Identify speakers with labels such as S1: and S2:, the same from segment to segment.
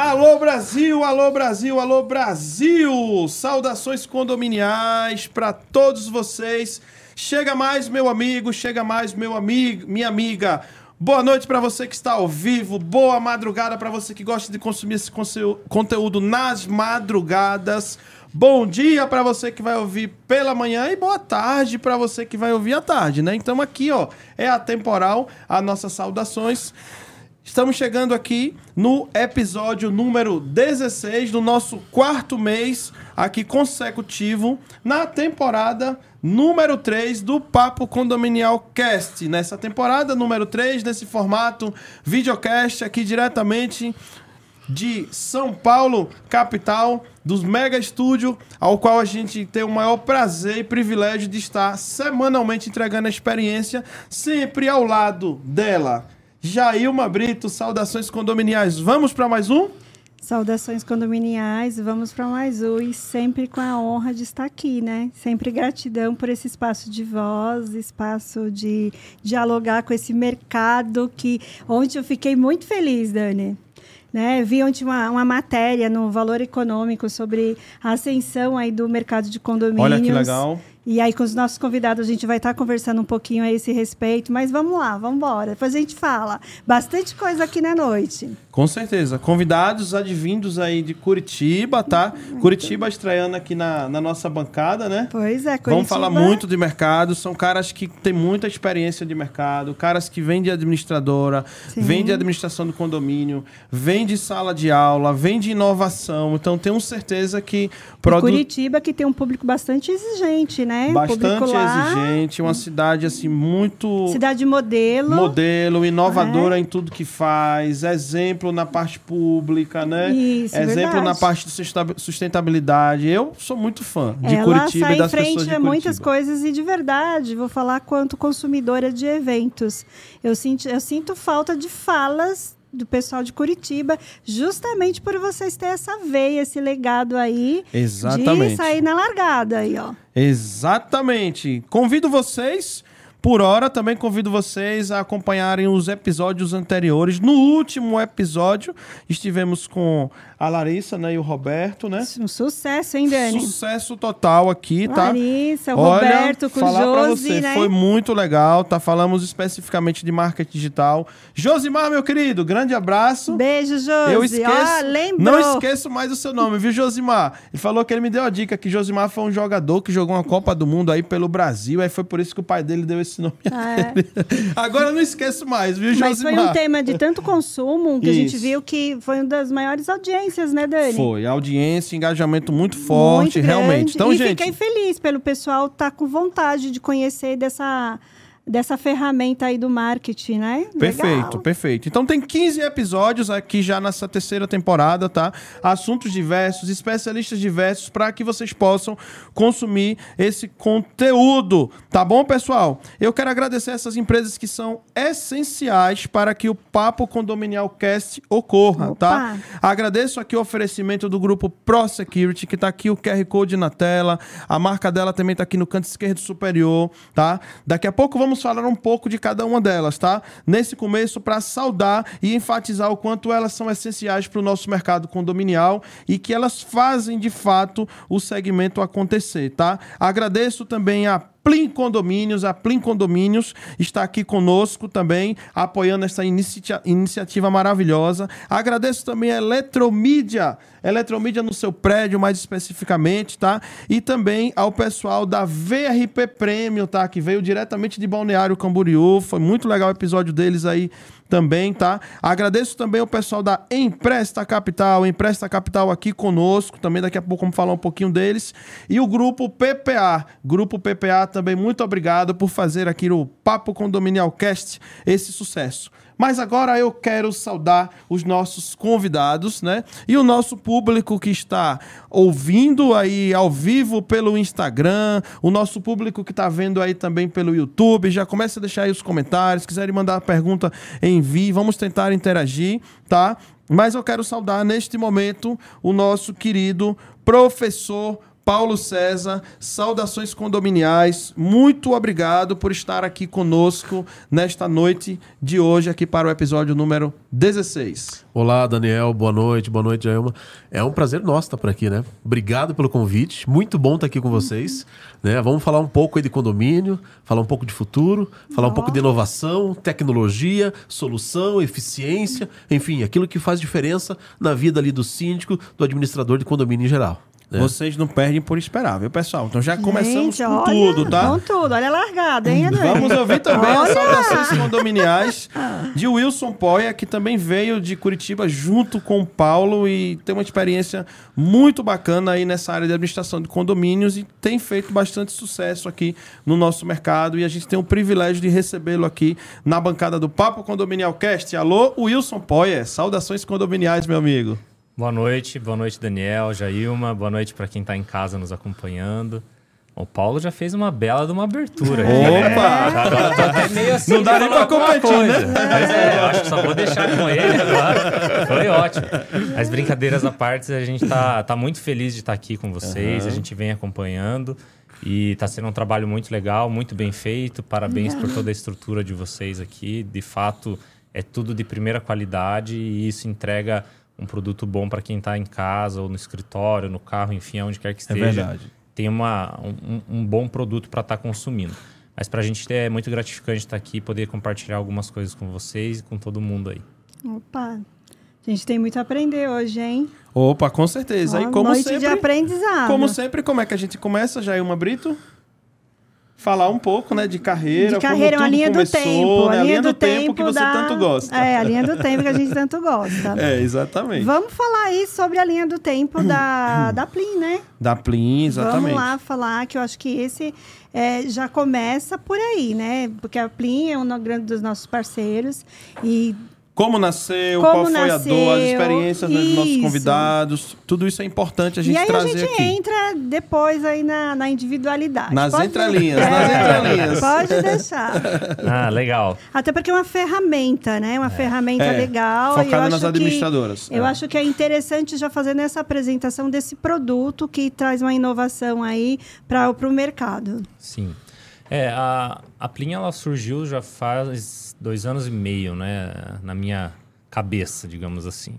S1: Alô Brasil, alô Brasil, alô Brasil! Saudações condominiais para todos vocês. Chega mais, meu amigo, chega mais, meu amigo, minha amiga. Boa noite para você que está ao vivo, boa madrugada para você que gosta de consumir esse conteúdo nas madrugadas. Bom dia para você que vai ouvir pela manhã e boa tarde para você que vai ouvir à tarde, né? Então aqui, ó, é a temporal, as nossas saudações. Estamos chegando aqui no episódio número 16 do nosso quarto mês aqui consecutivo na temporada número 3 do Papo Condominial Cast. Nessa temporada número 3, nesse formato videocast aqui diretamente de São Paulo, capital, dos Mega Estúdio, ao qual a gente tem o maior prazer e privilégio de estar semanalmente entregando a experiência, sempre ao lado dela Jailma Brito, saudações condominiais. Vamos para mais um?
S2: Saudações condominiais, vamos para mais um e sempre com a honra de estar aqui, né? Sempre gratidão por esse espaço de voz, espaço de dialogar com esse mercado que onde eu fiquei muito feliz, Dani. Né, vi ontem uma, uma matéria no Valor Econômico sobre a ascensão aí do mercado de condomínios.
S1: Olha que legal.
S2: E aí, com os nossos convidados, a gente vai estar conversando um pouquinho a esse respeito. Mas vamos lá, vamos embora. Depois a gente fala. Bastante coisa aqui na noite.
S1: Com certeza. Convidados advindos aí de Curitiba, tá? Curitiba estreando aqui na, na nossa bancada, né?
S2: Pois é,
S1: Curitiba. Vamos falar muito de mercado. São caras que têm muita experiência de mercado, caras que vêm de administradora, vêm de administração do condomínio, vêm de sala de aula, vêm de inovação. Então, tenho certeza que...
S2: Produ... Curitiba que tem um público bastante exigente, né?
S1: Né? Bastante exigente, uma cidade assim muito
S2: cidade modelo,
S1: modelo, inovadora é. em tudo que faz, exemplo na parte pública, né?
S2: Isso,
S1: exemplo
S2: verdade.
S1: na parte de sustentabilidade. Eu sou muito fã de Ela Curitiba e das pessoas de Curitiba.
S2: Ela muitas coisas e de verdade, vou falar quanto consumidora de eventos. Eu sinto, eu sinto falta de falas do pessoal de Curitiba, justamente por vocês terem essa veia, esse legado aí
S1: Exatamente.
S2: de sair na largada aí, ó.
S1: Exatamente. Convido vocês por hora, também convido vocês a acompanharem os episódios anteriores. No último episódio, estivemos com a Larissa né, e o Roberto, né?
S2: Um sucesso, hein, Dani?
S1: Sucesso total aqui, tá?
S2: Larissa, o Olha, Roberto, com falar Josi, você,
S1: né? Foi muito legal, tá? Falamos especificamente de marketing digital. Josimar, meu querido, grande abraço.
S2: Beijo, Josi.
S1: Eu esqueço, ah, não esqueço mais o seu nome, viu, Josimar? Ele falou que ele me deu a dica que Josimar foi um jogador que jogou uma Copa do Mundo aí pelo Brasil, aí foi por isso que o pai dele deu esse nome. Ah, é. Agora eu não esqueço mais, viu, Josimar?
S2: Mas foi um tema de tanto consumo que isso. a gente viu que foi uma das maiores audiências audiências, né, Dani?
S1: Foi. Audiência, engajamento muito forte, muito realmente. Então,
S2: e
S1: gente.
S2: fiquei feliz pelo pessoal estar tá com vontade de conhecer dessa dessa ferramenta aí do marketing, né?
S1: Perfeito, Legal. perfeito. Então tem 15 episódios aqui já nessa terceira temporada, tá? Assuntos diversos, especialistas diversos para que vocês possam consumir esse conteúdo, tá bom, pessoal? Eu quero agradecer essas empresas que são essenciais para que o Papo Condominial Cast ocorra, tá? Opa. tá? Agradeço aqui o oferecimento do grupo Pro Security, que tá aqui o QR Code na tela, a marca dela também tá aqui no canto esquerdo superior, tá? Daqui a pouco vamos vamos falar um pouco de cada uma delas, tá? Nesse começo, para saudar e enfatizar o quanto elas são essenciais para o nosso mercado condominial e que elas fazem de fato o segmento acontecer, tá? Agradeço também a Plim Condomínios, a Plim Condomínios está aqui conosco também, apoiando essa inicia iniciativa maravilhosa. Agradeço também a Eletromídia, Eletromídia no seu prédio, mais especificamente, tá? E também ao pessoal da VRP Prêmio, tá? Que veio diretamente de Balneário Camboriú. Foi muito legal o episódio deles aí também, tá? Agradeço também o pessoal da Empresta Capital, Empresta Capital aqui conosco, também daqui a pouco vamos falar um pouquinho deles. E o grupo PPA, grupo PPA também muito obrigado por fazer aqui no Papo Condominial Cast esse sucesso. Mas agora eu quero saudar os nossos convidados, né? E o nosso público que está ouvindo aí ao vivo pelo Instagram, o nosso público que está vendo aí também pelo YouTube. Já começa a deixar aí os comentários. Se quiserem mandar pergunta, envie. Vamos tentar interagir, tá? Mas eu quero saudar neste momento o nosso querido professor Paulo César, saudações condominiais. Muito obrigado por estar aqui conosco nesta noite de hoje, aqui para o episódio número 16.
S3: Olá, Daniel. Boa noite. Boa noite, Jailma. É um prazer nosso estar por aqui, né? Obrigado pelo convite. Muito bom estar aqui com vocês. Né? Vamos falar um pouco aí de condomínio, falar um pouco de futuro, falar um pouco de inovação, tecnologia, solução, eficiência, enfim, aquilo que faz diferença na vida ali do síndico, do administrador de condomínio em geral.
S1: É. Vocês não perdem por esperar, viu, pessoal? Então já começamos
S2: Gente,
S1: com
S2: olha,
S1: tudo, tá?
S2: Com tudo, olha a largada, hein, André?
S1: Vamos ouvir também as saudações condominiais de Wilson Poia, que também veio de Curitiba junto com o Paulo e tem uma experiência muito bacana aí nessa área de administração de condomínios e tem feito bastante sucesso aqui no nosso mercado e a gente tem o privilégio de recebê-lo aqui na bancada do Papo Condominial Cast. Alô, Wilson Poia, saudações condominiais, meu amigo.
S4: Boa noite, boa noite, Daniel, Jailma, boa noite para quem está em casa nos acompanhando. O Paulo já fez uma bela de uma abertura. aqui, né?
S1: Opa!
S4: Agora tô até meio assim.
S1: Não dá nem pra
S4: alguma
S1: competir,
S4: coisa. Mas é, eu acho que só vou deixar com ele agora. Foi ótimo. As brincadeiras à parte, a gente tá, tá muito feliz de estar aqui com vocês. A gente vem acompanhando. E está sendo um trabalho muito legal, muito bem feito. Parabéns por toda a estrutura de vocês aqui. De fato, é tudo de primeira qualidade e isso entrega um produto bom para quem está em casa ou no escritório, no carro, enfim, aonde quer que esteja.
S1: verdade.
S4: Tem uma, um, um bom produto para estar consumindo. Mas para a gente é muito gratificante estar aqui e poder compartilhar algumas coisas com vocês e com todo mundo aí.
S2: Opa, a gente tem muito a aprender hoje, hein?
S1: Opa, com certeza.
S2: Ó,
S1: e como
S2: noite
S1: sempre,
S2: de aprendizado.
S1: Como sempre, como é que a gente começa, Jailma Brito? Falar um pouco, né, de carreira,
S2: de carreira,
S1: como
S2: uma linha
S1: começou,
S2: do tempo.
S1: né?
S2: A linha do,
S1: tempo que você
S2: da-
S1: tanto gosta.
S2: É, a linha do tempo que a gente tanto gosta.
S1: É, exatamente.
S2: Vamos falar aí sobre a linha do tempo da, da Plin, né?
S1: Da Plin, exatamente.
S2: Vamos lá falar que eu acho que esse é, já começa por aí, né? Porque a Plin é um grande dos nossos parceiros e
S1: Como nasceu,
S2: Como
S1: qual foi a
S2: nasceu,
S1: dor, as experiências dos nossos
S2: isso.
S1: convidados, tudo isso é importante a gente
S2: e aí a
S1: trazer
S2: gente
S1: aqui.
S2: entra depois aí na, na individualidade.
S1: Nas
S2: Pode-
S1: entrelinhas,
S2: É,
S1: nas entrelinhas.
S2: Pode deixar.
S4: Ah, legal.
S2: Até porque é uma ferramenta, né? Uma ferramenta
S1: É,
S2: legal. e eu
S1: focada
S2: acho
S1: nas
S2: que-
S1: administradoras.
S2: eu
S1: É.
S2: acho que é interessante já fazendo essa apresentação desse produto que traz uma inovação aí para o mercado.
S4: Sim. É, a, a Plin ela surgiu já faz dois anos e meio, né? Na minha cabeça, digamos assim.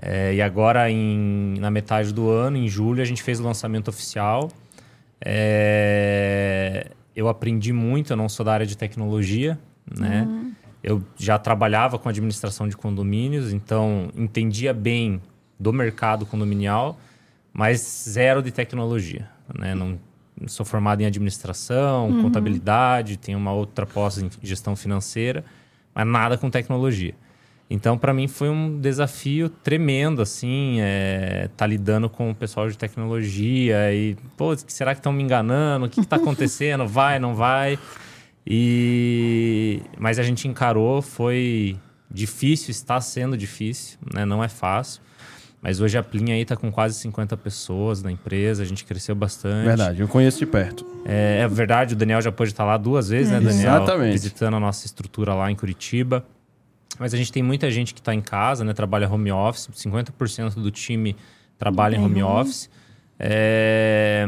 S4: É, e agora, em, na metade do ano, em julho, a gente fez o lançamento oficial. É, eu aprendi muito, eu não sou da área de tecnologia, né? Eu já trabalhava com administração de condomínios, então entendia bem do mercado condominial, mas zero de tecnologia, né? Não sou formado em administração, contabilidade, tenho uma outra pós em gestão financeira, mas nada com tecnologia. Então, para mim, foi um desafio tremendo, assim, é, tá lidando com o pessoal de tecnologia e, pô, será que estão me enganando? O que está acontecendo? vai, não vai? E... Mas a gente encarou, foi difícil, está sendo difícil, né? Não é fácil. Mas hoje a Plin aí tá com quase 50 pessoas na empresa, a gente cresceu bastante.
S1: Verdade, eu conheço de perto.
S4: É, é verdade, o Daniel já pôde estar lá duas vezes, né, Daniel?
S1: Exatamente.
S4: Visitando a nossa estrutura lá em Curitiba. Mas a gente tem muita gente que está em casa, né? Trabalha home office. 50% do time trabalha em home office. É,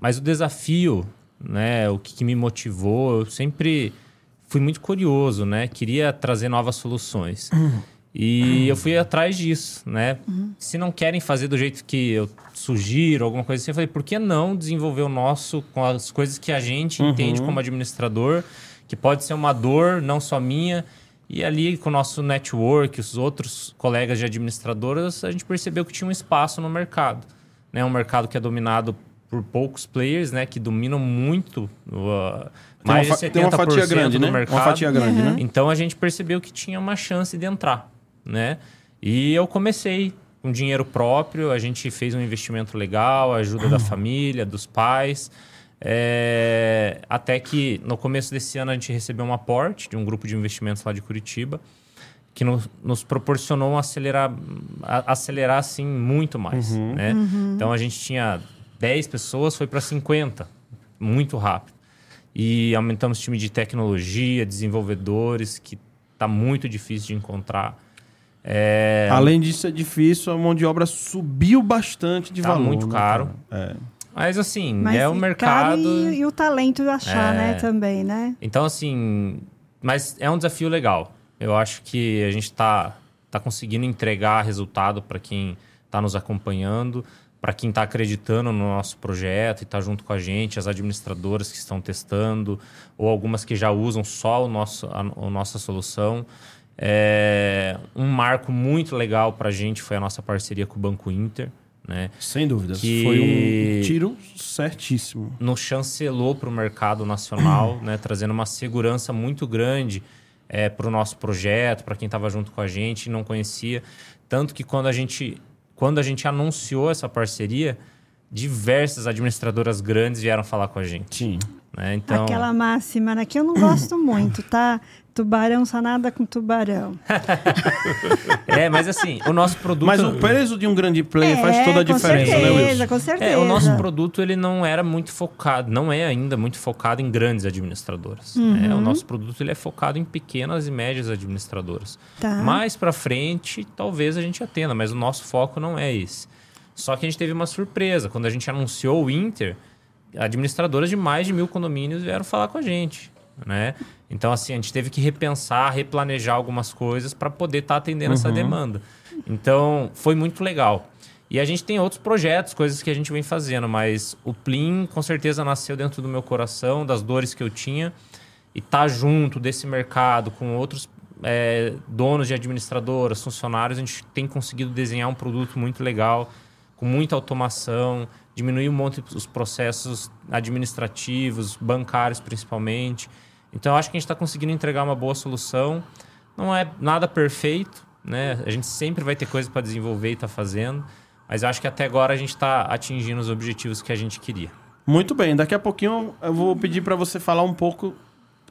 S4: mas o desafio, né? O que, que me motivou, eu sempre fui muito curioso, né? Queria trazer novas soluções. E eu fui atrás disso, né? Se não querem fazer do jeito que eu sugiro, alguma coisa assim, eu falei, por que não desenvolver o nosso com as coisas que a gente entende como administrador, que pode ser uma dor, não só minha. E ali com o nosso network, os outros colegas de administradoras, a gente percebeu que tinha um espaço no mercado. Né? Um mercado que é dominado por poucos players, né? Que dominam muito, uh,
S1: Tem
S4: mais
S1: uma,
S4: de
S1: fa-
S4: 70%
S1: tem uma fatia grande,
S4: do
S1: né?
S4: mercado.
S1: Uma fatia grande, né?
S4: Então a gente percebeu que tinha uma chance de entrar, né? E eu comecei com dinheiro próprio, a gente fez um investimento legal, a ajuda da família, dos pais. é, até que no começo desse ano a gente recebeu um aporte de um grupo de investimentos lá de Curitiba que no- nos proporcionou um acelerar, a- acelerar assim muito mais, né? Então a gente tinha 10 pessoas, foi para 50, muito rápido. E aumentamos o time de tecnologia, desenvolvedores, que tá muito difícil de encontrar. É,
S1: Além disso, é difícil, a mão de obra subiu bastante de
S4: Tá
S1: valor.
S4: muito
S1: né,
S4: caro.
S1: cara? É.
S4: Mas assim,
S2: Mas
S4: é o mercado.
S2: E, e o talento achar,
S4: É.
S2: né, também, né?
S4: Então, assim, mas é um desafio legal. Eu acho que a gente está tá conseguindo entregar resultado para quem está nos acompanhando, para quem está acreditando no nosso projeto e está junto com a gente, as administradoras que estão testando, ou algumas que já usam só o nosso, a, a nossa solução. É, um marco muito legal para a gente foi a nossa parceria com o Banco Inter. Né?
S1: Sem dúvidas.
S4: Que-
S1: Foi um tiro certíssimo.
S4: nos chancelou para o mercado nacional, né, trazendo uma segurança muito grande para o nosso projeto, para quem estava junto com a gente e não conhecia. Tanto que quando a gente, quando a gente anunciou essa parceria, diversas administradoras grandes vieram falar com a gente.
S1: Sim.
S4: Né? Então,
S2: Aquela máxima, né? Que eu não gosto muito, tá? Tubarão só nada com tubarão.
S4: é, mas assim, o nosso produto.
S1: Mas o peso de um grande player faz
S2: É,
S1: toda a diferença, né,
S2: certeza,
S1: Wilson?
S2: Com certeza,
S4: É, o nosso produto ele não era muito focado, não é ainda muito focado em grandes administradoras. né? O nosso produto ele é focado em pequenas e médias administradoras.
S2: Tá.
S4: Mais para frente, talvez a gente atenda, mas o nosso foco não é esse. Só que a gente teve uma surpresa quando a gente anunciou o Inter, administradoras de mais de mil condomínios vieram falar com a gente, né? Então assim a gente teve que repensar, replanejar algumas coisas para poder estar atendendo essa demanda. Então foi muito legal. E a gente tem outros projetos, coisas que a gente vem fazendo, mas o Plim com certeza nasceu dentro do meu coração, das dores que eu tinha, e tá junto desse mercado com outros é, donos de administradoras, funcionários, a gente tem conseguido desenhar um produto muito legal, com muita automação, diminuir um monte os processos administrativos, bancários principalmente. Então, eu acho que a gente está conseguindo entregar uma boa solução. Não é nada perfeito, né? A gente sempre vai ter coisa para desenvolver e tá fazendo, mas eu acho que até agora a gente está atingindo os objetivos que a gente queria.
S1: Muito bem, daqui a pouquinho eu vou pedir para você falar um pouco,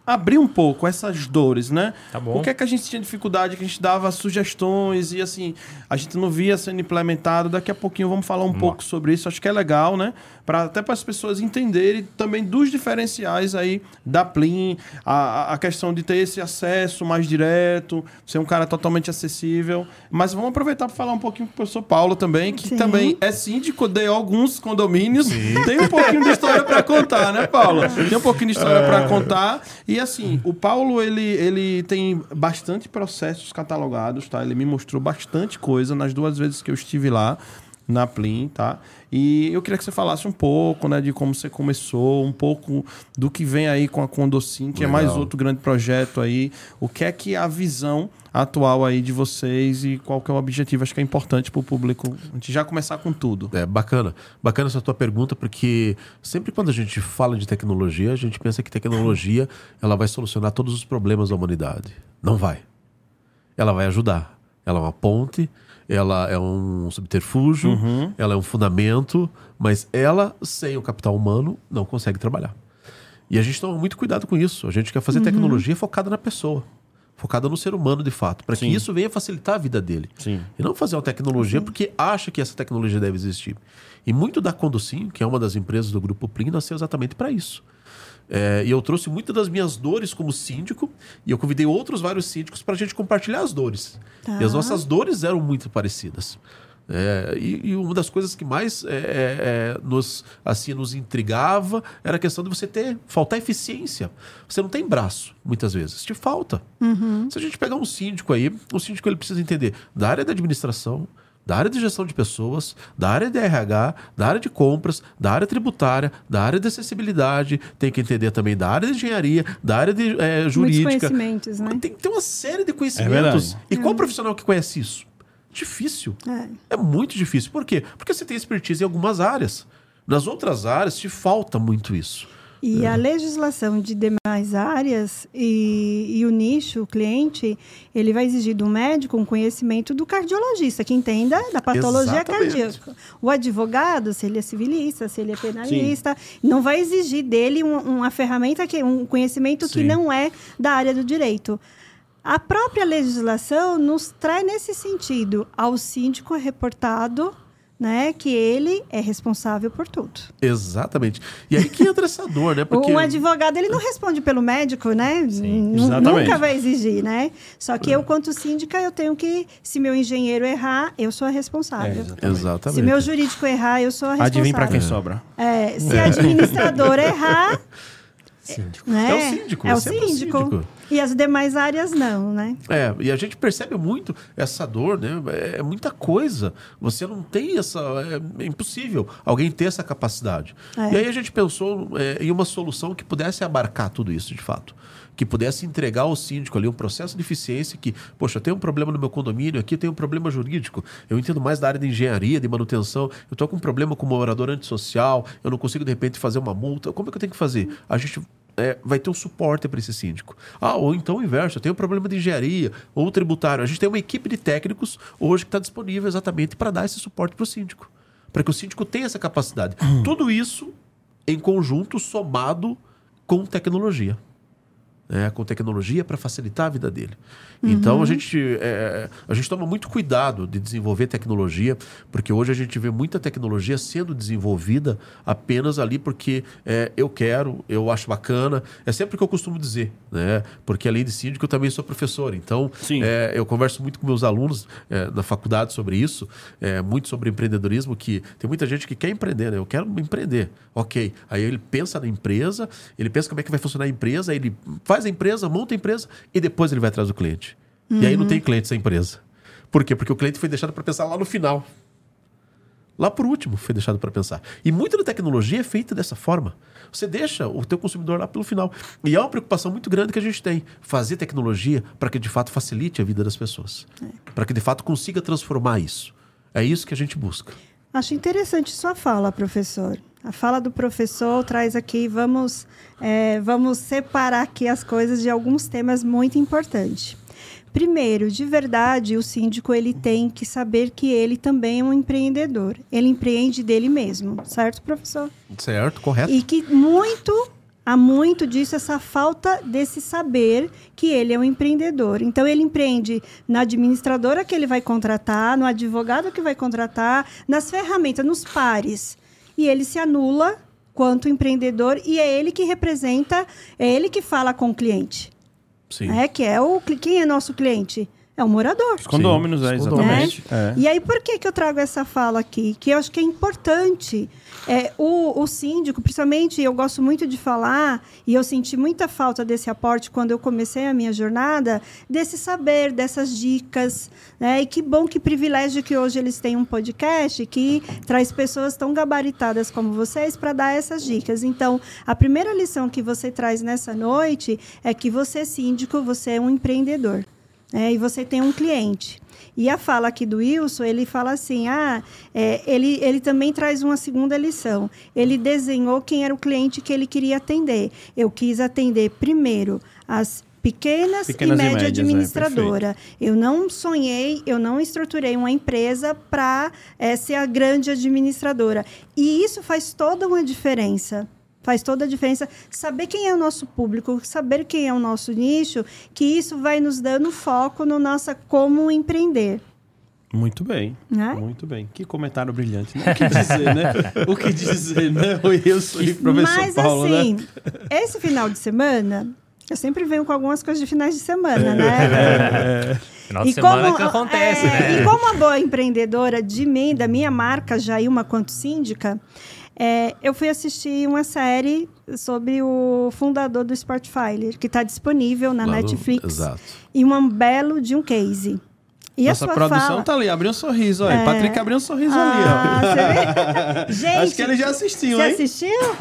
S1: abrir um pouco essas dores, né?
S4: Tá bom.
S1: O que é que a gente tinha dificuldade, que a gente dava sugestões e assim, a gente não via sendo implementado. Daqui a pouquinho vamos falar um pouco sobre isso, acho que é legal, né? Pra, até para as pessoas entenderem também dos diferenciais aí da Plim, a, a questão de ter esse acesso mais direto, ser um cara totalmente acessível. Mas vamos aproveitar para falar um pouquinho com o professor Paulo também, que
S2: Sim.
S1: também é síndico de alguns condomínios. Tem um pouquinho de história para contar, né, Paulo? Tem um pouquinho de história para contar. E assim, o Paulo, ele, ele tem bastante processos catalogados, tá? Ele me mostrou bastante coisa nas duas vezes que eu estive lá na Plim, tá? E eu queria que você falasse um pouco, né, de como você começou, um pouco do que vem aí com a Condocin, que é mais
S3: Legal.
S1: outro grande projeto aí. O que é que é a visão atual aí de vocês e qual que é o objetivo? Acho que é importante para o público a gente já começar com tudo.
S3: É bacana. Bacana essa tua pergunta, porque sempre quando a gente fala de tecnologia, a gente pensa que tecnologia ela vai solucionar todos os problemas da humanidade. Não vai. Ela vai ajudar. Ela é uma ponte, ela é um subterfúgio, ela é um fundamento, mas ela, sem o capital humano, não consegue trabalhar. E a gente toma muito cuidado com isso. A gente quer fazer tecnologia focada na pessoa, focada no ser humano de fato, para que isso venha facilitar a vida dele.
S1: Sim.
S3: E não fazer uma tecnologia porque acha que essa tecnologia deve existir. E muito da Conducim, que é uma das empresas do Grupo Plim, nasceu exatamente para isso. É, e eu trouxe muitas das minhas dores como síndico, e eu convidei outros vários síndicos para a gente compartilhar as dores.
S2: Tá.
S3: E as nossas dores eram muito parecidas. É, e, e uma das coisas que mais é, é, é, nos, assim, nos intrigava era a questão de você ter faltar eficiência. Você não tem braço, muitas vezes. Te falta. Se a gente pegar um síndico aí, o síndico ele precisa entender da área da administração, da área de gestão de pessoas, da área de RH, da área de compras, da área tributária, da área de acessibilidade, tem que entender também da área de engenharia, da área de
S2: Muitos
S3: jurídica.
S2: conhecimentos, né?
S3: Tem que ter uma série de
S1: É
S3: conhecimentos.
S1: verdade.
S3: e qual profissional que conhece isso? Difícil.
S2: É.
S3: É muito difícil. Por quê? Porque você tem expertise em algumas áreas. Nas outras áreas te falta muito isso.
S2: E a legislação de demais áreas e, e o nicho, o cliente, ele vai exigir do médico um conhecimento do cardiologista, que entenda da patologia
S3: Exatamente.
S2: cardíaca. O advogado, se ele é civilista, se ele é penalista, não vai exigir dele um- uma ferramenta, que um conhecimento que
S3: Sim.
S2: não é da área do direito. A própria legislação nos traz nesse sentido. Ao síndico é reportado né, que ele é responsável por tudo.
S3: Exatamente. E aí que entra essa dor, né?
S2: O advogado, ele não responde pelo médico, né?
S1: Sim, exatamente.
S2: Nunca vai exigir, né? Só que eu, quanto síndica, eu tenho que, se meu engenheiro errar, eu sou a responsável.
S3: Exatamente.
S2: se meu jurídico errar, eu sou a responsável.
S1: Adivinha pra quem sobra.
S2: É, se a administradora errar,
S4: Síndico.
S2: né?
S3: É o síndico,
S2: É o
S3: o
S2: síndico. E as demais áreas não, né?
S3: É, e a gente percebe muito essa dor, né? É, é muita coisa. Você não tem essa. É, é impossível alguém ter essa capacidade.
S2: É.
S3: E aí a gente pensou é, em uma solução que pudesse abarcar tudo isso, de fato. Que pudesse entregar ao síndico ali um processo de eficiência que, poxa, tenho um problema no meu condomínio, aqui tem um problema jurídico, eu entendo mais da área de engenharia, de manutenção, eu estou com um problema com o morador antissocial, eu não consigo, de repente, fazer uma multa. Como é que eu tenho que fazer? A gente é, vai ter um suporte para esse síndico. Ah, ou então o inverso, eu tenho um problema de engenharia ou tributário. A gente tem uma equipe de técnicos hoje que está disponível exatamente para dar esse suporte para o síndico. Para que o síndico tenha essa capacidade. Tudo isso em conjunto, somado com tecnologia. Né, com tecnologia para facilitar a vida dele. Então a gente, é, a gente toma muito cuidado de desenvolver tecnologia, porque hoje a gente vê muita tecnologia sendo desenvolvida apenas ali porque é, eu quero, eu acho bacana. É sempre o que eu costumo dizer, né? Porque além de síndico, eu também sou professor. Então é, eu converso muito com meus alunos é, na faculdade sobre isso, é, muito sobre empreendedorismo, que tem muita gente que quer empreender, né? Eu quero empreender. Ok. Aí ele pensa na empresa, ele pensa como é que vai funcionar a empresa, aí ele faz a empresa, monta a empresa e depois ele vai atrás do cliente. E aí não tem cliente essa empresa. Por quê? Porque o cliente foi deixado para pensar lá no final. Lá por último foi deixado para pensar. E muita da tecnologia é feita dessa forma. Você deixa o teu consumidor lá pelo final. E é uma preocupação muito grande que a gente tem. Fazer tecnologia para que de fato facilite a vida das pessoas. Para que de fato consiga transformar isso. É isso que a gente busca.
S2: Acho interessante sua fala, professor. A fala do professor traz aqui, vamos, é, vamos separar aqui as coisas de alguns temas muito importantes. Primeiro, de verdade, o síndico ele tem que saber que ele também é um empreendedor. Ele empreende dele mesmo, certo, professor?
S3: Certo? Correto?
S2: E que muito, há muito disso, essa falta desse saber que ele é um empreendedor. Então, ele empreende na administradora que ele vai contratar, no advogado que vai contratar, nas ferramentas, nos pares. E ele se anula quanto empreendedor e é ele que representa, é ele que fala com o cliente.
S3: Sim.
S2: É, que é o quem é nosso cliente? É o morador.
S1: Os condôminos, é, exatamente. É.
S2: E aí, por que, que eu trago essa fala aqui? Que eu acho que é importante. É, o, o síndico, principalmente, eu gosto muito de falar, e eu senti muita falta desse aporte quando eu comecei a minha jornada, desse saber, dessas dicas. Né? E que bom, que privilégio que hoje eles têm um podcast que traz pessoas tão gabaritadas como vocês para dar essas dicas. Então, a primeira lição que você traz nessa noite é que você, síndico, você é um empreendedor né, e você tem um cliente. E a fala aqui do Wilson, ele fala assim: ah, é, ele, ele também traz uma segunda lição. Ele desenhou quem era o cliente que ele queria atender. Eu quis atender primeiro as pequenas,
S1: Pequenas e
S2: e média
S1: médias, é,
S2: administradora. eu não sonhei, eu não estruturei uma empresa para ser a grande administradora. E isso faz toda uma diferença. Faz toda a diferença saber quem é o nosso público, saber quem é o nosso nicho, que isso vai nos dando foco no nossa como empreender.
S1: Muito bem.
S2: Né?
S1: Muito bem. Que comentário brilhante. né? O que dizer, né? O que dizer, né? O Wilson e o professor
S2: Mas
S1: Paulo,
S2: assim,
S1: né?
S2: esse final de semana, eu sempre venho com algumas coisas de finais de
S1: É.
S2: semana, né?
S4: Final de semana que acontece,
S2: é,
S4: né?
S2: E como uma boa empreendedora de mim, da minha marca Jailma quanto síndica, é, eu fui assistir uma série sobre o fundador do Sportfiler, que está disponível na
S3: Lá
S2: Netflix.
S3: Exato.
S2: E um belo de um case. E
S1: Nossa
S2: a sua
S1: produção
S2: fala...
S1: tá ali, abriu um sorriso. Olha.
S2: É.
S1: Patrick abriu um sorriso
S2: Ah,
S1: ali,
S2: você vê? Gente,
S1: ó. Acho que ele já assistiu,
S2: Você
S1: hein?
S2: assistiu?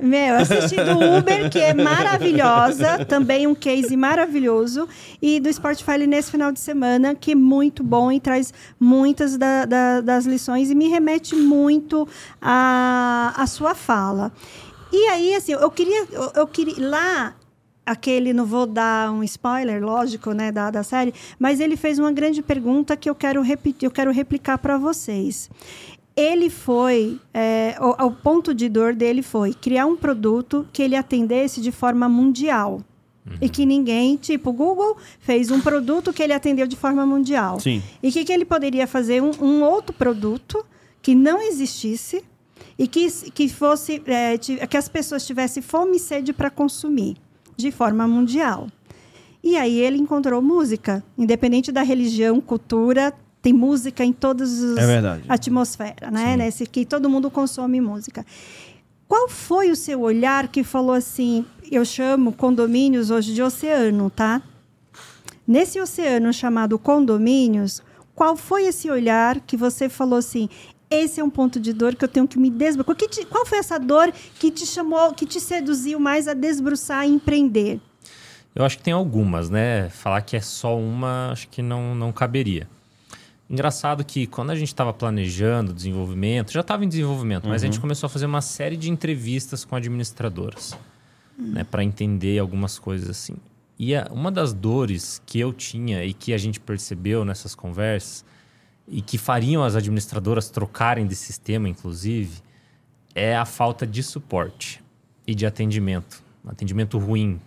S2: Meu, assisti do Uber, que é maravilhosa, também um case maravilhoso, e do Sportfile nesse final de semana, que é muito bom e traz muitas da- da- das lições e me remete muito à, à sua fala. E aí, assim, eu queria, eu, eu queria lá aquele, não vou dar um spoiler, lógico, né, da, da série, mas ele fez uma grande pergunta que eu quero repetir, eu quero replicar para vocês. Ele foi, é, o, o ponto de dor dele foi criar um produto que ele atendesse de forma mundial. E que ninguém, tipo, o Google fez um produto que ele atendeu de forma mundial.
S1: Sim.
S2: E o que, que ele poderia fazer? Um, um outro produto que não existisse e que, que fosse é, que as pessoas tivessem fome e sede para consumir de forma mundial. E aí ele encontrou música, independente da religião, cultura, tem música em todas as
S1: é
S2: atmosferas, né? Nesse que todo mundo consome música. Qual foi o seu olhar que falou assim? Eu chamo condomínios hoje de oceano, tá? Nesse oceano chamado condomínios, qual foi esse olhar que você falou assim? Esse é um ponto de dor que eu tenho que me desbruçar. Qual foi essa dor que te chamou, que te seduziu mais a desbruçar e empreender?
S4: Eu acho que tem algumas, né? Falar que é só uma, acho que não, não caberia. Engraçado que quando a gente estava planejando o desenvolvimento, já estava em desenvolvimento, uhum. mas a gente uhum. começou a fazer uma série de entrevistas com administradoras, uhum. né, para entender algumas coisas assim. E a, uma das dores que eu tinha e que a gente percebeu nessas conversas e que fariam as administradoras trocarem de sistema, inclusive, é a falta de suporte e de atendimento, atendimento ruim,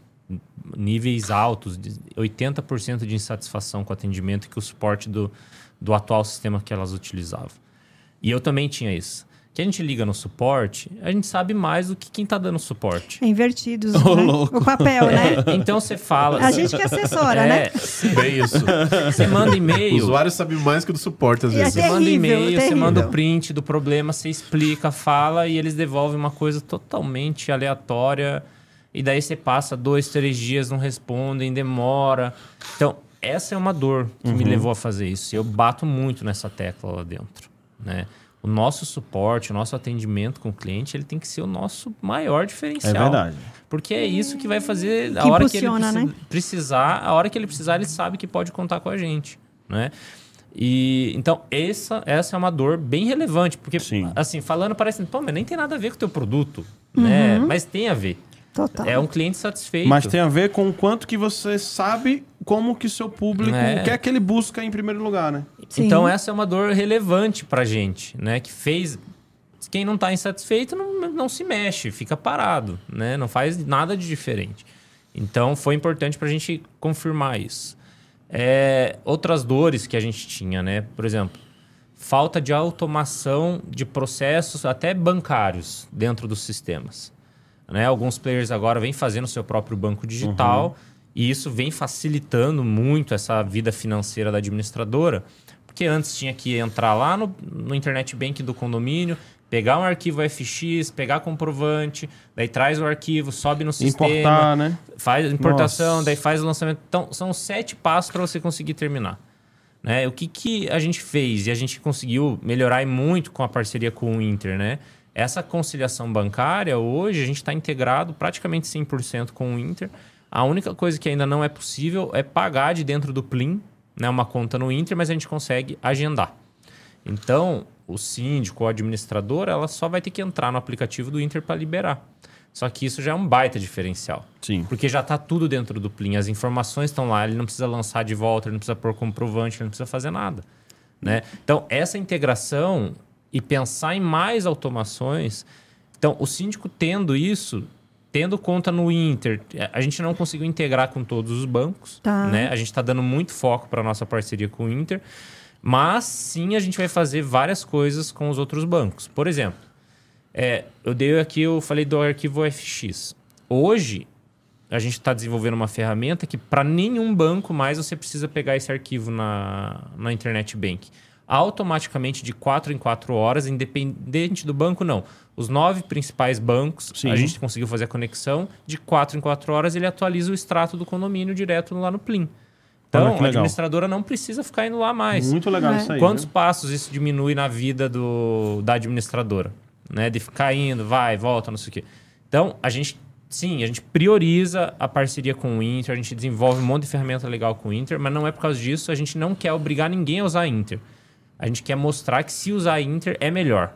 S4: níveis altos, 80% de insatisfação com o atendimento e que o suporte do, do atual sistema que elas utilizavam. E eu também tinha isso. Que a gente liga no suporte, a gente sabe mais do que quem está dando suporte.
S2: É invertidos, oh, né? o papel, né?
S4: É, então você fala.
S2: A gente que assessora,
S4: é,
S2: né?
S3: Bem isso.
S4: Você manda e-mail.
S3: O usuário sabe mais que o do suporte, às vezes.
S4: É você manda e-mail, você manda o print do problema, você explica, fala e eles devolvem uma coisa totalmente aleatória. E daí você passa dois, três dias, não respondem, demora. Então, essa é uma dor que uhum. me levou a fazer isso. Eu bato muito nessa tecla lá dentro, né? O nosso suporte, o nosso atendimento com o cliente, ele tem que ser o nosso maior diferencial.
S1: É verdade.
S4: Porque é isso que vai fazer a que hora que ele precisa, né? precisar, a hora que ele precisar, ele sabe que pode contar com a gente, né? E então essa essa é uma dor bem relevante, porque Sim. assim, falando parece, pô, mas nem tem nada a ver com o teu produto, uhum. né? Mas tem a ver.
S2: Total.
S4: É um cliente satisfeito.
S1: Mas tem a ver com o quanto que você sabe como que seu público é. quer que ele busca em primeiro lugar, né?
S4: Sim. Então essa é uma dor relevante pra gente, né? Que fez... Quem não está insatisfeito não, não se mexe, fica parado, né? Não faz nada de diferente. Então foi importante para a gente confirmar isso. É, outras dores que a gente tinha, né? Por exemplo, falta de automação de processos até bancários dentro dos sistemas. Né? Alguns players agora vêm fazendo seu próprio banco digital uhum. e isso vem facilitando muito essa vida financeira da administradora. Porque antes tinha que entrar lá no, no internet bank do condomínio, pegar um arquivo FX, pegar comprovante, daí traz o arquivo, sobe no sistema,
S1: Importar, né?
S4: faz importação, Nossa. daí faz o lançamento. Então, são sete passos para você conseguir terminar. Né? O que, que a gente fez? E a gente conseguiu melhorar muito com a parceria com o Inter, né? Essa conciliação bancária, hoje, a gente está integrado praticamente 100% com o Inter. A única coisa que ainda não é possível é pagar de dentro do Plim, né, uma conta no Inter, mas a gente consegue agendar. Então, o síndico ou administrador, ela só vai ter que entrar no aplicativo do Inter para liberar. Só que isso já é um baita diferencial.
S1: Sim.
S4: Porque já está tudo dentro do Plim, as informações estão lá, ele não precisa lançar de volta, ele não precisa pôr comprovante, ele não precisa fazer nada. Né? Então, essa integração e pensar em mais automações. Então, o síndico tendo isso, tendo conta no Inter, a gente não conseguiu integrar com todos os bancos, tá. né? A gente está dando muito foco para nossa parceria com o Inter, mas sim a gente vai fazer várias coisas com os outros bancos. Por exemplo, é, eu dei aqui, eu falei do arquivo FX. Hoje a gente está desenvolvendo uma ferramenta que para nenhum banco mais você precisa pegar esse arquivo na, na internet bank automaticamente de 4 em 4 horas, independente do banco, não. Os nove principais bancos, Sim. a gente conseguiu fazer a conexão, de 4 em 4 horas ele atualiza o extrato do condomínio direto lá no Plim. Então, a administradora não precisa ficar indo lá mais.
S1: Muito legal é. isso aí.
S4: Quantos né? passos isso diminui na vida do, da administradora? Né? De ficar indo, vai, volta, não sei o quê. Então, a gente, sim, a gente prioriza a parceria com o Inter, a gente desenvolve um monte de ferramenta legal com o Inter, mas não é por causa disso, a gente não quer obrigar ninguém a usar Inter. A gente quer mostrar que se usar Inter é melhor.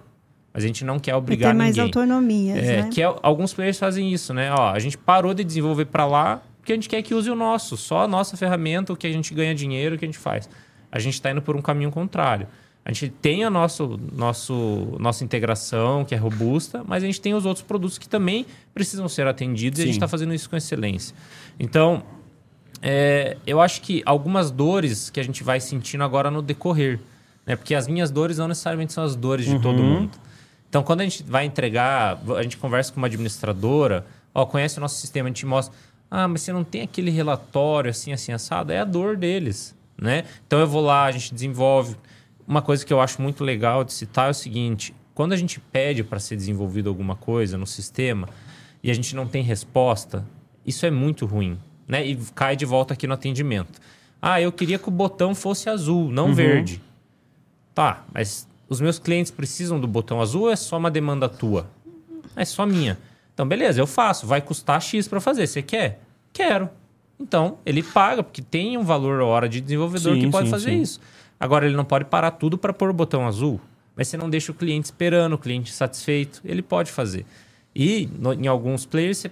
S4: Mas a gente não quer obrigar ninguém.
S2: Tem mais autonomia,
S4: é,
S2: né?
S4: Que é, alguns players fazem isso, né? Ó, a gente parou de desenvolver para lá porque a gente quer que use o nosso. Só a nossa ferramenta, o que a gente ganha dinheiro, o que a gente faz. A gente está indo por um caminho contrário. A gente tem a nosso, nosso, nossa integração, que é robusta, mas a gente tem os outros produtos que também precisam ser atendidos Sim. e a gente está fazendo isso com excelência. Então, é, eu acho que algumas dores que a gente vai sentindo agora no decorrer Né? Porque as minhas dores não necessariamente são as dores de todo mundo. Então, quando a gente vai entregar, a gente conversa com uma administradora, ó, conhece o nosso sistema, a gente mostra, ah, mas você não tem aquele relatório assim, assim, assado? É a dor deles, né? Então, eu vou lá, a gente desenvolve. Uma coisa que eu acho muito legal de citar é o seguinte, quando a gente pede para ser desenvolvido alguma coisa no sistema e a gente não tem resposta, isso é muito ruim, né? E cai de volta aqui no atendimento. Ah, eu queria que o botão fosse azul, não verde. Tá, mas os meus clientes precisam do botão azul ou é só uma demanda tua? É só minha. Então, beleza, eu faço. Vai custar X para fazer. Você quer? Quero. Então, ele paga, porque tem um valor hora de desenvolvedor
S1: Sim,
S4: que pode
S1: sim,
S4: fazer
S1: sim.
S4: isso. Agora, ele não pode parar tudo para pôr o botão azul. Mas você não deixa o cliente esperando, o cliente satisfeito. Ele pode fazer. E no- em alguns players, você.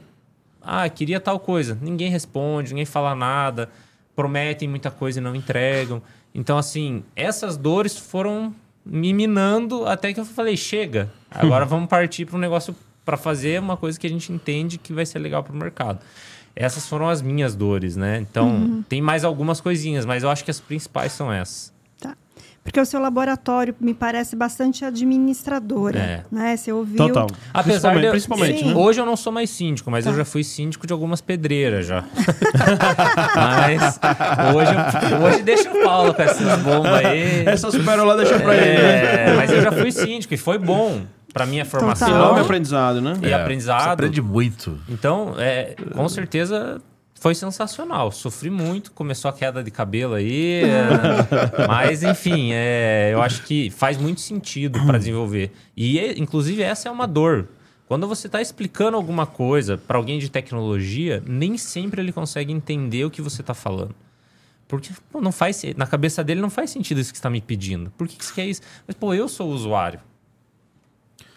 S4: Ah, queria tal coisa. Ninguém responde, ninguém fala nada. Prometem muita coisa e não entregam. Então, assim, essas dores foram me minando até que eu falei: chega, agora vamos partir para um negócio para fazer uma coisa que a gente entende que vai ser legal para o mercado. Essas foram as minhas dores, né? Então, tem mais algumas coisinhas, mas eu acho que as principais são essas.
S2: Tá. Porque o seu laboratório me parece bastante administradora,
S4: É.
S2: né? Você ouviu...
S1: Total.
S4: Apesar de eu-
S1: principalmente, né?
S4: Hoje eu não sou mais síndico, mas eu já fui síndico de algumas pedreiras já. mas hoje, hoje deixa o Paulo com essas bombas aí.
S1: Essas pérolas deixa pra ele, né?
S4: É, mas eu já fui síndico e foi bom pra minha formação
S2: Total.
S1: Enorme aprendizado, né?
S4: e
S3: É,
S4: aprendizado.
S3: Você aprende muito.
S4: Então, é, com certeza foi sensacional. Sofri muito, começou a queda de cabelo aí. é, mas, enfim, é, eu acho que faz muito sentido para desenvolver. E, é- inclusive, essa é uma dor. Quando você está explicando alguma coisa para alguém de tecnologia, nem sempre ele consegue entender o que você está falando. Porque pô, não faz, na cabeça dele não faz sentido isso que você está me pedindo. Por que, que você quer isso? Mas, pô, eu sou o usuário.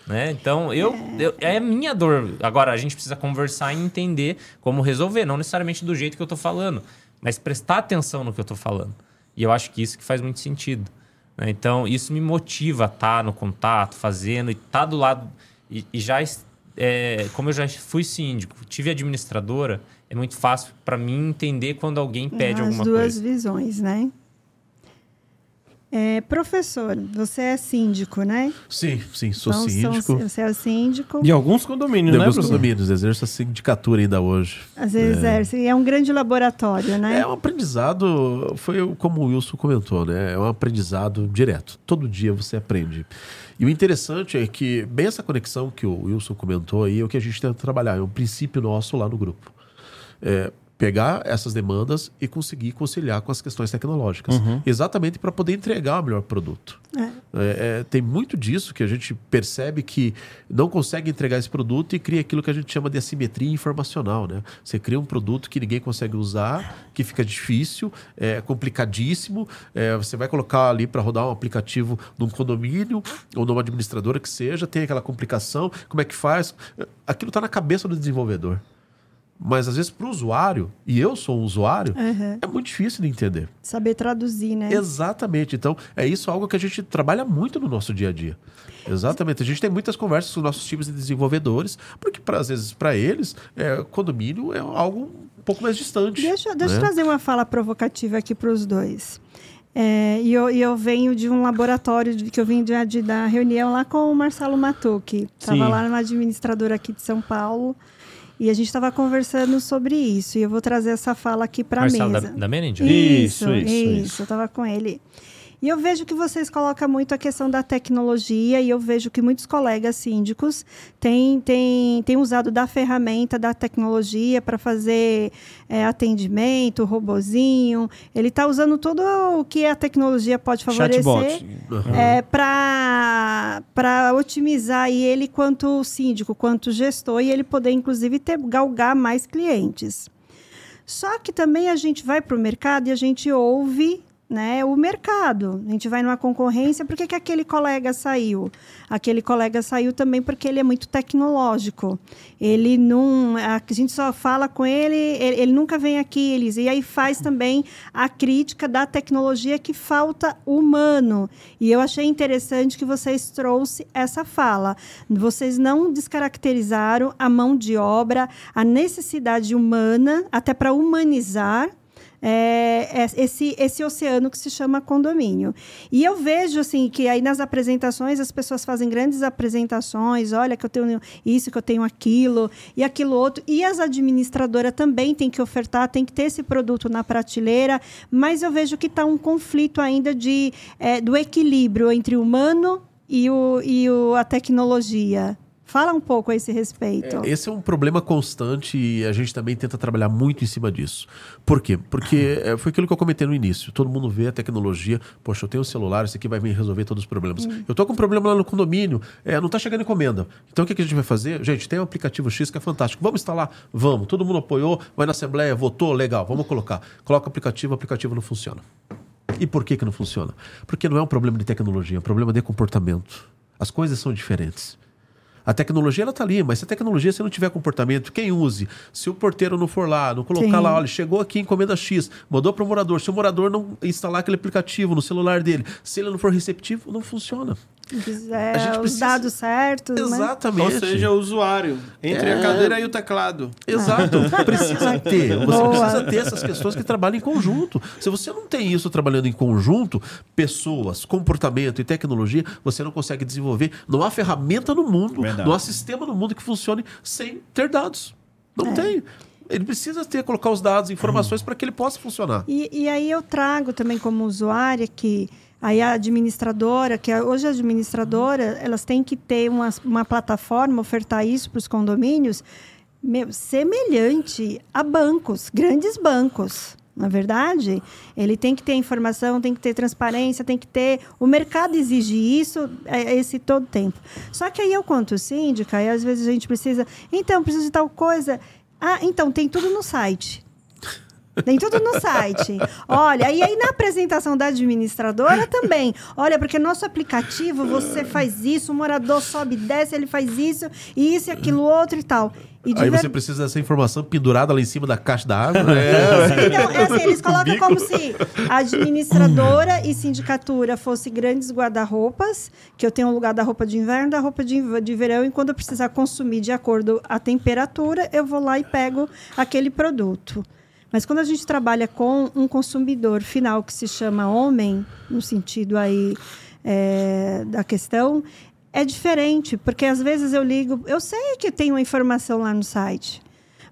S4: Né? Então, eu, eu- é a minha dor. Agora, a gente precisa conversar e entender como resolver, não necessariamente do jeito que eu tô falando, mas prestar atenção no que eu tô falando. E eu acho que isso que faz muito sentido. né? Então, isso me motiva a estar no contato, fazendo e estar do lado. E, e já, é, como eu já fui síndico, tive administradora, é muito fácil para mim entender quando alguém pede
S2: As
S4: alguma
S2: duas
S4: coisa.
S2: visões, né? É, professor, você é síndico, né?
S3: Sim, sim, sou
S2: Então, são-
S3: síndico.
S2: você é o síndico.
S1: De alguns condomínios,
S3: De
S1: né,
S3: alguns
S1: professor?
S3: condomínios, exerço a sindicatura ainda hoje.
S2: Às vezes exerce. E é um grande laboratório, né?
S3: É um aprendizado, foi como o Wilson comentou, né? É um aprendizado direto. Todo dia você aprende. E o interessante é que, bem essa conexão que o Wilson comentou aí, é o que a gente tenta trabalhar. É um princípio nosso lá no grupo. É pegar essas demandas e conseguir conciliar com as questões tecnológicas. Exatamente para poder entregar o melhor produto. É, é, tem muito disso que a gente percebe que não consegue entregar esse produto e cria aquilo que a gente chama de assimetria informacional. Né? Você cria um produto que ninguém consegue usar, que fica difícil, é complicadíssimo. é, você vai colocar ali para rodar um aplicativo num condomínio ou numa administradora que seja, tem aquela complicação. Como é que faz? Aquilo está na cabeça do desenvolvedor. Mas às vezes para o usuário, e eu sou um usuário,
S2: Uhum.
S3: é muito difícil de entender.
S2: Saber traduzir, né?
S3: Exatamente. Então, é isso algo que a gente trabalha muito no nosso dia a dia. Exatamente. A gente tem muitas conversas com nossos times de desenvolvedores, porque pra, às vezes para eles, é, condomínio é algo um pouco mais distante.
S2: Deixa, deixa eu
S3: né?
S2: trazer uma fala provocativa aqui para os dois. É, e, eu, e eu venho de um laboratório de- que eu vim de, de- da reunião lá com o Marcelo Matucci. Estava lá numa administradora aqui de São Paulo. E a gente estava conversando sobre isso. E eu vou trazer essa fala aqui para a
S4: Marcelo da,
S2: mesa.
S4: da Manager?
S1: Isso,
S2: Isso,
S1: isso,
S2: isso,
S1: isso.
S2: Eu estava com ele. E eu vejo que vocês colocam muito a questão da tecnologia e eu vejo que muitos colegas síndicos têm, têm, têm usado da ferramenta da tecnologia para fazer é, atendimento, robozinho. Ele está usando tudo o que a tecnologia pode favorecer
S1: Chatbot.
S2: é, para otimizar aí ele quanto síndico, quanto gestor, e ele poder, inclusive, ter, galgar mais clientes. Só que também a gente vai para o mercado e a gente ouve né, o mercado. A gente vai numa concorrência, por que, que aquele colega saiu? Aquele colega saiu também porque ele é muito tecnológico. Ele não. A gente só fala com ele, ele, ele nunca vem aqui, eles. E aí faz também a crítica da tecnologia que falta humano. E eu achei interessante que vocês trouxeram essa fala. Vocês não descaracterizaram a mão de obra, a necessidade humana, até para humanizar é, é esse, esse oceano que se chama condomínio. E eu vejo assim que aí nas apresentações as pessoas fazem grandes apresentações, olha que eu tenho isso, que eu tenho aquilo e aquilo outro. E as administradoras também têm que ofertar, tem que ter esse produto na prateleira, mas eu vejo que está um conflito ainda de, é, do equilíbrio entre o humano e, o, e o, a tecnologia. Fala um pouco a esse respeito.
S3: É, esse é um problema constante e a gente também tenta trabalhar muito em cima disso. Por quê? Porque é, foi aquilo que eu comentei no início. Todo mundo vê a tecnologia, poxa, eu tenho um celular, isso aqui vai me resolver todos os problemas. Hum. Eu tô com um problema lá no condomínio, é, não tá chegando encomenda. Então o que, que a gente vai fazer? Gente, tem um aplicativo X que é fantástico. Vamos instalar? Vamos. Todo mundo apoiou, vai na Assembleia, votou, legal, vamos colocar. Coloca o aplicativo, o aplicativo não funciona. E por que, que não funciona? Porque não é um problema de tecnologia, é um problema de comportamento. As coisas são diferentes. A tecnologia ela está ali, mas se a tecnologia se não tiver comportamento, quem use? Se o porteiro não for lá, não colocar Sim. lá, olha, chegou aqui encomenda X, mandou para o morador. Se o morador não instalar aquele aplicativo no celular dele, se ele não for receptivo, não funciona.
S2: É, os precisa... dados certos.
S1: Né? Exatamente. Ou seja, o usuário. Entre é... a cadeira e o teclado.
S3: Exato. precisa ter. Você Boa. precisa ter essas questões que trabalham em conjunto. Se você não tem isso trabalhando em conjunto, pessoas, comportamento e tecnologia, você não consegue desenvolver. Não há ferramenta no mundo, Verdade. não há sistema no mundo que funcione sem ter dados. Não é. tem. Ele precisa ter, colocar os dados, informações hum. para que ele possa funcionar.
S2: E, e aí eu trago também como usuária que Aí a administradora, que hoje a administradora, elas têm que ter uma, uma plataforma, ofertar isso para os condomínios, meu, semelhante a bancos, grandes bancos. Na é verdade, ele tem que ter informação, tem que ter transparência, tem que ter. O mercado exige isso é, esse todo tempo. Só que aí eu conto síndica, e às vezes a gente precisa. Então, precisa de tal coisa. Ah, então, tem tudo no site. Tem tudo no site. Olha, e aí na apresentação da administradora também. Olha, porque nosso aplicativo, você faz isso, o morador sobe e desce, ele faz isso, e isso e aquilo outro e tal. E
S3: aí você precisa dessa informação pendurada lá em cima da caixa da água? Né? É.
S2: Então, é assim, eles colocam como se a administradora e sindicatura fosse grandes guarda-roupas, que eu tenho um lugar da roupa de inverno, da roupa de, de verão, e quando eu precisar consumir de acordo a temperatura, eu vou lá e pego aquele produto. Mas quando a gente trabalha com um consumidor final que se chama homem, no sentido aí é, da questão, é diferente, porque às vezes eu ligo, eu sei que tem uma informação lá no site,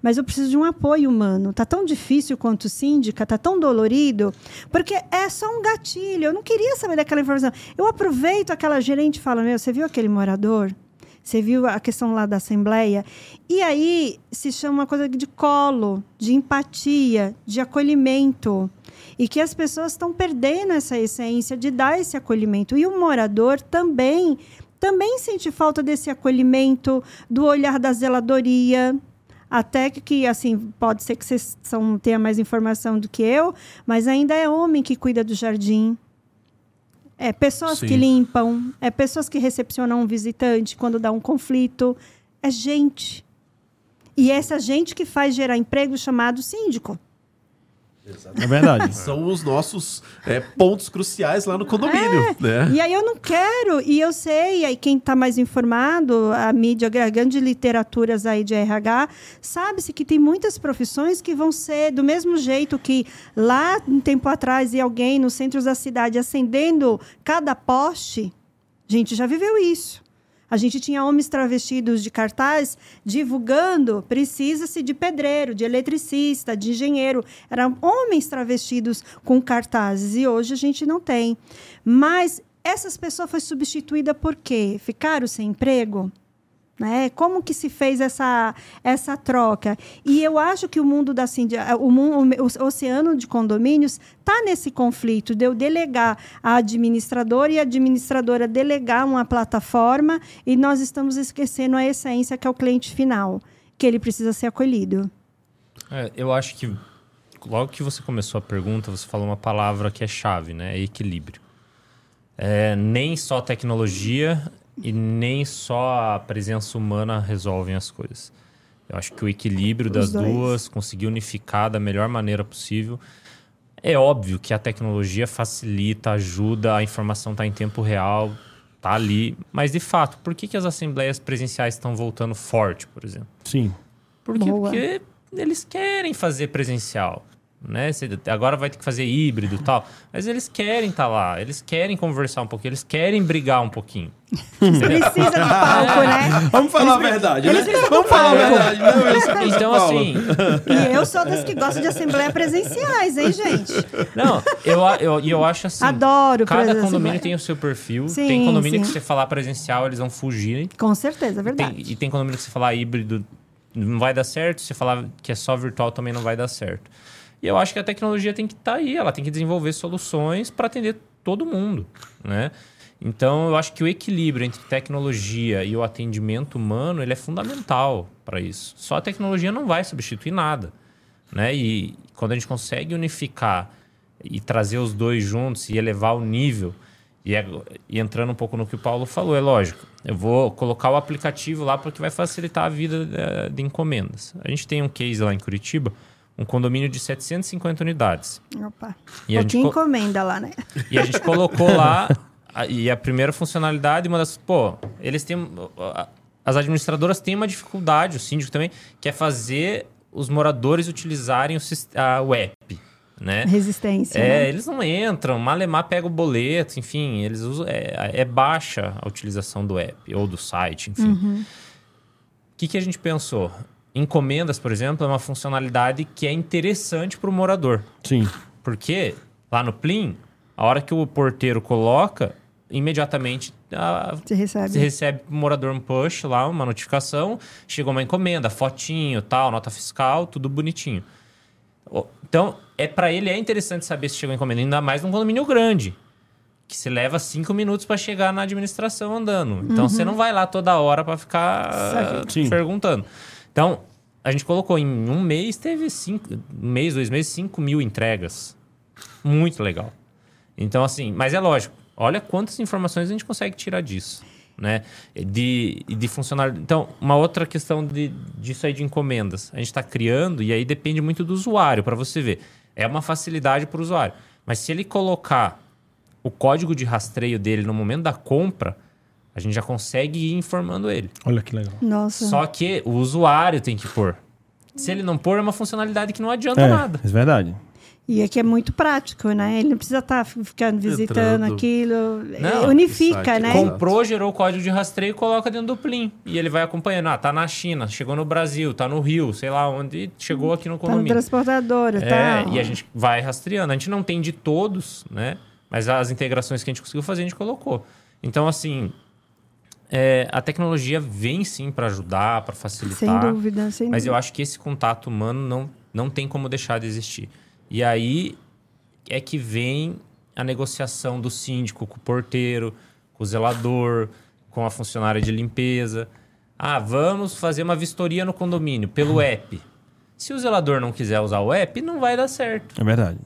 S2: mas eu preciso de um apoio humano. Tá tão difícil quanto síndica, tá tão dolorido, porque é só um gatilho. Eu não queria saber daquela informação. Eu aproveito aquela gerente e falo: Meu, você viu aquele morador? Você viu a questão lá da Assembleia? E aí se chama uma coisa de colo, de empatia, de acolhimento. E que as pessoas estão perdendo essa essência de dar esse acolhimento. E o morador também também sente falta desse acolhimento, do olhar da zeladoria, até que, assim, pode ser que vocês são, tenha mais informação do que eu, mas ainda é homem que cuida do jardim. É pessoas Sim. que limpam, é pessoas que recepcionam um visitante quando dá um conflito. É gente. E é essa gente que faz gerar emprego chamado síndico.
S3: É verdade. São os nossos é, pontos cruciais lá no condomínio. É. Né?
S2: E aí eu não quero, e eu sei, aí quem está mais informado, a mídia, grande literaturas aí de RH, sabe-se que tem muitas profissões que vão ser do mesmo jeito que lá um tempo atrás e alguém nos centros da cidade acendendo cada poste. A gente já viveu isso. A gente tinha homens travestidos de cartaz divulgando precisa-se de pedreiro, de eletricista, de engenheiro. Eram homens travestidos com cartazes e hoje a gente não tem. Mas essas pessoas foi substituída por quê? Ficaram sem emprego? Né? Como que se fez essa, essa troca? E eu acho que o mundo da o, mundo, o oceano de condomínios está nesse conflito de eu delegar a administradora e a administradora delegar uma plataforma e nós estamos esquecendo a essência que é o cliente final, que ele precisa ser acolhido.
S4: É, eu acho que logo que você começou a pergunta, você falou uma palavra que é chave, né? É equilíbrio. É, nem só tecnologia e nem só a presença humana resolvem as coisas. Eu acho que o equilíbrio das duas, conseguir unificar da melhor maneira possível. É óbvio que a tecnologia facilita, ajuda, a informação está em tempo real, está ali. Mas, de fato, por que, que as assembleias presenciais estão voltando forte, por exemplo?
S3: Sim.
S4: Porque, porque eles querem fazer presencial. Né? Você agora vai ter que fazer híbrido e tal. Mas eles querem estar lá, eles querem conversar um pouquinho, eles querem brigar um pouquinho.
S2: Precisa de palco, né?
S1: Vamos falar a verdade, né?
S2: eles
S1: Vamos falar a verdade, né, Wilson
S4: Então, assim,
S2: E eu sou das que gostam de assembleia presenciais, hein, gente?
S4: não, eu, eu, e eu acho assim.
S2: Adoro
S4: Cada condomínio tem o seu perfil.
S2: Sim,
S4: tem condomínio que
S2: sim.
S4: você falar presencial, eles vão fugir.
S2: Com certeza, é
S4: Tem-
S2: verdade.
S4: e tem condomínio que você falar híbrido não vai dar certo. Se você falar que é só virtual também não vai dar certo. E eu acho que a tecnologia tem que estar aí, ela tem que desenvolver soluções para atender todo mundo, né? Então, eu acho que o equilíbrio entre tecnologia e o atendimento humano, ele é fundamental para isso. Só a tecnologia não vai substituir nada, né? E quando a gente consegue unificar e trazer os dois juntos e elevar o nível, e, é- e entrando um pouco no que o Paulo falou, é lógico. Eu vou colocar o aplicativo lá porque vai facilitar a vida eh, de encomendas. A gente tem um case lá em Curitiba, um condomínio de 750 unidades.
S2: Opa.
S4: E a gente
S2: encomenda lá, né?
S4: E a gente colocou lá, a- e a primeira funcionalidade, uma das. Pô, eles têm. As administradoras têm uma dificuldade, o síndico também, que é fazer os moradores utilizarem o, a, o app. Né?
S2: Resistência.
S4: É,
S2: né?
S4: eles não entram, malemar pega o boleto, enfim, eles usam, é, é baixa a utilização do app ou do site, enfim. O que, que a gente pensou? Encomendas, por exemplo, é uma funcionalidade que é interessante para o morador.
S1: Sim.
S4: Porque lá no Plim, a hora que o porteiro coloca, imediatamente a-
S2: Você recebe.
S4: você recebe o morador um push lá, uma notificação, chegou uma encomenda, fotinho, tal, nota fiscal, tudo bonitinho. Então, é para ele é interessante saber se chegou a encomenda, ainda mais num condomínio grande, que você leva cinco minutos para chegar na administração andando. Então, você não vai lá toda hora para ficar
S2: Sabe.
S1: Sim.
S4: Então, a gente colocou em um mês, teve cinco, um mês, dois meses, cinco mil entregas. Muito legal. Então, assim, mas é lógico, olha quantas informações a gente consegue tirar disso, né? De, de funcionário. Então, uma outra questão de, disso aí de encomendas. A gente está criando, e aí depende muito do usuário, para você ver. É uma facilidade para o usuário. Mas se ele colocar o código de rastreio dele no momento da compra, a gente já consegue ir informando ele.
S1: Olha que legal.
S2: Nossa.
S4: Só que o usuário tem que pôr. Se ele não pôr, é uma funcionalidade que não adianta
S1: É,
S4: nada.
S1: é verdade.
S2: E aqui é muito prático, né? Ele não precisa estar ficando visitando
S3: Entrando.
S2: aquilo.
S4: Não,
S2: Unifica, né?
S4: Comprou, gerou o código de rastreio e coloca dentro do Plim. E ele vai acompanhando. Ah, tá na China, chegou no Brasil, tá no Rio, sei lá onde, chegou aqui no
S2: Tá no
S4: condomínio.
S2: transportadora,
S4: É,
S2: tá?
S4: e a gente vai rastreando. A gente não tem de todos, né? Mas as integrações que a gente conseguiu fazer, a gente colocou. Então, assim, é, a tecnologia vem sim para ajudar, para facilitar.
S2: Sem dúvida, sem
S4: Mas eu
S2: dúvida.
S4: acho que esse contato humano não, não tem como deixar de existir. E aí é que vem a negociação do síndico com o porteiro, com o zelador, com a funcionária de limpeza. Ah, vamos fazer uma vistoria no condomínio pelo app. Se o zelador não quiser usar o app, não vai dar certo.
S1: É verdade.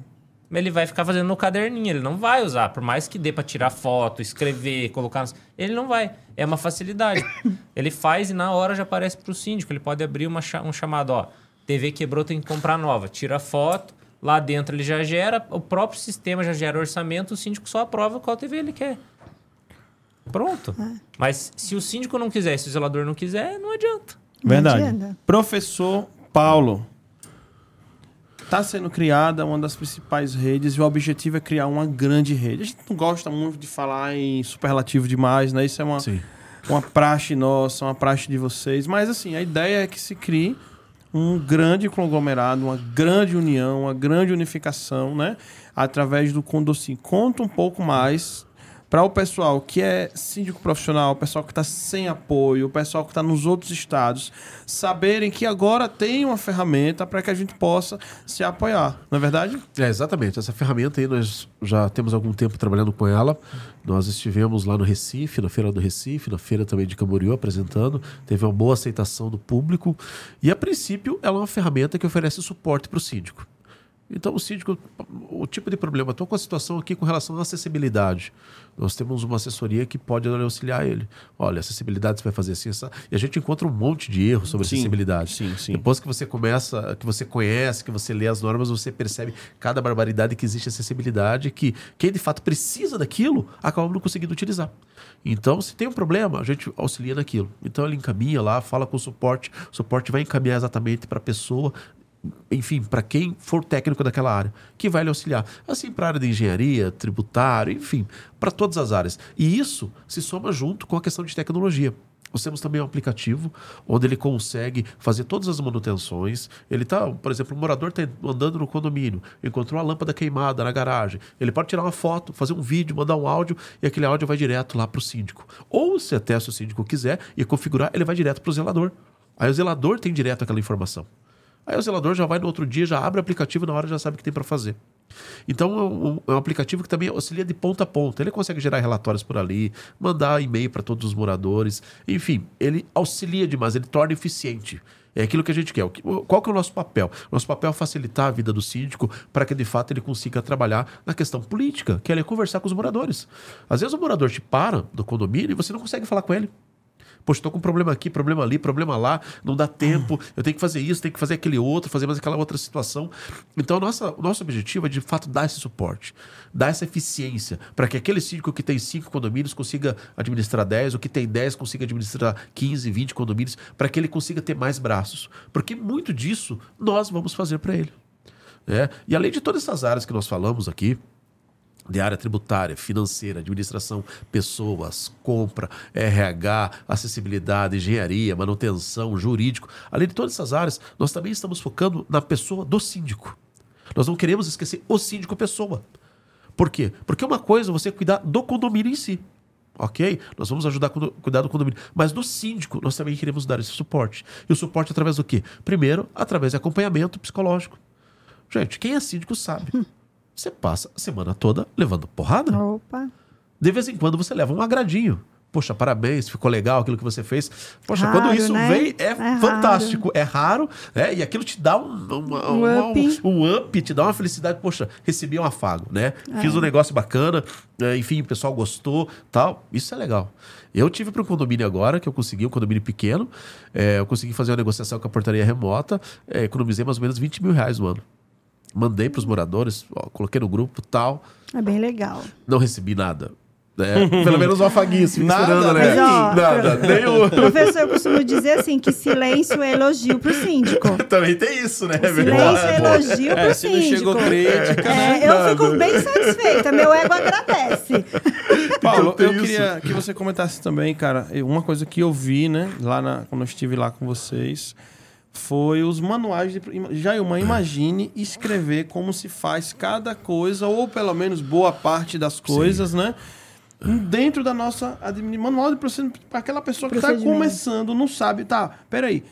S4: Ele vai ficar fazendo no caderninho, ele não vai usar, por mais que dê para tirar foto, escrever, colocar. Ele não vai. É uma facilidade. ele faz e na hora já aparece para o síndico. Ele pode abrir uma, um chamado, ó, TV quebrou, tem que comprar nova. Tira a foto, lá dentro ele já gera, o próprio sistema já gera orçamento, o síndico só aprova qual TV ele quer. Pronto. Mas se o síndico não quiser, se o zelador não quiser, não adianta.
S2: Não
S1: Verdade.
S2: adianta.
S1: Professor Paulo. Está sendo criada uma das principais redes e o objetivo é criar uma grande rede. A gente não gosta muito de falar em superlativo demais, né? Isso é uma,
S3: Sim.
S1: uma praxe nossa, uma praxe de vocês. Mas, assim, a ideia é que se crie um grande conglomerado, uma grande união, uma grande unificação, né? Através do Condocin. Conta um pouco mais para o pessoal que é síndico profissional, o pessoal que está sem apoio, o pessoal que está nos outros estados, saberem que agora tem uma ferramenta para que a gente possa se apoiar, não é verdade?
S3: É, exatamente. Essa ferramenta aí nós já temos algum tempo trabalhando com ela. Nós estivemos lá no Recife, na Feira do Recife, na Feira também de Camboriú, apresentando. Teve uma boa aceitação do público. E, a princípio, ela é uma ferramenta que oferece suporte para o síndico. Então, o síndico, o tipo de problema, estou com a situação aqui com relação à acessibilidade. Nós temos uma assessoria que pode auxiliar ele. Olha, acessibilidade você vai fazer assim, essa... e a gente encontra um monte de erros sobre
S1: Sim,
S3: acessibilidade.
S1: sim, sim.
S3: Depois que você começa, que você conhece, que você lê as normas, você percebe cada barbaridade que existe acessibilidade, que quem de fato precisa daquilo acaba não conseguindo utilizar. Então, se tem um problema, a gente auxilia naquilo. Então, ele encaminha lá, fala com o suporte, o suporte vai encaminhar exatamente para a pessoa enfim, para quem for técnico daquela área, que vai lhe auxiliar. Assim, para a área de engenharia, tributário, enfim, para todas as áreas. E isso se soma junto com a questão de tecnologia. Nós temos também um aplicativo onde ele consegue fazer todas as manutenções. Ele está, por exemplo, o morador está andando no condomínio, encontrou a lâmpada queimada na garagem. Ele pode tirar uma foto, fazer um vídeo, mandar um áudio e aquele áudio vai direto lá para o síndico. Ou, se até se o síndico quiser e configurar, ele vai direto para o zelador. Aí o zelador tem direto aquela informação. Aí o zelador já vai no outro dia, já abre o aplicativo na hora já sabe o que tem para fazer. Então é um, é um, aplicativo que também auxilia de ponta a ponta. Ele consegue gerar relatórios por ali, mandar e-mail para todos os moradores. Enfim, ele auxilia demais, ele torna eficiente. É aquilo que a gente quer. Qual que é o nosso papel? Nosso papel é facilitar a vida do síndico para que, de fato, ele consiga trabalhar na questão política, que é conversar com os moradores. Às vezes o morador te para do condomínio e você não consegue falar com ele. Poxa, estou com problema aqui, problema ali, problema lá, não dá tempo, eu tenho que fazer isso, tenho que fazer aquele outro, fazer mais aquela outra situação. Então, nossa, o nosso objetivo é, de fato, dar esse suporte, dar essa eficiência, para que aquele síndico que tem cinco condomínios consiga administrar 10, o que tem 10 consiga administrar 15, 20 condomínios, para que ele consiga ter mais braços. Porque muito disso nós vamos fazer para ele. É? E além de todas essas áreas que nós falamos aqui, de área tributária, financeira, administração, pessoas, compra, RH, acessibilidade, engenharia, manutenção, jurídico. Além de todas essas áreas, nós também estamos focando na pessoa do síndico. Nós não queremos esquecer o síndico pessoa. Por quê? Porque uma coisa é você cuidar do condomínio em si. Ok? Nós vamos ajudar a cuidar do condomínio. Mas do síndico, nós também queremos dar esse suporte. E o suporte através do quê? Primeiro, através de acompanhamento psicológico. Gente, quem é síndico sabe. Você passa a semana toda levando porrada.
S2: Opa.
S3: De vez em quando você leva um agradinho. Poxa, parabéns, ficou legal aquilo que você fez. Poxa,
S2: Raro,
S3: quando isso
S2: né?
S3: vem, é,
S2: É
S3: fantástico, é raro, né? E aquilo te dá um, uma-
S2: Um
S3: uma-
S2: up.
S3: um up, te dá uma felicidade. Poxa, recebi um afago, né? Fiz um negócio bacana, né? enfim, o pessoal gostou, tal. Isso é legal. Eu tive para um condomínio agora, que eu consegui, um condomínio pequeno. é, eu consegui fazer uma negociação com a portaria remota, é, economizei mais ou menos 20 mil reais no ano. Mandei para os moradores, ó, coloquei no grupo tal.
S2: É bem legal.
S3: Não recebi nada. né? Pelo menos um afaguinho, se
S1: Nada,
S3: né?
S2: Mas, ó,
S3: Nada, nem o...
S2: Professor, eu costumo dizer assim que silêncio é elogio pro síndico.
S3: Também tem isso, né?
S2: Silêncio é elogio pro
S1: É, não
S2: síndico.
S1: chegou crítica, né?
S2: É, eu fico bem satisfeita, meu ego agradece.
S1: Paulo, eu queria que você comentasse também, cara, uma coisa que eu vi, né, lá na, quando eu estive lá com vocês, foi os manuais de. Jailma, imagine escrever como se faz cada coisa, ou pelo menos boa parte das coisas, né? Dentro da nossa manual de procedimento, para aquela pessoa que está começando, não sabe, tá, peraí.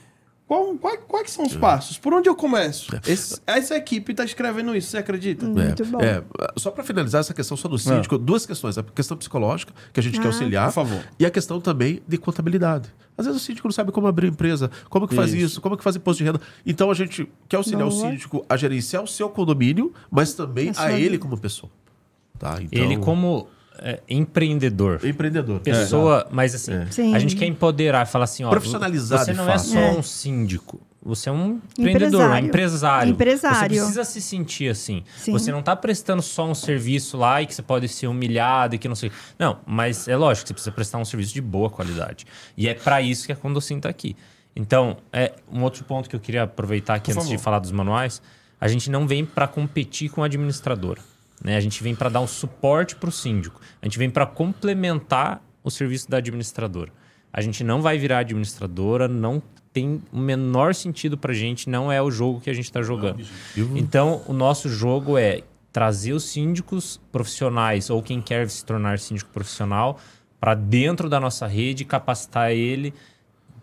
S1: Qual, qual, quais são os passos? Por onde eu começo? Esse- essa equipe está escrevendo isso, você acredita?
S2: Muito bom.
S3: É, só para finalizar essa questão só do síndico, duas questões. A questão psicológica, que a gente quer
S2: Ah.
S3: auxiliar.
S1: Por favor.
S3: E a questão também de contabilidade. Às vezes o síndico não sabe como abrir empresa, como que faz
S1: Isso.
S3: isso, como que faz imposto de renda. Então a gente quer auxiliar o síndico a gerenciar o seu condomínio, mas também
S2: A
S3: a, ele
S2: vida.
S3: como pessoa. Tá? Então,
S4: Ele como é, empreendedor.
S3: empreendedor.
S4: Pessoa, mas assim,
S2: Sim.
S4: a gente quer empoderar e falar assim, ó,
S3: Profissionalizar,
S4: você
S3: de
S4: não é só
S2: É.
S4: um síndico, você é um empreendedor, um
S2: Empresário.
S4: empresário.
S2: Empresário.
S4: Você precisa se sentir assim.
S2: Sim.
S4: Você não está prestando só um serviço lá e que você pode ser humilhado e que não sei. Não, mas é lógico que você precisa prestar um serviço de boa qualidade. E é para isso que a Condocin está aqui. Então, é um outro ponto que eu queria aproveitar aqui
S1: Por
S4: antes de
S1: favor.
S4: falar dos manuais, a gente não vem para competir com a administradora. Né? A gente vem para dar um suporte para o síndico. A gente vem para complementar o serviço da administradora. A gente não vai virar administradora, não tem o menor sentido para a gente, não é o jogo que a gente está jogando. Então, o nosso jogo é trazer os síndicos profissionais ou quem quer se tornar síndico profissional para dentro da nossa rede, capacitar ele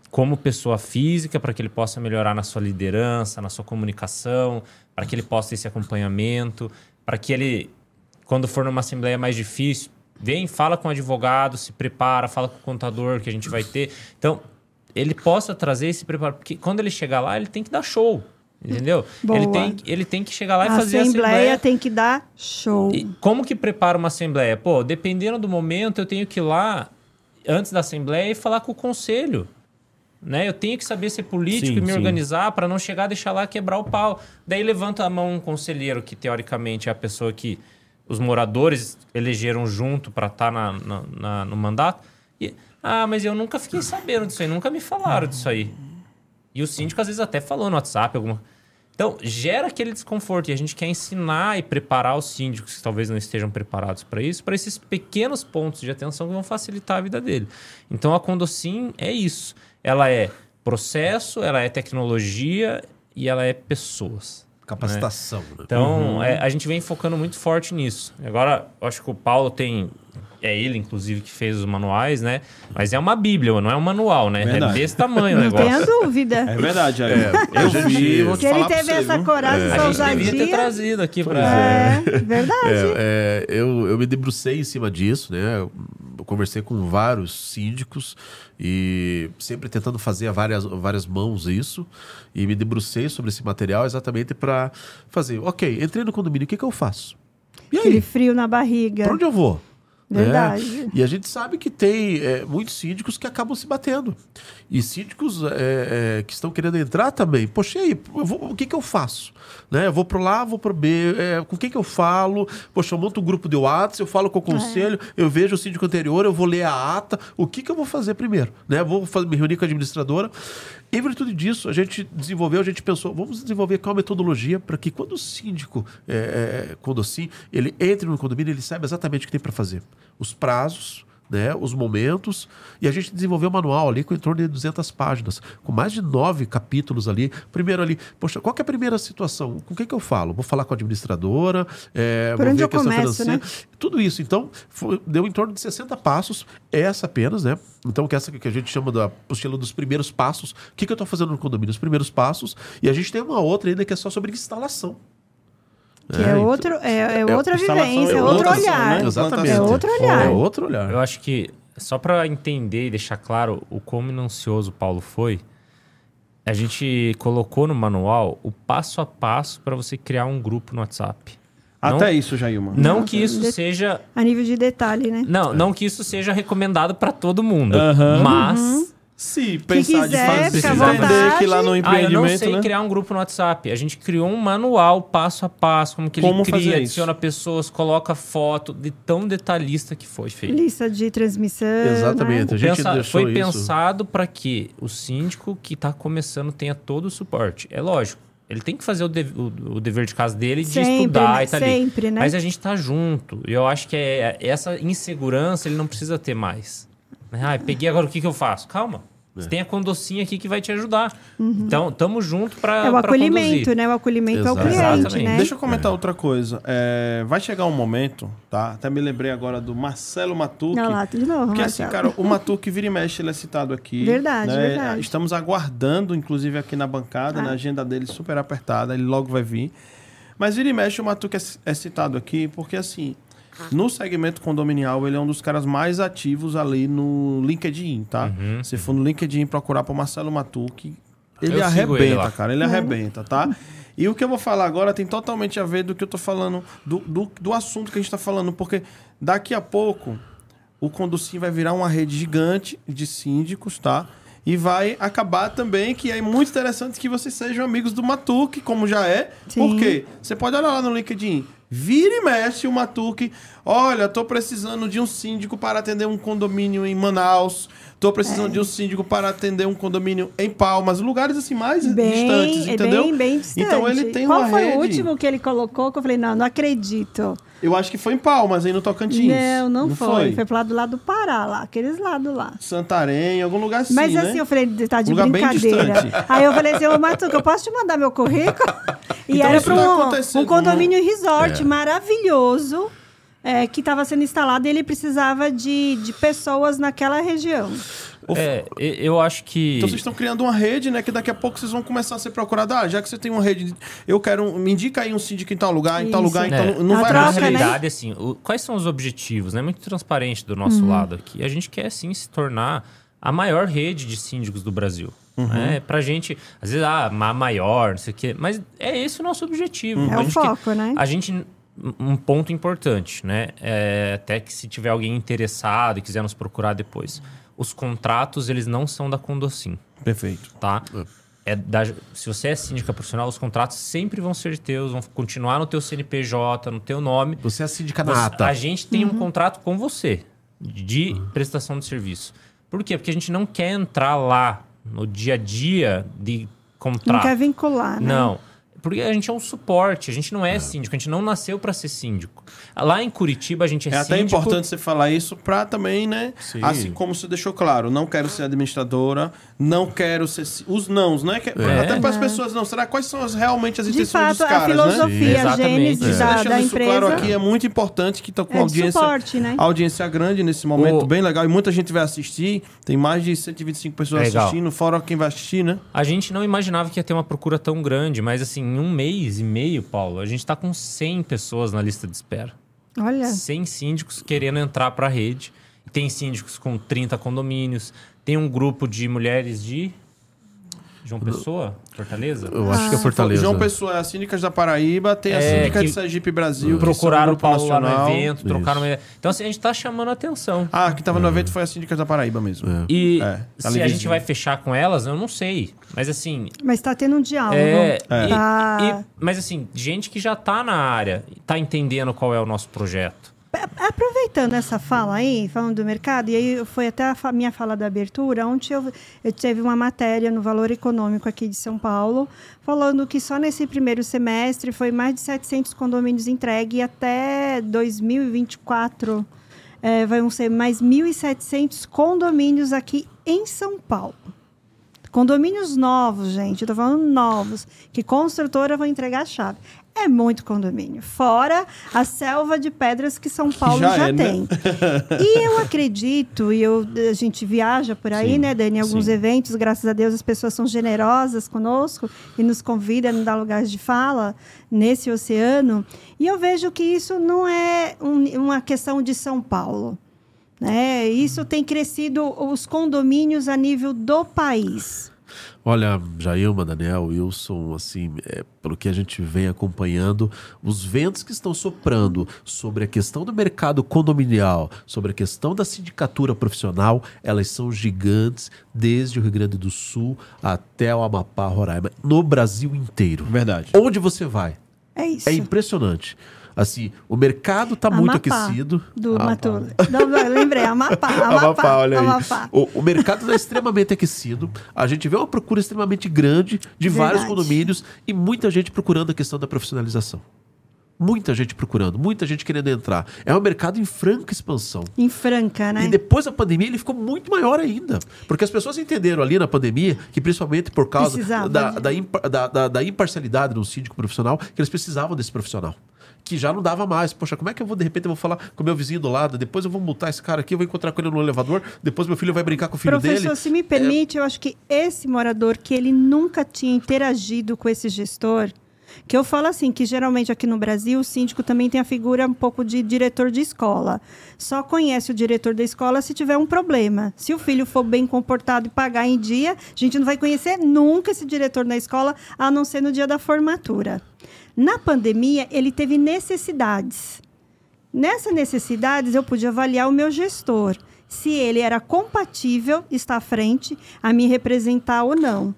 S4: como pessoa física para que ele possa melhorar na sua liderança, na sua comunicação, para que ele possa ter esse acompanhamento, para que ele, quando for numa assembleia mais difícil, vem, fala com o advogado, se prepara, fala com o contador que a gente vai ter. Então, ele possa trazer esse preparo, porque quando ele chegar lá, ele tem que dar show. Entendeu?
S2: Boa.
S4: Ele tem, ele tem que chegar lá e
S2: A
S4: fazer a
S2: assembleia
S4: assembleia.
S2: tem que dar show.
S4: E como que prepara uma assembleia? Pô, dependendo do momento, eu tenho que ir lá antes da assembleia e falar com o conselho. Né? Eu tenho que saber ser político
S1: Sim,
S4: e me
S1: sim.
S4: organizar para não chegar, deixar lá quebrar o pau. Daí levanta a mão um conselheiro que teoricamente é a pessoa que os moradores elegeram junto para estar na, na- na- no mandato. E, ah, mas eu nunca fiquei sabendo disso aí, nunca me falaram disso aí. E o síndico às vezes até falou no WhatsApp alguma. Então, gera aquele desconforto e a gente quer ensinar e preparar os síndicos que talvez não estejam preparados para isso, para esses pequenos pontos de atenção que vão facilitar a vida dele. Então, a Condosim é isso. Ela é processo, ela é tecnologia e ela é pessoas.
S3: Capacitação. Né?
S4: Então, uhum. é, a gente vem focando muito forte nisso. Agora, acho que o Paulo tem é ele, inclusive, que fez os manuais, né? Mas é uma bíblia, não é um manual, né? É verdade. É desse tamanho o negócio.
S2: Não tenha dúvida.
S1: É verdade, aí. É, eu vi, vou
S2: Se ele teve essa viu? coragem, é.
S4: essa ousadia... Devia ter trazido aqui pra...
S2: É, verdade.
S3: É, é, eu, eu me debrucei em cima disso, né? Eu conversei com vários síndicos e sempre tentando fazer a várias, várias mãos isso. E me debrucei sobre esse material exatamente para fazer, ok, entrei no condomínio, o que, que eu faço?
S2: E aí? Aquele frio na barriga.
S3: Pra onde eu vou?
S2: Verdade.
S3: É, e a gente sabe que tem é, muitos síndicos que acabam se batendo. E síndicos é, é que estão querendo entrar também. Poxa, e aí, vou, o que, que eu faço? Né? Eu vou pro lá, vou pro B, é, com quem que eu falo? Poxa, eu monto um grupo de WhatsApp, eu falo com o conselho, é. eu vejo o síndico anterior, eu vou ler a ata. O que, que eu vou fazer primeiro? Né? Vou fazer, me reunir com a administradora. Em virtude disso, a gente desenvolveu, a gente pensou, vamos desenvolver qual metodologia para que quando o síndico, é, quando assim, ele entre no condomínio, ele saiba exatamente o que tem para fazer. Os prazos, né, os momentos, e a gente desenvolveu um manual ali com em torno de 200 páginas, com mais de nove capítulos ali. Primeiro ali, poxa, qual é a primeira situação? Com quem que eu falo? Vou falar com a administradora, é,
S2: Por
S3: vou
S2: ver a questão começo, financeira. Né?
S3: Tudo isso. Então, foi, deu em torno de 60 passos, essa apenas, né? Então, que essa que a gente chama da apostila dos primeiros passos. O que, que eu estou fazendo no condomínio? Os primeiros passos. E a gente tem uma outra ainda que é só sobre instalação.
S2: Que é, é outro, é, é outra vivência, é outro olhar.
S3: Né? Exatamente.
S2: É outro olhar.
S3: É outro olhar.
S4: Eu acho que, só para entender e deixar claro o quão minucioso o Paulo foi, a gente colocou no manual o passo a passo para você criar um grupo no WhatsApp.
S1: Até não, isso, Jailma.
S4: Não que isso de... seja.
S2: A nível de detalhe, né?
S4: Não, não que isso seja recomendado para todo mundo. Uhum. Mas. Uhum
S1: se pensar
S2: quiser,
S1: de fazer, entender que lá no empreendimento, ah, eu não
S4: sei
S1: né?
S4: criar um grupo no WhatsApp. A gente criou um manual passo a passo, como que como ele cria, adiciona pessoas, coloca foto, de tão detalhista que foi feito.
S2: Lista de transmissão.
S3: Exatamente. Né? A gente Pensa,
S4: foi
S3: isso.
S4: pensado para que o síndico que está começando tenha todo o suporte. É lógico. Ele tem que fazer o, de, o, o dever de casa dele de
S2: sempre,
S4: estudar
S2: né?
S4: e tá
S2: sempre,
S4: ali.
S2: Né?
S4: Mas a gente tá junto. E eu acho que é, essa insegurança ele não precisa ter mais. Ah, peguei agora o que, que eu faço? Calma. Você é. tem a condocinha aqui que vai te ajudar. Uhum. Então, tamo junto para
S2: É o acolhimento, conduzir. né? O acolhimento Exato. ao cliente, Exatamente. né?
S1: Deixa eu comentar é. outra coisa. É, vai chegar um momento, tá? Até me lembrei agora do Marcelo Matuque.
S2: Não, lá, de novo,
S1: que assim, cara, o Matuque vira e mexe, ele é citado aqui.
S2: Verdade,
S1: né?
S2: verdade.
S1: Estamos aguardando, inclusive, aqui na bancada, ah. na agenda dele super apertada, ele logo vai vir. Mas vira e mexe, o Matuque é, é citado aqui porque, assim, no segmento condominial, ele é um dos caras mais ativos ali no LinkedIn, tá? Uhum. Se for no LinkedIn procurar por Marcelo Matuque, ele eu arrebenta, ele cara. Ele uhum. arrebenta, tá? E o que eu vou falar agora tem totalmente a ver do que eu tô falando, do, do, do assunto que a gente tá falando, porque daqui a pouco o Conducim vai virar uma rede gigante de síndicos, tá? E vai acabar também, que é muito interessante que vocês sejam amigos do Matuque, como já é. Sim. Por quê? Você pode olhar lá no LinkedIn. Vira e mexe o Matuque. Olha, tô precisando de um síndico para atender um condomínio em Manaus. Tô precisando é. de um síndico para atender um condomínio em Palmas. Lugares assim mais bem, distantes, é entendeu?
S2: Bem, bem distante.
S1: Então ele tem
S2: Qual
S1: uma
S2: foi
S1: rede...
S2: o último que ele colocou que eu falei, não, não acredito.
S1: Eu acho que foi em Palmas, aí no Tocantins.
S2: Não, não, não foi. foi. Foi pro lado do lado do Pará, lá, aqueles lados lá.
S1: Santarém, algum lugar assim.
S2: Mas
S1: assim,
S2: né? eu falei, tá de um brincadeira. Aí eu falei assim, ô Matuca, eu posso te mandar meu currículo? e então, era para um, um, condomínio resort é. maravilhoso. É, que estava sendo instalado e ele precisava de, de pessoas naquela região.
S4: É, eu acho que.
S1: Então vocês estão criando uma rede, né? Que daqui a pouco vocês vão começar a ser procurados. Ah, já que você tem uma rede, eu quero. Me indica aí um síndico em tal lugar, em tal lugar, em tal.
S4: É.
S1: Não
S4: a
S1: vai
S4: troca, Na realidade, né? assim, o, quais são os objetivos? É né? muito transparente do nosso uhum. lado aqui. A gente quer, sim, se tornar a maior rede de síndicos do Brasil. Uhum. Né? Pra gente, às vezes, ah, a maior, não sei o quê. Mas é esse o nosso objetivo.
S2: Uhum. É o foco,
S4: quer,
S2: né?
S4: A gente um ponto importante, né? É, até que se tiver alguém interessado e quiser nos procurar depois os contratos eles não são da Condocin.
S1: Perfeito.
S4: Tá? É da, se você é síndica profissional, os contratos sempre vão ser teus, vão continuar no teu CNPJ, no teu nome.
S3: Você é síndica na ata.
S4: A gente tem uhum. um contrato com você de uhum. prestação de serviço. Por quê? Porque a gente não quer entrar lá no dia a dia de contrato.
S2: Não quer vincular, né?
S4: Não. Porque a gente é um suporte, a gente não é, síndico, a gente não nasceu para ser síndico. Lá em Curitiba a gente é,
S1: É até
S4: síndico.
S1: importante você falar isso pra também, né?
S3: Sim.
S1: Assim como você deixou claro, não quero ser administradora, não quero ser. Os nãos, né? Que-
S4: É.
S1: Até para as pessoas não. Será quais são as, realmente as
S2: De
S1: intenções
S2: fato,
S1: dos
S2: a
S1: caras, né?
S2: filosofia, a
S4: Exatamente.
S2: gênese
S1: Isso,
S2: da,
S1: deixando
S2: da
S1: isso
S2: empresa.
S1: claro aqui é muito importante que tá com
S2: É
S1: audiência,
S2: suporte, né?
S1: audiência grande nesse momento,
S4: O-
S1: bem legal. E muita gente vai assistir. Tem mais de 125 pessoas
S4: Legal.
S1: assistindo, fora quem vai assistir, né?
S4: A gente não imaginava que ia ter uma procura tão grande, mas assim, em um mês e meio, Paulo, a gente tá com 100 pessoas na lista de espera.
S2: Olha,
S4: 100 síndicos querendo entrar para a rede. Tem síndicos com 30 condomínios. Tem um grupo de mulheres de João Pessoa, Fortaleza.
S3: Eu acho que é Fortaleza.
S1: João Pessoa é a Síndicas da Paraíba, tem a
S4: É,
S1: Síndica de
S4: que
S1: Sergipe Brasil. que
S4: Procuraram
S1: um grupo
S4: Paulo lá no evento, trocaram uma ideia. Então, assim, a gente tá chamando a atenção.
S1: Ah, que tava no evento foi a Síndicas da Paraíba mesmo.
S3: É.
S4: E
S1: É,
S4: se a gente vai fechar com elas, eu não sei. Mas assim,
S2: mas está tendo um diálogo.
S4: É,
S1: É.
S4: e-
S2: Tá.
S4: e- mas assim, gente que já tá na área, tá entendendo qual é o nosso projeto.
S2: Aproveitando essa fala aí, falando do mercado, e aí foi até a minha fala da abertura, ontem eu, eu teve uma matéria no Valor Econômico aqui de São Paulo, falando que só nesse primeiro semestre foi mais de 700 condomínios entregues e até 2024 eh, vão ser mais 1.700 condomínios aqui em São Paulo. Condomínios novos, gente, eu falando novos, que construtora vai entregar a chave. É muito condomínio. Fora a selva de pedras que São Paulo
S1: já
S2: já,
S1: é, né?
S2: tem. E eu acredito, e eu, a gente viaja por aí,
S1: Sim,
S2: né, Dani, em alguns
S1: sim.
S2: eventos, graças a Deus as pessoas são generosas conosco e nos convidam, nos dá lugares de fala nesse oceano. E eu vejo que isso não é um- uma questão de São Paulo. Né? Isso tem crescido os condomínios a nível do país.
S3: Olha, Jailma, Daniel, Wilson, assim, é, pelo que a gente vem acompanhando, os ventos que estão soprando sobre a questão do mercado condominial, sobre a questão da sindicatura profissional, elas são gigantes desde o Rio Grande do Sul até o Amapá, Roraima, no Brasil inteiro.
S1: Verdade.
S3: Onde você vai?
S2: É isso.
S3: É impressionante. Assim, o mercado está muito aquecido.
S2: Do
S3: Amapá.
S2: Mato. Não, não, lembrei, Amapá. Amapá,
S3: Amapá, olha aí.
S2: Amapá.
S3: O, o mercado está extremamente aquecido. A gente vê uma procura extremamente grande de vários
S2: Verdade.
S3: condomínios e muita gente procurando a questão da profissionalização. Muita gente procurando, muita gente querendo entrar. É um mercado em franca expansão.
S2: Em Franca, né?
S3: E depois da pandemia ele ficou muito maior ainda. Porque as pessoas entenderam ali na pandemia que, principalmente por causa da, da- da- da imparcialidade do síndico profissional, que eles precisavam desse profissional. Que já não dava mais. Poxa, como é que eu vou, de repente, eu vou falar com o meu vizinho do lado, depois eu vou multar esse cara aqui, eu vou encontrar com ele no elevador, depois meu filho vai brincar com o filho
S2: Professor,
S3: dele. É.
S2: se me permite, eu acho que esse morador que ele nunca tinha interagido com esse gestor, que eu falo assim, que geralmente aqui no Brasil o síndico também tem a figura um pouco de diretor de escola. Só conhece o diretor da escola se tiver um problema. Se o filho for bem comportado e pagar em dia, a gente não vai conhecer nunca esse diretor na escola, a não ser no dia da formatura. Na pandemia, ele teve necessidades. Nessas necessidades, eu pude avaliar o meu gestor, se ele era compatível estar à frente a me representar ou não.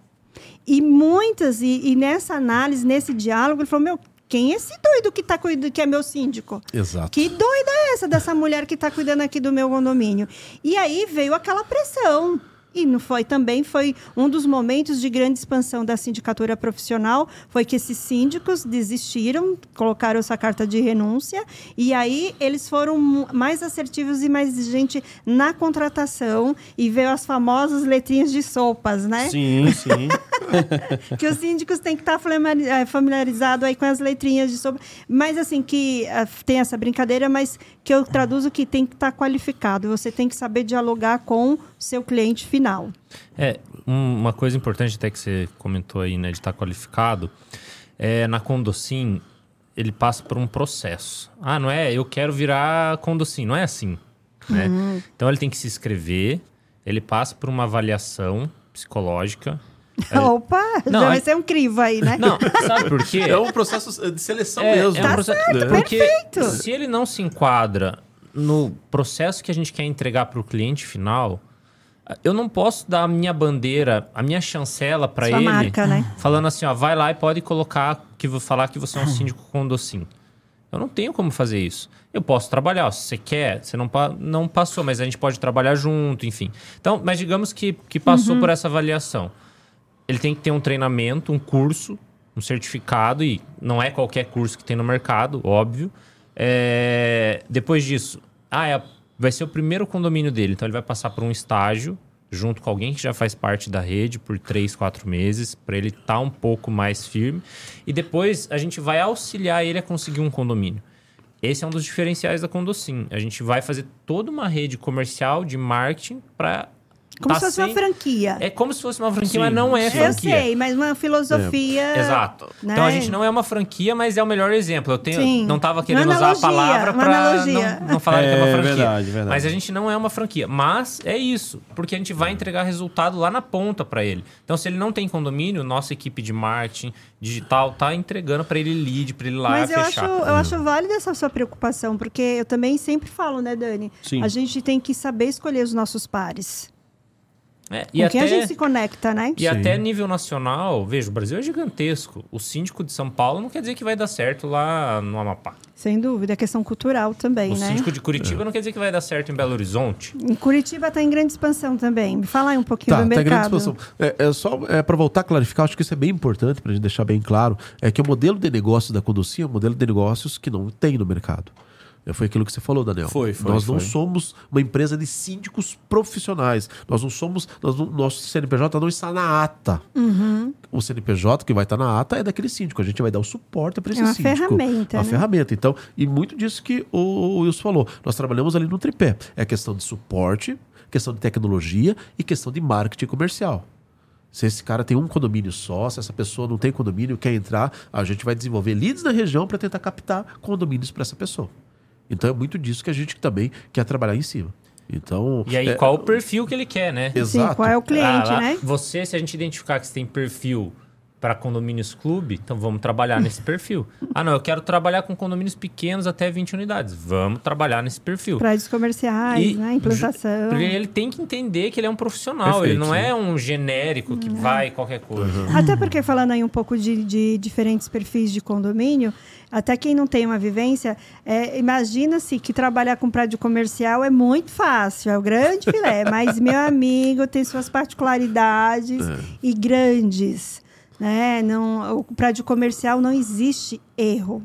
S2: E muitas, e, e nessa análise, nesse diálogo, ele falou: Meu, quem é esse doido que, tá cuidando, que é meu síndico?
S3: Exato.
S2: Que doida é essa dessa mulher que está cuidando aqui do meu condomínio? E aí veio aquela pressão. E não foi também foi um dos momentos de grande expansão da sindicatura profissional, foi que esses síndicos desistiram, colocaram essa carta de renúncia e aí eles foram mais assertivos e mais exigentes na contratação e veio as famosas letrinhas de sopas, né?
S1: Sim, sim.
S2: que os síndicos têm que estar familiari- eh, familiarizados aí com as letrinhas de sopa. Mas, assim, que ah, tem essa brincadeira, mas que eu traduzo que tem que estar qualificado. Você tem que saber dialogar com o seu cliente final.
S4: É, um- uma coisa importante até que você comentou aí, né, de estar qualificado, é na Condocin, ele passa por um processo. Ah, não é? Eu quero virar Condocin, não é assim, né? Então ele tem que se inscrever, ele passa por uma avaliação psicológica.
S2: Opa,
S4: Não,
S2: já vai
S4: é-
S2: ser um crivo aí, né?
S4: Não, sabe por quê?
S3: É um processo de seleção
S4: É,
S3: mesmo.
S4: é um
S2: Tá
S4: processo-
S2: certo,
S4: porque
S2: perfeito.
S4: se ele não se enquadra no processo que a gente quer entregar para o cliente final, eu não posso dar a minha bandeira, a minha chancela para ele,
S2: marca, né?
S4: falando assim, ó, vai lá e pode colocar que vou falar que você é um síndico com docim. Eu não tenho como fazer isso. Eu posso trabalhar, ó, se você quer, você não, pa- não passou, mas a gente pode trabalhar junto, enfim. Então, mas digamos que, que passou por essa avaliação. Ele tem que ter um treinamento, um curso um certificado, e não é qualquer curso que tem no mercado, óbvio. É, depois disso, ah, é, vai ser o primeiro condomínio dele, então ele vai passar por um estágio junto com alguém que já faz parte da rede por três, quatro meses, para ele estar tá um pouco mais firme. E depois a gente vai auxiliar ele a conseguir um condomínio. Esse é um dos diferenciais da Condocin. A gente vai fazer toda uma rede comercial de marketing para
S2: como
S4: tá
S2: se fosse
S4: sem...
S2: uma franquia.
S4: É como se fosse uma franquia,
S3: Sim,
S4: mas não é
S3: sim.
S4: franquia.
S2: Eu sei, mas uma filosofia.
S4: É. Exato.
S2: né?
S4: Então a gente não é uma franquia, mas é o melhor exemplo. Eu tenho,
S2: Sim.
S4: não estava querendo
S2: Uma
S4: usar a
S2: analogia,
S4: palavra para
S2: analogia.
S4: não, não falar que é uma
S1: É,
S4: franquia.
S1: verdade, verdade.
S4: Mas a gente não é uma franquia. Mas é isso, porque a gente vai entregar resultado lá na ponta para ele. Então se ele não tem condomínio, nossa equipe de marketing digital tá entregando para ele lead, para ele ir lá
S2: Mas eu acho,
S4: fechar.
S2: eu acho válida essa sua preocupação, porque eu também sempre falo, né, Dani?
S1: Sim.
S2: A gente tem que saber escolher os nossos pares.
S4: É,
S2: Com
S4: e
S2: quem
S4: até...
S2: a gente se conecta, né?
S4: E até nível nacional, veja, o Brasil é gigantesco. O síndico de São Paulo não quer dizer que vai dar certo lá no Amapá.
S2: Sem dúvida, é questão cultural também,
S4: O
S2: né?
S4: síndico de Curitiba não quer dizer que vai dar certo em Belo Horizonte.
S2: Em Curitiba está em grande expansão também. Me fala aí um pouquinho
S3: Tá,
S2: do
S3: tá em grande
S2: mercado.
S3: expansão. É, é só é, para voltar a clarificar, acho que isso é bem importante para a gente deixar bem claro, é que o modelo de negócio da Condocia é um modelo de negócios que não tem no mercado. É, Foi aquilo que você falou, Daniel.
S1: Foi, foi,
S3: Nós não
S1: foi.
S3: somos uma empresa de síndicos profissionais. Nós não somos. Nós não- nosso CNPJ não está na ata.
S2: Uhum.
S3: O CNPJ que vai estar na ata é daquele síndico. A gente vai dar o suporte para esse
S2: É uma
S3: síndico.
S2: ferramenta,
S3: uma
S2: né?
S3: ferramenta. Então, e muito disso que o, o Wilson falou. Nós trabalhamos ali no tripé. É questão de suporte, questão de tecnologia e questão de marketing comercial. Se esse cara tem um condomínio só, se essa pessoa não tem condomínio quer entrar, a gente vai desenvolver leads na região para tentar captar condomínios para essa pessoa. Então é muito disso que a gente também quer trabalhar em cima. Então,
S4: E aí,
S3: é,
S4: qual o perfil que ele quer, né?
S3: Exato.
S2: Sim, qual é o cliente,
S4: Ah, lá,
S2: né?
S4: Você, se a gente identificar que você tem perfil para condomínios clube, então vamos trabalhar nesse perfil. Ah, não, eu quero trabalhar com condomínios pequenos até 20 unidades. Vamos trabalhar nesse perfil.
S2: Prédios comerciais,
S4: E
S2: né? Implantação.
S4: Porque ele tem que entender que ele é um profissional,
S3: Perfeito,
S4: ele não
S3: sim.
S4: é um genérico que vai qualquer coisa.
S2: Até porque, falando aí um pouco de, de diferentes perfis de condomínio, até quem não tem uma vivência, é, imagina-se que trabalhar com prédio comercial é muito fácil, é o grande filé. mas, meu amigo, tem suas particularidades
S3: É.
S2: e grandes. Né? Não, o prédio comercial não existe erro.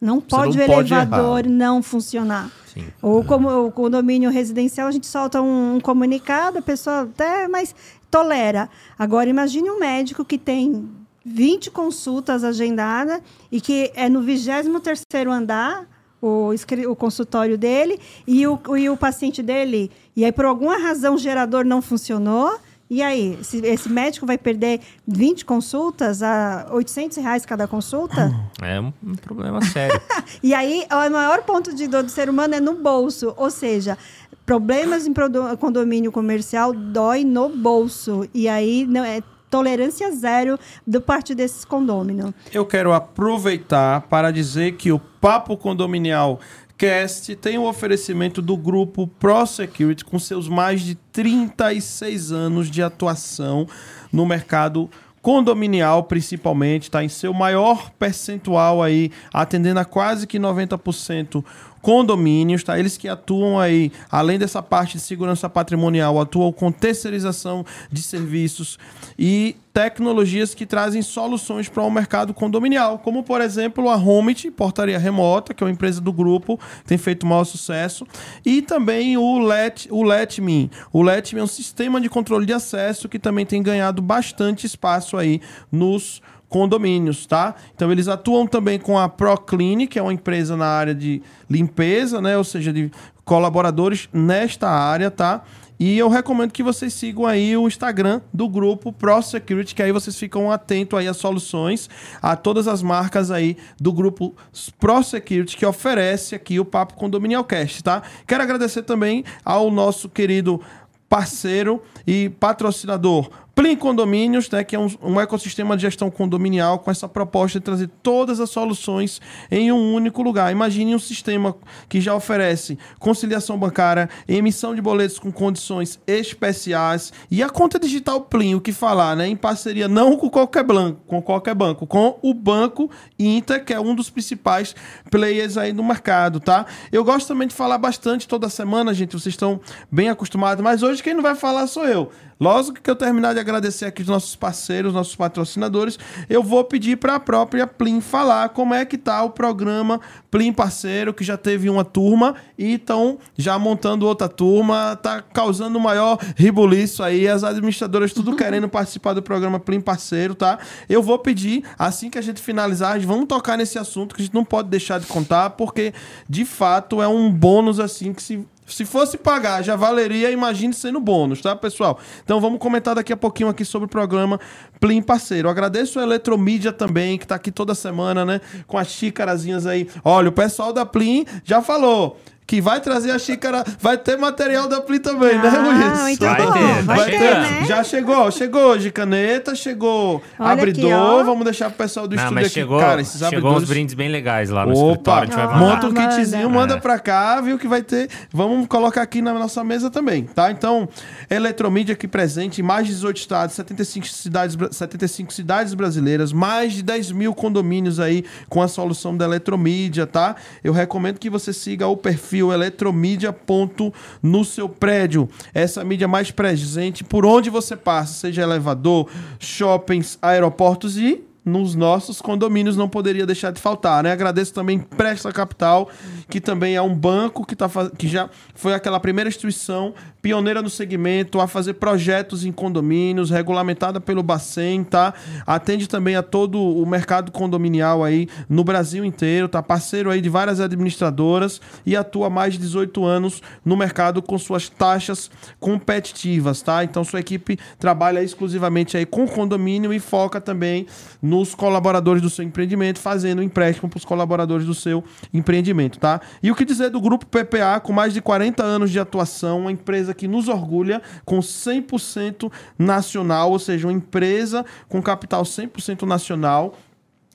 S2: Não pode
S3: não
S2: o
S3: pode
S2: elevador
S3: errar.
S2: não funcionar.
S4: Sim.
S2: Ou como o condomínio residencial, a gente solta um, um comunicado, a pessoa até, mas tolera. Agora, imagine um médico que tem 20 consultas agendadas e que é no 23º andar o, o consultório dele e o, e o paciente dele. E aí, por alguma razão, o gerador não funcionou. E aí, esse, esse médico vai perder 20 consultas a 800 reais cada consulta?
S4: É um, um problema sério.
S2: E aí, o maior ponto de dor do ser humano é no bolso. Ou seja, problemas em condomínio comercial dói no bolso. E aí, não é tolerância zero do parte desses condôminos.
S1: Eu quero aproveitar para dizer que o Papo Condominial Cast tem o oferecimento do grupo ProSecurity com seus mais de 36 anos de atuação no mercado condominial, principalmente, está em seu maior percentual aí, atendendo a quase que 90% condomínios, tá? Eles que atuam aí, além dessa parte de segurança patrimonial, atuam com terceirização de serviços e tecnologias que trazem soluções para o mercado condominial, como por exemplo a Homit, portaria remota, que é uma empresa do grupo, tem feito maior sucesso, e também o Let, o Letme. O Letme é um sistema de controle de acesso que também tem ganhado bastante espaço aí nos condomínios, tá? Então eles atuam também com a ProClean, que é uma empresa na área de limpeza, né? Ou seja, de colaboradores nesta área, tá? E eu recomendo que vocês sigam aí o Instagram do grupo ProSecurity, que aí vocês ficam atentos aí às soluções, a todas as marcas aí do grupo ProSecurity que oferece aqui o Papo Condominial Cast, tá? Quero agradecer também ao nosso querido parceiro e patrocinador Plim Condomínios, né, que é um, um ecossistema de gestão condominial com essa proposta de trazer todas as soluções em um único lugar. Imagine um sistema que já oferece conciliação bancária, emissão de boletos com condições especiais e a conta digital Plim, o que falar, né, em parceria não com qualquer banco, com qualquer banco, com o Banco Inter, que é um dos principais players aí no mercado, tá? Eu gosto também de falar bastante toda semana, gente, vocês estão bem acostumados, mas hoje quem não vai falar sou eu. Logo que eu terminar de agradecer aqui os nossos parceiros, nossos patrocinadores, eu vou pedir para a própria Plim falar como é que tá o programa Plim Parceiro, que já teve uma turma e estão já montando outra turma, tá causando maior ribuliço aí, as administradoras tudo querendo participar do programa Plim Parceiro, tá? Eu vou pedir, assim que a gente finalizar, vamos tocar nesse assunto que a gente não pode deixar de contar, porque de fato é um bônus assim que se se fosse pagar, já valeria, imagine sendo bônus, tá, pessoal? Então vamos comentar daqui a pouquinho aqui sobre o programa Plim Parceiro. Agradeço a Eletromídia também, que tá aqui toda semana, né? Com as xícarazinhas aí. Olha, o pessoal da Plim já falou que vai trazer a xícara, vai ter material da Pli também, né,
S2: Ah,
S1: Luiz?
S2: muito
S4: Vai
S2: bom.
S4: ter,
S2: vai
S4: vai
S2: ter,
S4: ter.
S2: né?
S1: Já chegou, chegou hoje caneta, chegou
S2: Olha
S1: abridor,
S2: aqui,
S1: vamos deixar pro pessoal do
S4: Não,
S1: estúdio
S4: mas
S1: aqui.
S4: chegou,
S1: Cara, esses
S4: chegou
S1: abridores...
S4: uns brindes bem legais lá no
S1: Opa,
S4: escritório. A gente vai mandar.
S1: monta um kitzinho, manda
S4: É.
S1: pra cá, viu que vai ter. Vamos colocar aqui na nossa mesa também, tá? Então, Eletromídia aqui presente em mais de 18 estados, 75 cidades, bra- 75 cidades brasileiras, mais de 10 mil condomínios aí com a solução da Eletromídia, tá? Eu recomendo que você siga o perfil Eletromídia ponto no seu prédio. Essa mídia mais presente por onde você passa, seja elevador, shoppings, aeroportos e nos nossos condomínios não poderia deixar de faltar, né? Agradeço também Presta Capital, que também é um banco que, tá, que já foi aquela primeira instituição pioneira no segmento a fazer projetos em condomínios, regulamentada pelo Bacen, tá? Atende também a todo o mercado condominial aí no Brasil inteiro, tá? Parceiro aí de várias administradoras e atua há mais de 18 anos no mercado com suas taxas competitivas, tá? Então sua equipe trabalha exclusivamente aí com condomínio e foca também nos colaboradores do seu empreendimento, fazendo empréstimo para os colaboradores do seu empreendimento, tá? E o que dizer do grupo PPA com mais de 40 anos de atuação, uma empresa que nos orgulha com 100% nacional, ou seja, uma empresa com capital 100% nacional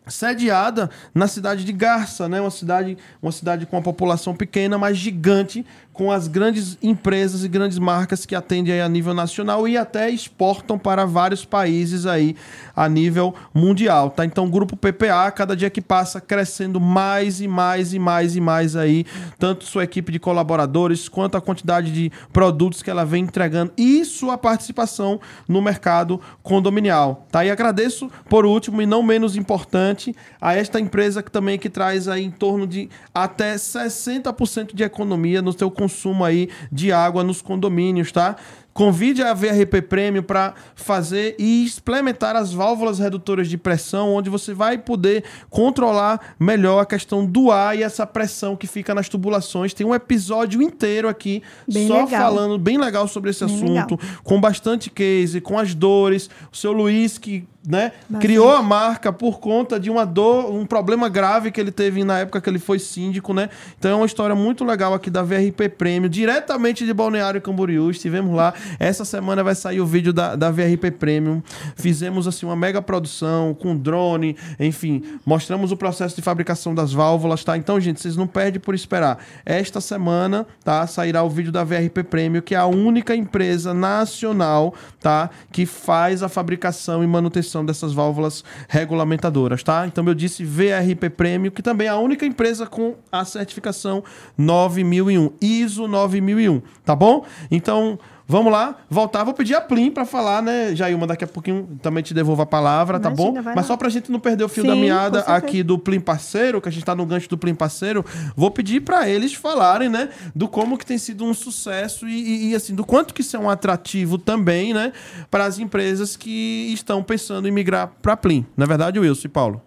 S1: sediada na cidade de Garça, né? Uma cidade, uma cidade com uma população pequena, mas gigante, com as grandes empresas e grandes marcas que atendem a nível nacional e até exportam para vários países aí a nível mundial, tá? Então, o grupo PPA, cada dia que passa, crescendo mais e mais e mais e mais aí, tanto sua equipe de colaboradores quanto a quantidade de produtos que ela vem entregando e sua participação no mercado condominial, tá? E agradeço por último e não menos importante a esta empresa que também que traz aí em torno de até 60% de economia no seu consumo aí de água nos condomínios, tá? Convide a VRP Premium para fazer e implementar as válvulas redutoras de pressão, onde você vai poder controlar melhor a questão do ar e essa pressão que fica nas tubulações. Tem um episódio inteiro aqui
S2: Bem
S1: só
S2: legal.
S1: falando bem legal sobre esse
S2: Bem
S1: assunto,
S2: legal.
S1: com bastante case, com as dores. O seu Luiz que né,
S2: Bastante.
S1: criou a marca por conta de uma dor, um problema grave que ele teve na época que ele foi síndico, né? Então é uma história muito legal aqui da VRP Prêmio, diretamente de Balneário Camboriú. Estivemos lá. Essa semana vai sair o vídeo da, da VRP Premium. Fizemos assim uma mega produção com drone, enfim, mostramos o processo de fabricação das válvulas, tá? Então, gente, vocês não perdem por esperar. Esta semana, tá, sairá o vídeo da VRP Premium, que é a única empresa nacional, tá, que faz a fabricação e manutenção dessas válvulas regulamentadoras, tá? Então eu disse VRP Premium, que também é a única empresa com a certificação 9001, ISO 9001, tá bom? Então, Vamos lá, voltar. Vou pedir a Plim para falar, né, Jailma? Daqui a pouquinho também te devolvo a palavra, tá
S2: Imagina,
S1: bom? Mas
S2: lá.
S1: só pra gente não perder o fio
S2: Sim,
S1: da meada aqui do Plim Parceiro, que a gente tá no gancho do Plim Parceiro, vou pedir para eles falarem, né, do como que tem sido um sucesso e, e- e, assim, do quanto que isso é um atrativo também, né, para as empresas que estão pensando em migrar para Plim. Na é verdade, Wilson e Paulo.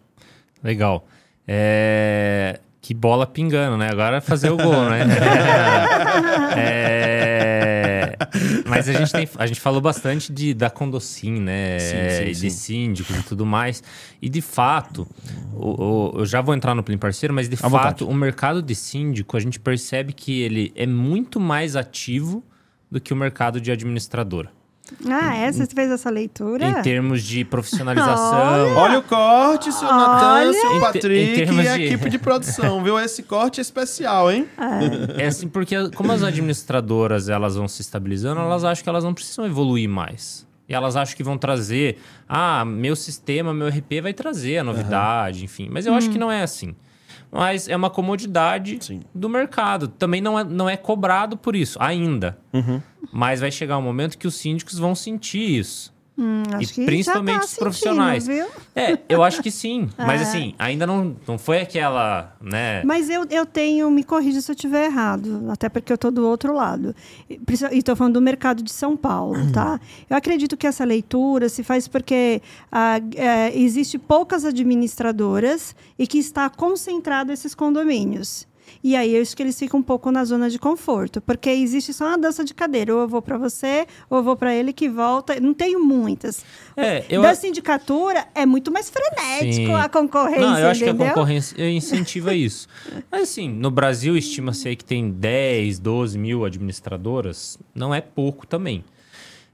S4: Legal. É, Que bola pingando, né? Agora é fazer o gol, né? É, Mas a gente, tem, a gente falou bastante de, da Condocin, né?
S1: Sim, sim, sim.
S4: de síndicos e tudo mais. E de fato, o- o- eu já vou entrar no Plim Parceiro, mas de
S1: À vontade.
S4: fato, o mercado de síndico, a gente percebe que ele é muito mais ativo do que o mercado de administradora.
S2: Ah, é? Você fez essa leitura?
S4: Em termos de profissionalização.
S1: Olha o corte, seu Natan, seu
S4: Em em
S1: Patrick
S4: termos
S1: e a
S4: de-
S1: equipe de produção, viu? Esse corte é especial, hein?
S4: É assim, porque como as administradoras elas vão se estabilizando, elas acham que elas não precisam evoluir mais. E elas acham que vão trazer, ah, meu sistema, meu RP vai trazer a novidade, enfim. Mas eu acho que não é assim. Mas é uma comodidade
S1: Sim.
S4: do mercado. Também não é, não é cobrado por isso, ainda.
S1: Uhum.
S4: Mas vai chegar um momento que os síndicos vão sentir isso.
S2: Hum,
S4: E principalmente
S2: tá
S4: os profissionais.
S2: viu?
S4: É, eu acho que sim. Mas
S2: É.
S4: assim, ainda não, não foi aquela, né?
S2: Mas eu, eu tenho, me corrija se eu estiver errado, até porque eu estou do outro lado. E estou falando do mercado de São Paulo, tá? Eu acredito que essa leitura se faz porque ah, é, existe poucas administradoras e que está concentrado esses condomínios. E aí eu acho que eles ficam um pouco na zona de conforto, porque existe só uma dança de cadeira. Ou eu vou para você, ou eu vou para ele que volta. Não tenho muitas.
S4: É, eu-
S2: Da sindicatura é muito mais frenético
S4: Sim.
S2: a concorrência,
S4: Não, eu acho
S2: entendeu?
S4: que a concorrência incentiva isso. Mas assim, no Brasil estima-se que tem 10, 12 mil administradoras. Não é pouco também.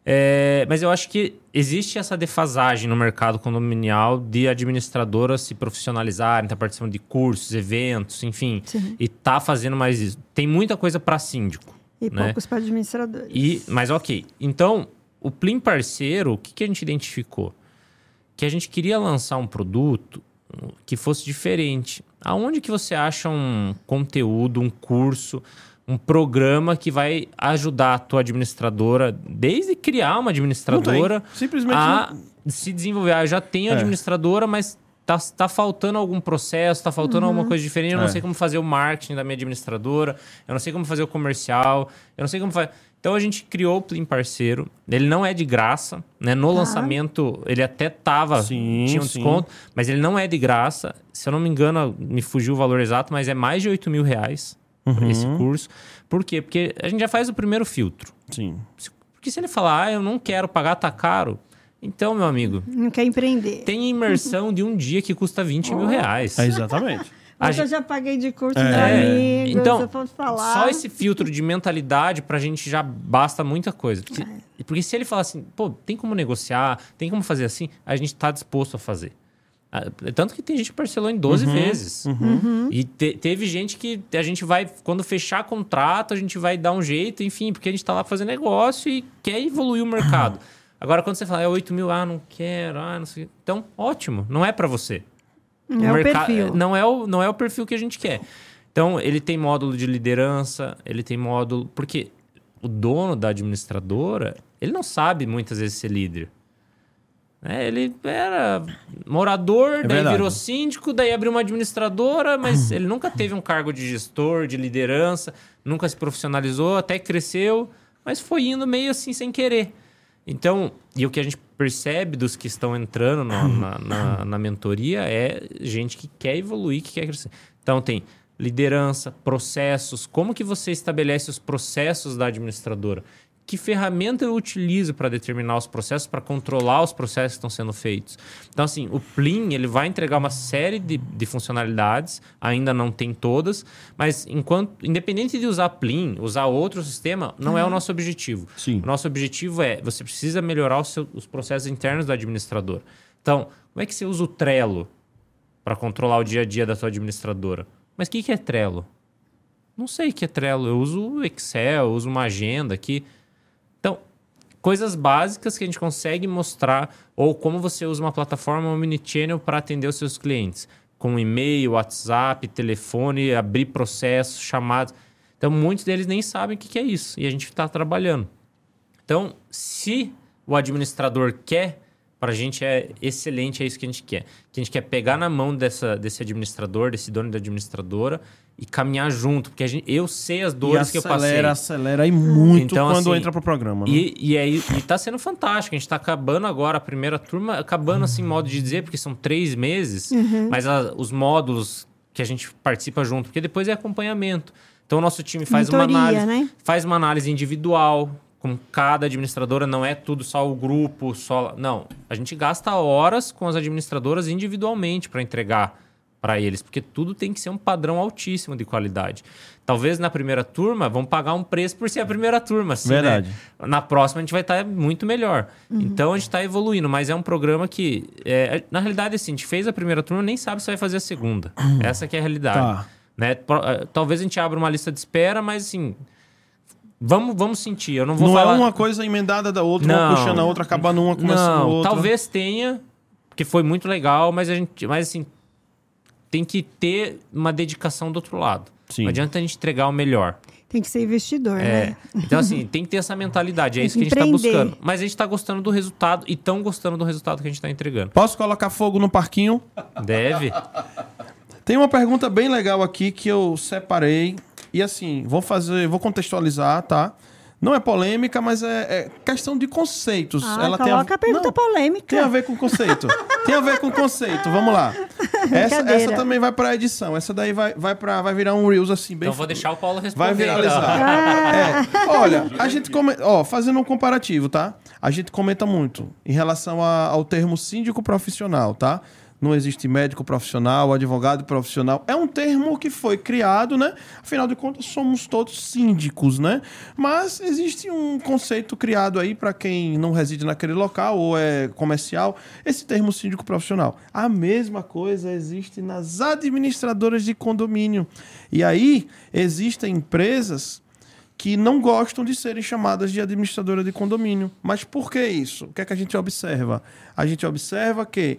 S4: É, mas eu acho que existe essa defasagem no mercado condominial de administradoras se profissionalizarem, tá participando de cursos, eventos, enfim,
S2: Sim.
S4: e tá fazendo mais isso. Tem muita coisa para síndico.
S2: E
S4: né?
S2: poucos para administradores.
S4: E, mas ok. Então, o Plim Parceiro, o que, que a gente identificou? Que a gente queria lançar um produto que fosse diferente. Aonde que você acha um conteúdo, um curso, um programa que vai ajudar a tua administradora, desde criar uma administradora,
S1: Simplesmente
S4: a
S1: não-
S4: se desenvolver. Ah, eu já tenho
S1: É.
S4: administradora, mas tá, tá faltando algum processo, tá faltando alguma coisa diferente. Eu não
S1: É.
S4: sei como fazer o marketing da minha administradora, eu não sei como fazer o comercial, eu não sei como fazer. Então a gente criou o Plim Parceiro. Ele não é de graça, né? No lançamento ele até tava,
S1: Sim,
S4: tinha um
S1: sim.
S4: desconto, mas ele não é de graça. Se eu não me engano, me fugiu o valor exato, mas é mais de 8 mil reais
S1: Uhum.
S4: esse curso. Por quê? Porque a gente já faz o primeiro filtro.
S1: Sim.
S4: Porque se ele falar, ah, eu não quero pagar, tá caro. Então, meu amigo,
S2: Não quer empreender.
S4: tem imersão de um dia que custa 20 mil reais.
S1: É exatamente.
S2: Mas eu
S4: gente-
S2: já paguei de curso
S1: É.
S2: de amigos,
S4: Então,
S2: eu
S4: só esse filtro de mentalidade pra gente já basta muita coisa. Porque,
S2: É.
S4: porque se ele falar assim, pô, tem como negociar, tem como fazer assim, a gente tá disposto a fazer. Ah, Tanto que tem gente que parcelou em 12 vezes.
S2: Uhum.
S4: E te- teve gente que a gente vai, quando fechar contrato, a gente vai dar um jeito, enfim, porque a gente tá lá fazer negócio e quer evoluir o mercado. Agora, quando você fala, é 8 mil, ah, não quero, ah, não sei. Então, ótimo, não é pra você.
S2: Não é o perfil.
S4: Não é o, não é o perfil que a gente quer. Então, ele tem módulo de liderança, ele tem módulo. Porque o dono da administradora, ele não sabe muitas vezes ser líder. É, ele era morador, daí
S1: verdade.
S4: virou síndico, daí abriu uma administradora, mas ele nunca teve um cargo de gestor, de liderança, nunca se profissionalizou, até cresceu, mas foi indo meio assim sem querer. Então, e o que a gente percebe dos que estão entrando na, na, na- na mentoria é gente que quer evoluir, que quer crescer. Então, tem liderança, processos, como que você estabelece os processos da administradora? Que ferramenta eu utilizo para determinar os processos, para controlar os processos que estão sendo feitos? Então, assim, o Plin ele vai entregar uma série de, de funcionalidades, ainda não tem todas, mas enquanto, independente de usar Plin, usar outro sistema, não é o nosso objetivo.
S1: Sim.
S4: O nosso objetivo é você precisa melhorar o seu- os processos internos do administrador. Então, como é que você usa o Trello para controlar o dia a dia da sua administradora? Mas o que, que é Trello? Não sei o que é Trello. Eu uso o Excel, eu uso uma agenda aqui. Coisas básicas que a gente consegue mostrar, ou como você usa uma plataforma omnichannel para atender os seus clientes, com e-mail, WhatsApp, telefone, abrir processos, chamados. Então, muitos deles nem sabem o que é isso, e a gente está trabalhando. Então, se o administrador quer, para a gente é excelente, é isso que a gente quer. Que a gente quer pegar na mão dessa, desse administrador, desse dono da administradora e caminhar junto, porque a gente, eu sei as
S1: E
S4: dores que eu passei.
S1: acelera, acelera aí muito
S4: Então,
S1: quando
S4: assim,
S1: entra pro programa. né?
S4: E, e aí e tá sendo fantástico. A gente tá acabando agora a primeira turma, acabando assim, modo de dizer, porque são três meses, mas a- os módulos que a gente participa junto, porque depois é acompanhamento. Então o nosso time faz uma
S2: Mentoria,
S4: análise,
S2: né?
S4: faz uma análise individual com cada administradora, não é tudo só o grupo, só. Não. A gente gasta horas com as administradoras individualmente para entregar para eles, porque tudo tem que ser um padrão altíssimo de qualidade. Talvez na primeira turma vão pagar um preço por ser a primeira turma, assim, né?
S1: Verdade.
S4: Na próxima a gente vai estar muito melhor. Então a gente está evoluindo, mas é um programa que, é, na realidade, assim, a gente fez a primeira turma nem sabe se vai fazer a segunda. Essa que é a realidade.
S1: Tá.
S4: Né? Eh, Talvez a gente abra uma lista de espera, mas assim, vamos, vamos sentir. Eu não vou
S1: Não
S4: falar.
S1: é uma coisa emendada da outra, uma
S4: Não.
S1: puxando a outra, acabando uma, começando a
S4: Não,
S1: outra.
S4: talvez tenha, porque foi muito legal, mas a gente, mas assim, tem que ter uma dedicação do outro lado.
S1: Sim.
S4: Não adianta a gente entregar o melhor.
S2: Tem que ser investidor,
S4: É,
S2: né?
S4: então, assim, tem que ter essa mentalidade. É
S2: Tem
S4: isso que a
S2: que
S4: gente está buscando. Mas a gente está gostando do resultado e tão gostando do resultado que a gente está entregando.
S1: Posso colocar fogo no parquinho?
S4: Deve.
S1: Tem uma pergunta bem legal aqui que eu separei. E assim, vou fazer, vou contextualizar, tá? Não é polêmica, mas é, é questão de conceitos.
S2: Ah,
S1: Ela tem
S2: coloca a pergunta
S1: Não,
S2: polêmica.
S1: Tem a ver com conceito. tem a ver com conceito. Vamos lá. Essa, essa também vai pra edição. Essa daí vai, vai, pra, vai virar um Reels assim, bem.
S4: Então vou deixar o Paulo responder.
S1: Vai viralizar.
S2: Ah.
S1: É, olha, a gente comenta, ó, fazendo um comparativo, tá? A gente comenta muito em relação a- ao termo síndico profissional, tá? Não existe médico profissional, advogado profissional. É um termo que foi criado, né? Afinal de contas, somos todos síndicos, né? Mas existe um conceito criado aí para quem não reside naquele local ou é comercial, esse termo síndico profissional. A mesma coisa existe nas administradoras de condomínio. E aí existem empresas que não gostam de serem chamadas de administradora de condomínio. Mas por que isso? O que é que a gente observa? A gente observa que,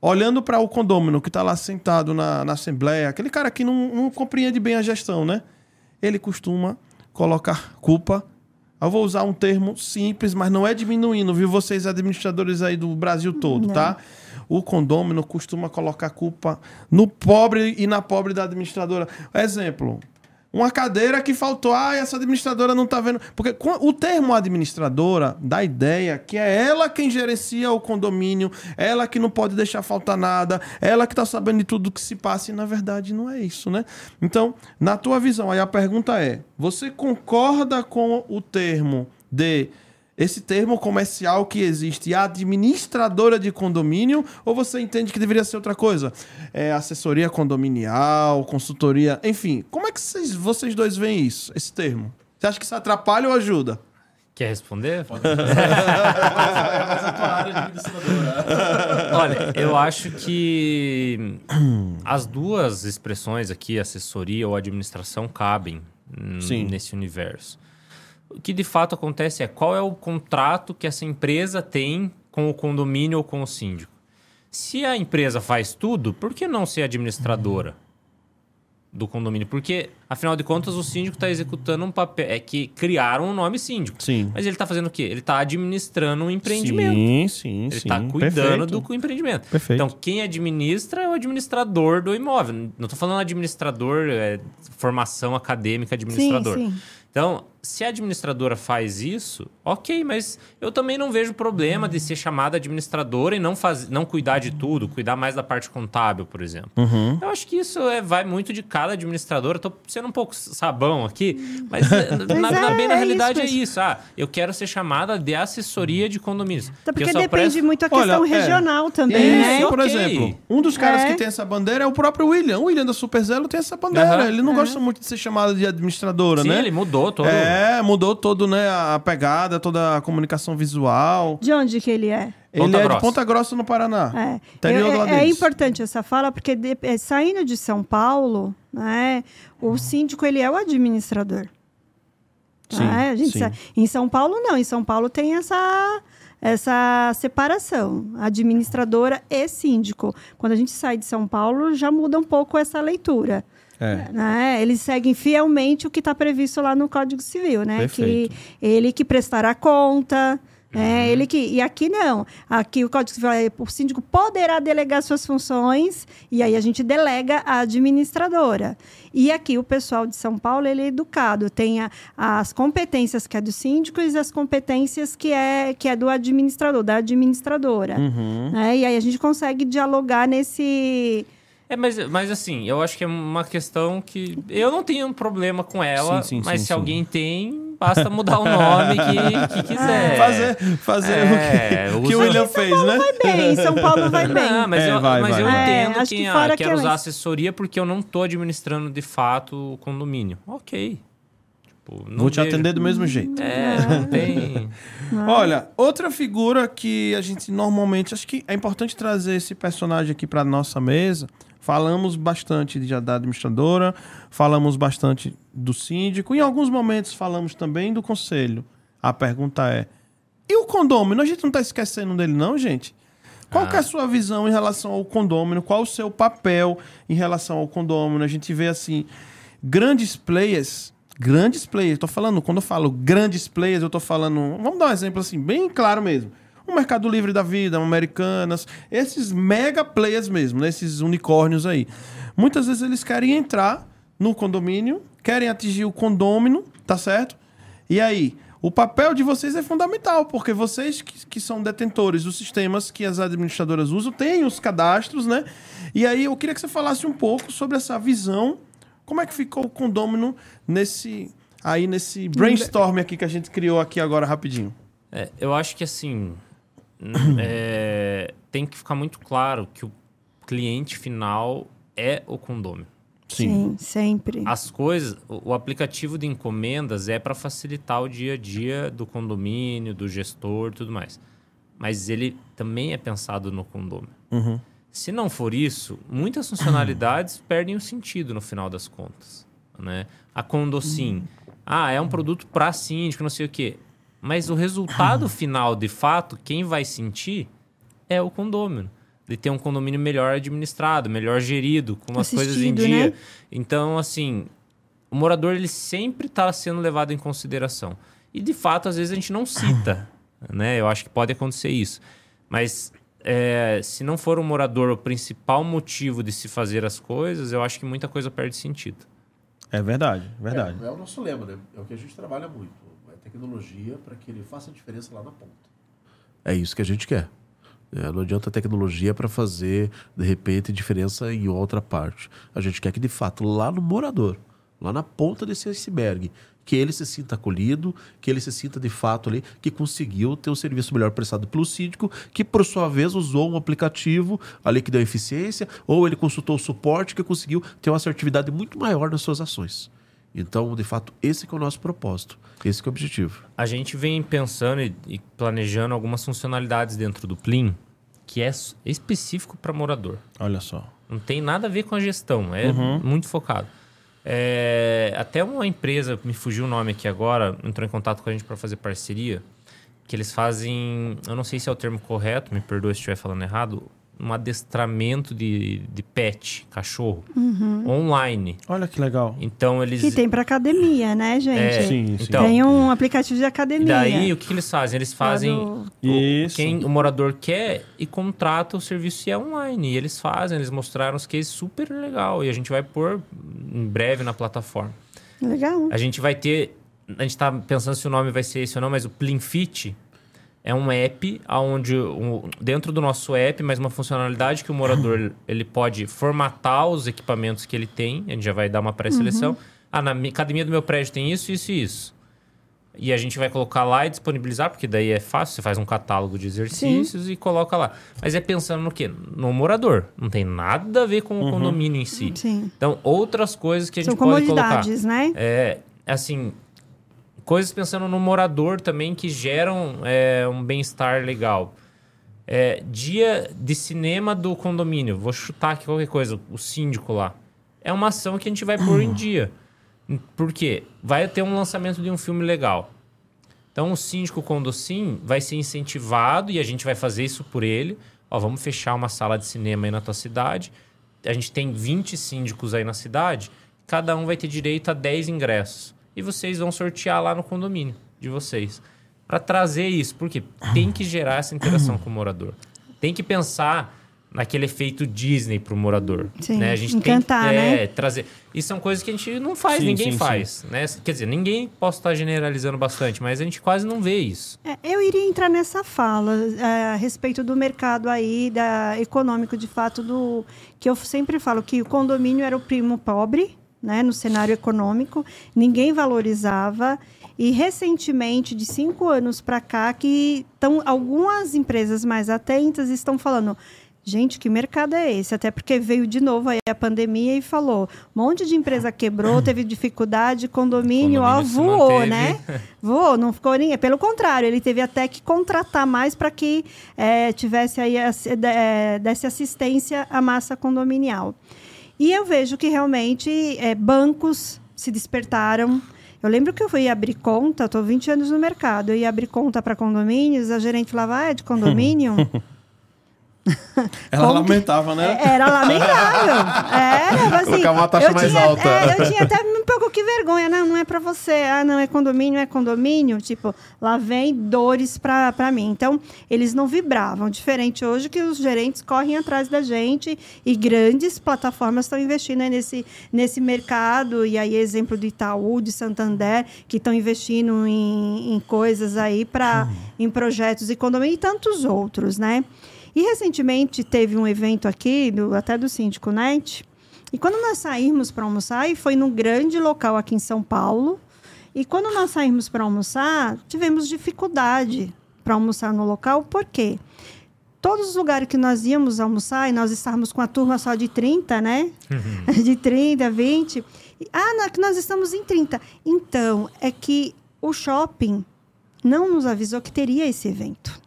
S1: olhando para o condômino que está lá sentado na, na assembleia, aquele cara que não, não compreende bem a gestão, né? Ele costuma colocar culpa. Eu vou usar um termo simples, mas não é diminuindo, viu? Vocês administradores aí do Brasil todo, tá? O condômino costuma colocar culpa no pobre e na pobre da administradora. Exemplo, uma cadeira que faltou. Ah, essa administradora não tá vendo. Porque o termo administradora dá a ideia que é ela quem gerencia o condomínio, ela que não pode deixar faltar nada, ela que tá sabendo de tudo que se passa, e na verdade não é isso, né? Então, na tua visão, aí a pergunta é: você concorda com o termo de esse termo comercial que existe, administradora de condomínio, ou você entende que deveria ser outra coisa? É assessoria condominial, consultoria, enfim. Como é que vocês, vocês dois veem isso, esse termo? Você acha que isso atrapalha ou ajuda?
S4: Quer responder?
S3: Mas a tua área administradora.
S4: Olha, eu acho que as duas expressões aqui, assessoria ou administração, cabem
S1: Sim.
S4: nesse universo. O que de fato acontece é qual é o contrato que essa empresa tem com o condomínio ou com o síndico. Se a empresa faz tudo, por que não ser administradora do condomínio? Porque, afinal de contas, o síndico está executando um papel. É que criaram um nome síndico.
S1: Sim.
S4: Mas ele está fazendo o quê? Ele está administrando um empreendimento.
S1: Sim, sim,
S4: Ele
S1: sim.
S4: está cuidando
S1: Perfeito.
S4: do empreendimento.
S1: Perfeito.
S4: Então, quem administra é o administrador do imóvel. Não estou falando administrador, é, formação acadêmica administrador.
S2: Sim, sim.
S4: Então, se a administradora faz isso, ok, mas eu também não vejo problema de ser chamada administradora e não, faz, não cuidar de tudo, cuidar mais da parte contábil, por exemplo.
S1: Uhum.
S4: Eu acho que isso é, vai muito de cada administradora. Estou sendo um pouco sabão aqui, mas, eh, na, na-
S2: é,
S4: bem na
S2: é
S4: realidade
S2: isso
S4: é isso. Ah, eu quero ser chamada de assessoria de condomínios. Eu
S2: porque depende
S4: presto-
S2: muito a
S1: Olha,
S2: questão
S1: é.
S2: regional também,
S1: Isso,
S2: né?
S1: por
S4: Ok.
S1: exemplo, um dos caras
S2: É.
S1: que tem essa bandeira é o próprio William. O William da Superzelo tem essa bandeira.
S4: Aham.
S1: Ele não gosta muito de ser chamado de administradora,
S4: Sim,
S1: né?
S4: ele mudou todo.
S1: É, mudou todo, né, a pegada, toda a comunicação visual.
S2: De onde que ele é?
S1: Ele
S4: Ponta
S1: é
S4: Grossa.
S1: de Ponta Grossa, no Paraná.
S2: É, Eu- é, é importante essa fala, porque de- é, saindo de São Paulo, né, o síndico ele é o administrador.
S1: Sim,
S2: né? A gente
S1: sim.
S2: sa- Em São Paulo, não. Em São Paulo tem essa, essa separação, administradora e síndico. Quando a gente sai de São Paulo, já muda um pouco essa leitura.
S1: É.
S2: né? Eles seguem fielmente o que está previsto lá no Código Civil, né?
S1: Perfeito.
S2: Que ele que prestará conta, né? Ele que e aqui não. Aqui o Código Civil é, o síndico poderá delegar suas funções e aí a gente delega a administradora. E aqui o pessoal de São Paulo ele é educado, tem a- as competências que é do síndico e as competências que é que é do administrador, da administradora.
S1: Uhum.
S2: né? E aí a gente consegue dialogar nesse
S4: É, mas, mas assim, eu acho que é uma questão que. Eu não tenho um problema com ela,
S1: Sim, sim,
S4: mas
S1: sim,
S4: se
S1: sim.
S4: alguém tem, basta mudar o nome que, que quiser.
S1: Fazer, fazer
S4: É,
S1: o que, que o William fez, né?
S2: vai bem, São Paulo vai bem.
S4: Não, mas,
S1: É,
S4: eu,
S1: vai,
S4: mas
S1: vai,
S4: eu.
S2: É,
S4: entendo
S2: que
S4: quem ah,
S2: fora
S4: quer
S2: que
S4: usar assessoria porque eu não tô administrando de fato o condomínio. Ok. Tipo, não
S1: Vou te
S4: vejo-
S1: atender do mesmo jeito.
S4: É, não tem.
S1: Olha, outra figura que a gente normalmente. Acho que é importante trazer esse personagem aqui para nossa mesa. Falamos bastante de, da administradora, falamos bastante do síndico, em alguns momentos falamos também do conselho. A pergunta é: e o condômino? A gente não está esquecendo dele, não, gente? Qual que é a sua visão em relação ao condômino? Qual o seu papel em relação ao condômino? A gente vê assim, grandes players, grandes players, tô falando, quando eu falo grandes players, eu tô falando, vamos dar um exemplo assim, bem claro mesmo. O Mercado Livre da Vida, Americanas, esses mega players mesmo, né? esses unicórnios aí. Muitas vezes eles querem entrar no condomínio, querem atingir o condômino, tá certo? E aí, o papel de vocês é fundamental, porque vocês que, que são detentores dos sistemas que as administradoras usam, têm os cadastros, né? E aí eu queria que você falasse um pouco sobre essa visão, como é que ficou o condômino nesse aí nesse brainstorm aqui que a gente criou aqui agora rapidinho.
S4: É, eu acho que assim é, tem que ficar muito claro que o cliente final é o condômino.
S2: Sim, sempre.
S4: As coisas, o, aplicativo de encomendas é para facilitar o dia a dia do condomínio, do gestor, tudo mais. Mas ele também é pensado no condomínio. Se não for isso, muitas funcionalidades perdem o sentido no final das contas, né? A Condosim, ah, é um produto para síndico, não sei o quê. Mas o resultado final, de fato, quem vai sentir é o condômino. De ter um condomínio melhor administrado, melhor gerido, com as coisas em dia.
S2: né?
S4: Então, assim, o morador ele sempre está sendo levado em consideração. E de fato, às vezes a gente não cita, né? Eu acho que pode acontecer isso. Mas é, se não for o morador o principal motivo de se fazer as coisas, eu acho que muita coisa perde sentido.
S1: É verdade, verdade.
S3: É, é o nosso lema, né? É o que a gente trabalha muito. Tecnologia para que ele faça diferença lá na ponta. É isso que a gente quer. É, não adianta tecnologia para fazer, de repente, diferença em outra parte. A gente quer que, de fato, lá no morador, lá na ponta desse iceberg, que ele se sinta acolhido, que ele se sinta, de fato, ali, que conseguiu ter um serviço melhor prestado pelo síndico, que, por sua vez, usou um aplicativo ali que deu eficiência, ou ele consultou o suporte que conseguiu ter uma assertividade muito maior nas suas ações. Então, de fato, esse que é o nosso propósito, esse que é o objetivo.
S4: A gente vem pensando e, e planejando algumas funcionalidades dentro do Plim que é específico para morador.
S1: Olha só.
S4: Não tem nada a ver com a gestão, é muito focado. É, até uma empresa, me fugiu o nome aqui agora, entrou em contato com a gente para fazer parceria, que eles fazem, eu não sei se é o termo correto, me perdoe se estiver falando errado, um adestramento de, de pet, cachorro, online.
S1: Olha que legal.
S4: Então eles...
S2: Que tem para academia, né, gente?
S4: É,
S1: Sim, sim.
S4: Então,
S2: tem um aplicativo de academia.
S4: daí o que, que eles fazem? Eles fazem
S2: do-
S4: o-
S1: Isso.
S4: quem o morador quer e contrata o serviço e é online. E eles fazem, eles mostraram os cases super legal. E a gente vai pôr em breve na plataforma.
S2: Legal.
S4: A gente vai ter. A gente tá pensando se o nome vai ser esse ou não, mas o Plinfit é um app onde dentro do nosso app, mas uma funcionalidade que o morador ele pode formatar os equipamentos que ele tem. A gente já vai dar uma pré-seleção. Ah, na mi- academia do meu prédio tem isso, isso e isso. E a gente vai colocar lá e disponibilizar, porque daí é fácil, você faz um catálogo de exercícios e coloca lá. Mas é pensando no quê? No morador. Não tem nada a ver com o condomínio em si.
S2: Sim.
S4: Então, outras coisas que a gente
S2: São
S4: pode colocar.
S2: comodidades, né?
S4: É, assim, coisas pensando no morador também que geram é, um bem-estar legal. É, dia de cinema do condomínio, vou chutar aqui qualquer coisa, o síndico lá. É uma ação que a gente vai pôr em dia. Por quê? Vai ter um lançamento de um filme legal. Então o síndico Condocim vai ser incentivado e a gente vai fazer isso por ele. Ó, vamos fechar uma sala de cinema aí na tua cidade. A gente tem 20 síndicos aí na cidade. Cada um vai ter direito a 10 ingressos. E vocês vão sortear lá no condomínio de vocês. Para trazer isso, porque tem que gerar essa interação com o morador. Tem que pensar naquele efeito Disney pro morador.
S2: Sim,
S4: né? A gente
S2: encantar,
S4: tem que, é,
S2: né?
S4: trazer. E são coisas que a gente não faz,
S1: Sim,
S4: ninguém
S1: sim,
S4: faz. Né? Quer dizer, ninguém posso estar generalizando bastante, mas a gente quase não vê isso.
S2: É, eu iria entrar nessa fala é, a respeito do mercado aí, da econômico, de fato, do que eu sempre falo que o condomínio era o primo pobre, né, no cenário econômico, ninguém valorizava. E recentemente, de cinco anos para cá, que tão, algumas empresas mais atentas estão falando. Gente, que mercado é esse? Até porque veio de novo aí a pandemia e falou: um monte de empresa quebrou, teve dificuldade, condomínio, ó, voou, né? Voou, não ficou nem. Pelo contrário, ele teve até que contratar mais para que eh, tivesse aí eh, desse assistência à massa condominial. E eu vejo que realmente eh, bancos se despertaram. Eu lembro que eu fui abrir conta, estou 20 anos no mercado, eu ia abrir conta para condomínios, a gerente falava, ah, é de condomínio?
S1: Ela
S2: Como que-
S1: lamentava, né?
S2: É, Era lamentável. Era, assim,
S3: Colocar uma taxa
S2: eu
S3: mais
S2: tinha,
S3: alta.
S2: é, eu tinha até um pouco que vergonha. Não, não é pra você. Ah, não, é condomínio, é condomínio. Tipo, lá vem dores pra, pra mim. Então, eles não vibravam. Diferente hoje que os gerentes correm atrás da gente e grandes plataformas estão investindo aí nesse, nesse mercado. E aí, exemplo do Itaú, de Santander, que estão investindo em, em coisas aí para em projetos e condomínio e tantos outros, né? E recentemente teve um evento aqui, do- até do Síndico Net, e quando nós saímos para almoçar, e foi num grande local aqui em São Paulo, e quando nós saímos para almoçar, tivemos dificuldade para almoçar no local, por quê? Todos os lugares que nós íamos almoçar, e nós estávamos com a turma só de 30, né? De 30, 20. e, Ah, nós estamos em 30. Então, é que o shopping não nos avisou que teria esse evento.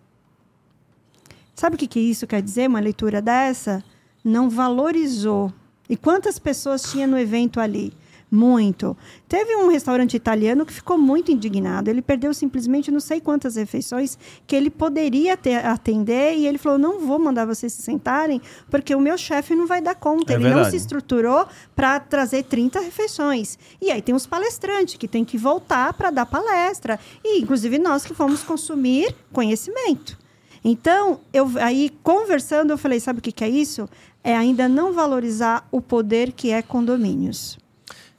S2: Sabe o que, que isso quer dizer, uma leitura dessa? Não valorizou. E quantas pessoas tinha no evento ali? Muito. Teve um restaurante italiano que ficou muito indignado. Ele perdeu simplesmente não sei quantas refeições que ele poderia ter, atender e ele falou: não vou mandar vocês se sentarem porque o meu chefe não vai dar conta.
S1: É
S2: ele não
S1: verdade.
S2: se estruturou para trazer 30 refeições. E aí tem os palestrantes que tem que voltar para dar palestra. E inclusive nós que fomos consumir conhecimento. Então, eu aí conversando, eu falei, sabe o que, que é isso? É ainda não valorizar o poder que é condomínios.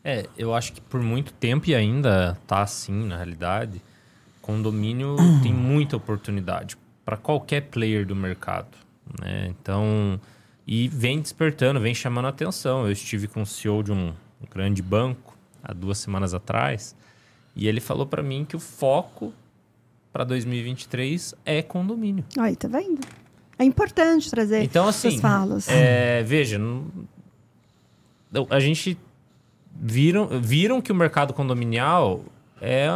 S4: É, eu acho que por muito tempo e ainda tá assim, na realidade, condomínio tem muita oportunidade para qualquer player do mercado, né? Então, e vem despertando, vem chamando a atenção. Eu estive com o CEO de um grande banco há duas semanas atrás e ele falou para mim que o foco para 2023 é condomínio.
S2: Aí, tá vendo? É importante trazer
S4: Então,
S2: essas
S4: assim,
S2: falas.
S4: É, veja, a gente viram, viram que o mercado condominial é,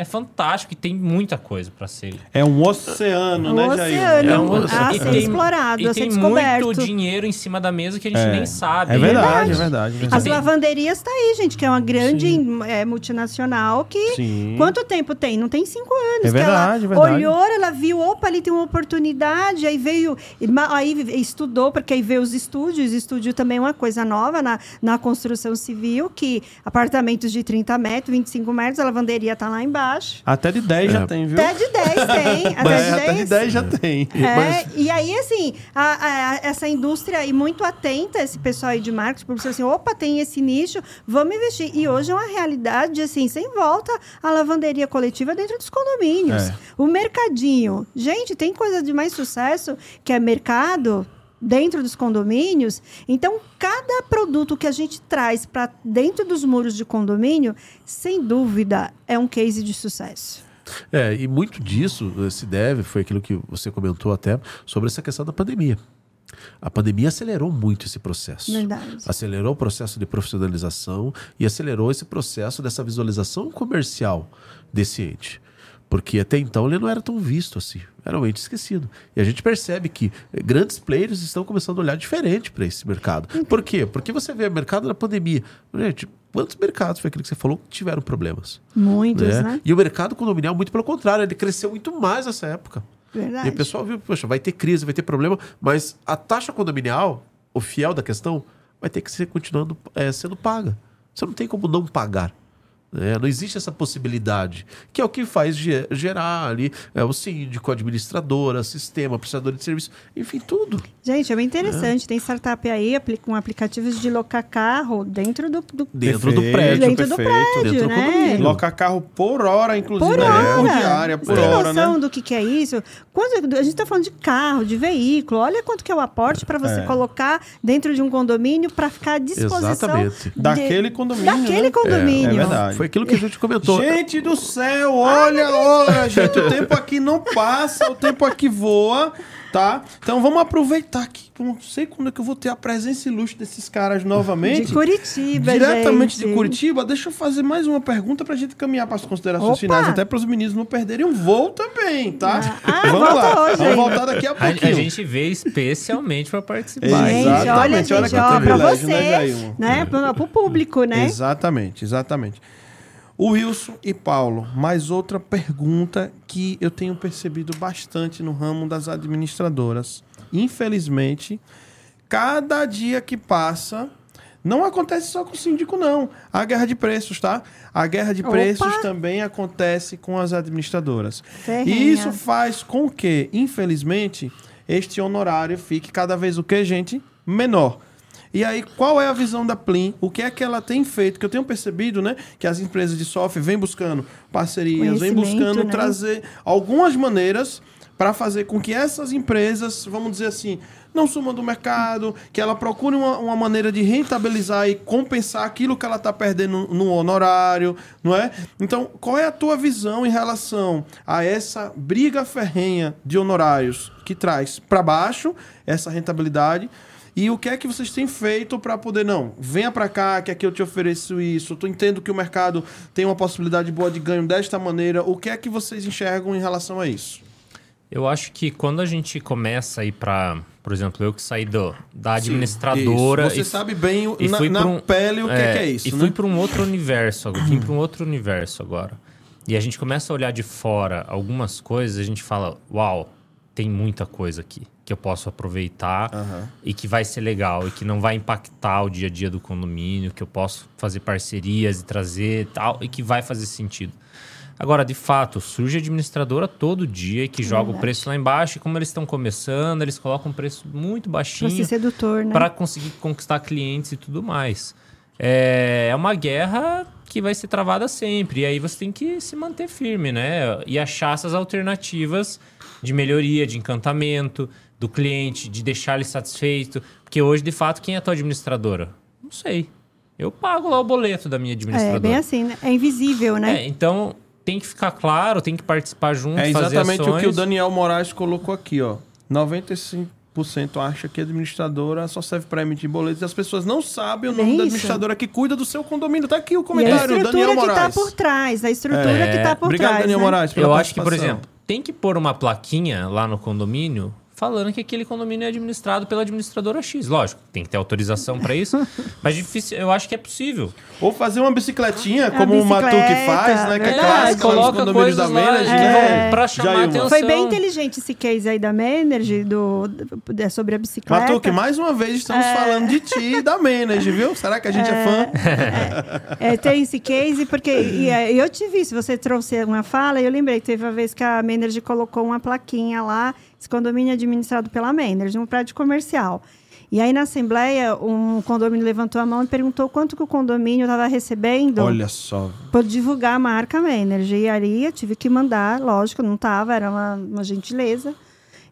S4: é fantástico e tem muita coisa para ser.
S1: É um oceano,
S2: O
S1: né, Jair?
S2: oceano.
S4: É um-
S2: a
S4: e
S2: ser
S4: tem-
S2: explorado,
S4: e
S2: a ser
S4: tem
S2: descoberto.
S4: muito dinheiro em cima da mesa que a gente
S1: É.
S4: nem sabe.
S1: É verdade,
S2: verdade.
S1: é verdade. é verdade.
S2: As lavanderias tá aí, gente, que é uma grande
S1: Sim.
S2: é, multinacional que.
S1: Sim.
S2: Quanto tempo tem? Não tem cinco anos.
S1: É
S2: que
S1: verdade, é
S2: ela
S1: verdade.
S2: olhou, ela viu, opa, ali tem uma oportunidade, aí veio, aí estudou, porque aí veio os estúdios. Estúdio também é uma coisa nova na, na construção civil, que apartamentos de 30 metros, 25 metros, a lavanderia tá lá embaixo.
S1: Até de 10 já
S3: É.
S1: tem, viu?
S2: Até de 10 tem. Até de
S1: até
S2: 10
S1: de 10 já tem.
S2: É,
S3: Mas-
S2: e aí, assim, a- a- essa indústria e muito atenta, esse pessoal aí de marketing, por assim, opa, tem esse nicho, vamos investir. E hoje é uma realidade, assim, sem volta a lavanderia coletiva dentro dos condomínios.
S1: É.
S2: O mercadinho. Gente, tem coisa de mais sucesso que é mercado dentro dos condomínios. Então, cada produto que a gente traz para dentro dos muros de condomínio, sem dúvida, é um case de sucesso.
S3: É, e muito disso eh, se deve, foi aquilo que você comentou até, sobre essa questão da pandemia. A pandemia acelerou muito esse processo.
S2: Verdade.
S3: Acelerou o processo de profissionalização e acelerou esse processo dessa visualização comercial desse ente. Porque até então ele não era tão visto assim, era um ente esquecido. E a gente percebe que eh, grandes players estão começando a olhar diferente para esse mercado. Por quê? Porque você vê o mercado da pandemia. Gente, quantos mercados foi aquilo que você falou que tiveram problemas?
S2: Muitos,
S3: né?
S2: né?
S3: E o mercado condominial, muito pelo contrário, ele cresceu muito mais nessa época.
S2: Verdade.
S3: E o pessoal viu, poxa, vai ter crise, vai ter problema, mas a taxa condominial, o fiel da questão, vai ter que ser continuando eh, sendo paga. Você não tem como não pagar. Né? não existe essa possibilidade, que é o que faz ge- gerar ali é, o síndico, administradora, sistema, prestador de serviço, enfim, tudo.
S2: Gente, é bem interessante. Tem startup aí com aplicativos de locar carro dentro do, do
S3: Dentro do prédio.
S2: dentro do prédio,
S3: dentro do
S2: né?
S3: condomínio.
S1: Loca carro por hora, inclusive.
S2: Por
S1: né?
S2: hora.
S1: Por diária, por
S2: Tem
S1: hora,
S2: noção
S1: né?
S2: do que, que é isso? Quando, a gente está falando de carro, de veículo. Olha quanto que é o aporte para você
S1: É.
S2: colocar dentro de um condomínio para ficar à disposição
S3: Exatamente.
S2: de-
S1: Daquele condomínio.
S2: daquele
S1: né?
S2: condomínio.
S1: É, é verdade.
S3: Foi aquilo que a gente comentou.
S1: Gente do céu, olha, olha, gente, o tempo aqui não passa, o tempo aqui voa, tá? Então vamos aproveitar aqui. eu Não sei quando é que eu vou ter a presença ilustre desses caras novamente.
S2: De Curitiba,
S1: Diretamente
S2: gente.
S1: de Curitiba, deixa eu fazer mais uma pergunta pra gente caminhar para as considerações
S2: Opa!
S1: finais, até para os meninos não perderem um voo também, tá?
S2: Ah,
S1: vamos
S2: volta
S1: lá,
S2: hoje
S1: vamos voltar daqui a pouquinho.
S4: a gente veio especialmente para participar.
S2: Gente,
S1: Exatamente,
S2: olha,
S1: olha
S2: gente,
S1: que
S2: ó, para
S1: privilégio,
S2: você,
S1: né, Jailma?
S2: né? Para o público, né?
S1: Exatamente, exatamente. Wilson e Paulo, mais outra pergunta que eu tenho percebido bastante no ramo das administradoras. Infelizmente, cada dia que passa, não acontece só com o síndico, não. A guerra de preços, tá? A guerra de
S2: Opa!
S1: preços também acontece com as administradoras.
S2: Ferrenha.
S1: E isso faz com que, infelizmente, este honorário fique cada vez o que, gente? Menor. E aí, qual é a visão da Plim? O que é que ela tem feito? Que eu tenho percebido, né? Que as empresas de software vêm buscando parcerias, vêm buscando
S2: né?
S1: trazer algumas maneiras para fazer com que essas empresas, vamos dizer assim, não sumam do mercado, que ela procure uma, uma maneira de rentabilizar e compensar aquilo que ela está perdendo no honorário, não é? Então, qual é a tua visão em relação a essa briga ferrenha de honorários que traz para baixo essa rentabilidade? E o que é que vocês têm feito para poder, não, venha para cá, que aqui eu te ofereço isso, tu entendo que o mercado tem uma possibilidade boa de ganho desta maneira, o que é que vocês enxergam em relação a isso?
S4: Eu acho que quando a gente começa a ir para, por exemplo, eu que saí do, da administradora.
S1: Isso. Você
S4: e-
S1: sabe bem
S4: e
S1: na,
S4: fui
S1: na
S4: um-
S1: pele o que é, que é isso,
S4: E
S1: né?
S4: fui para um outro universo, agora, vim para um outro universo agora. E a gente começa a olhar de fora algumas coisas, a gente fala, uau, tem muita coisa aqui que eu posso aproveitar e que vai ser legal e que não vai impactar o dia a dia do condomínio, que eu posso fazer parcerias e trazer tal e que vai fazer sentido. Agora, de fato, surge administradora todo dia e que joga o preço lá embaixo e como eles estão começando, eles colocam um preço muito
S2: Pra
S4: baixinho
S2: ser sedutor, né?
S4: para conseguir conquistar clientes e tudo mais. É, é uma guerra que vai ser travada sempre. E aí você tem que se manter firme, né? E achar essas alternativas de melhoria, de encantamento do cliente, de deixar ele satisfeito. Porque hoje, de fato, quem é a tua administradora? Não sei. Eu pago lá o boleto da minha administradora.
S2: É bem assim, né? É invisível, né?
S4: É, então tem que ficar claro, tem que participar junto,
S1: É
S4: fazer
S1: exatamente o que o. Daniel Moraes colocou aqui, ó. 95% acha que a administradora só serve para emitir boletos e as pessoas não sabem o nome
S2: Bem
S1: da administradora que cuida do seu condomínio. Tá aqui o
S2: E a
S1: comentário,
S2: estrutura
S1: Daniel
S2: que tá
S1: Moraes.
S2: por trás, a estrutura
S4: É.
S2: que tá por
S1: Obrigado,
S2: trás.
S1: Daniel
S2: né?
S1: Moraes, pela
S4: Eu acho que, por exemplo, tem que pôr uma plaquinha lá no condomínio falando que aquele condomínio é administrado pela administradora X. Lógico, tem que ter autorização para isso, mas difícil, eu acho que é possível.
S1: Ou fazer uma bicicletinha, como o Matu que faz, né? Que é
S2: verdade.
S1: clássica lá nos
S4: coloca
S1: condomínios da Menage,
S4: é, pra chamar atenção.
S2: Foi bem inteligente esse case aí da Manager, do, do- é sobre a bicicleta.
S1: Matuque, mais uma vez estamos falando de ti e da Menage, viu? Será que a gente é, fã?
S2: É, tem esse case, porque e, é, eu te vi, se você trouxe uma fala, eu lembrei que teve uma vez que a Manager colocou uma plaquinha lá, esse condomínio é administrado pela Manager, um prédio comercial. E aí, na Assembleia, um condomínio levantou a mão e perguntou quanto que o condomínio estava recebendo
S1: Olha só.
S2: por divulgar a marca Manager. E aí, tive que mandar, lógico, não estava, era uma, uma gentileza.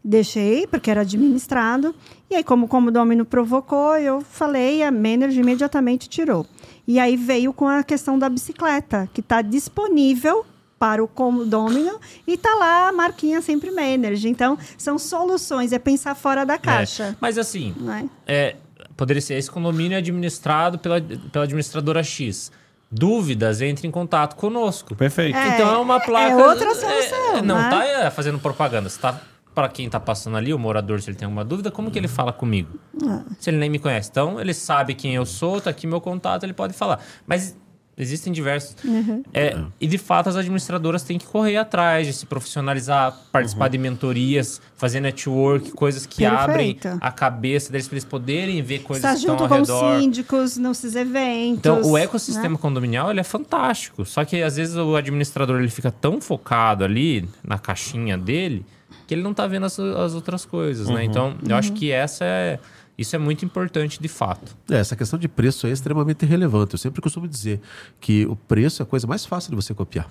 S2: Deixei, porque era administrado. E aí, como o condomínio provocou, eu falei, a Manager imediatamente tirou. E aí veio com a questão da bicicleta, que está disponível para o condomínio e está lá a marquinha sempre Manager. Então, são soluções, é pensar fora da caixa.
S4: É, Mas assim,
S2: Né?
S4: é, poderia ser esse condomínio é administrado pela, pela administradora X. Dúvidas, entre em contato conosco.
S1: Perfeito.
S2: É,
S4: então é uma placa.
S2: é outra solução,
S4: é, não
S2: né?
S4: tá é, fazendo propaganda. Você tá para quem tá passando ali, o morador, se ele tem alguma dúvida, como que ele fala comigo?
S2: Ah.
S4: Se ele nem me conhece. Então, ele sabe quem eu sou, tá aqui meu contato, ele pode falar. Mas existem diversos.
S2: Uhum.
S4: É, e de fato, as administradoras têm que correr atrás de se profissionalizar, participar de mentorias, fazer network, coisas que abrem
S2: Perfeito.
S4: a cabeça deles para eles poderem ver coisas
S2: Estar
S4: que estão
S2: junto
S4: ao
S2: com os
S4: redor.
S2: síndicos nesses eventos.
S4: Então, o
S2: né?
S4: ecossistema condominial ele é fantástico. Só que às vezes o administrador ele fica tão focado ali na caixinha dele que ele não tá vendo as, as outras coisas, né? Então, eu
S2: Uhum.
S4: acho que essa é isso é muito importante de fato.
S3: É, essa questão de preço aí é extremamente relevante. Eu sempre costumo dizer que o preço é a coisa mais fácil de você copiar.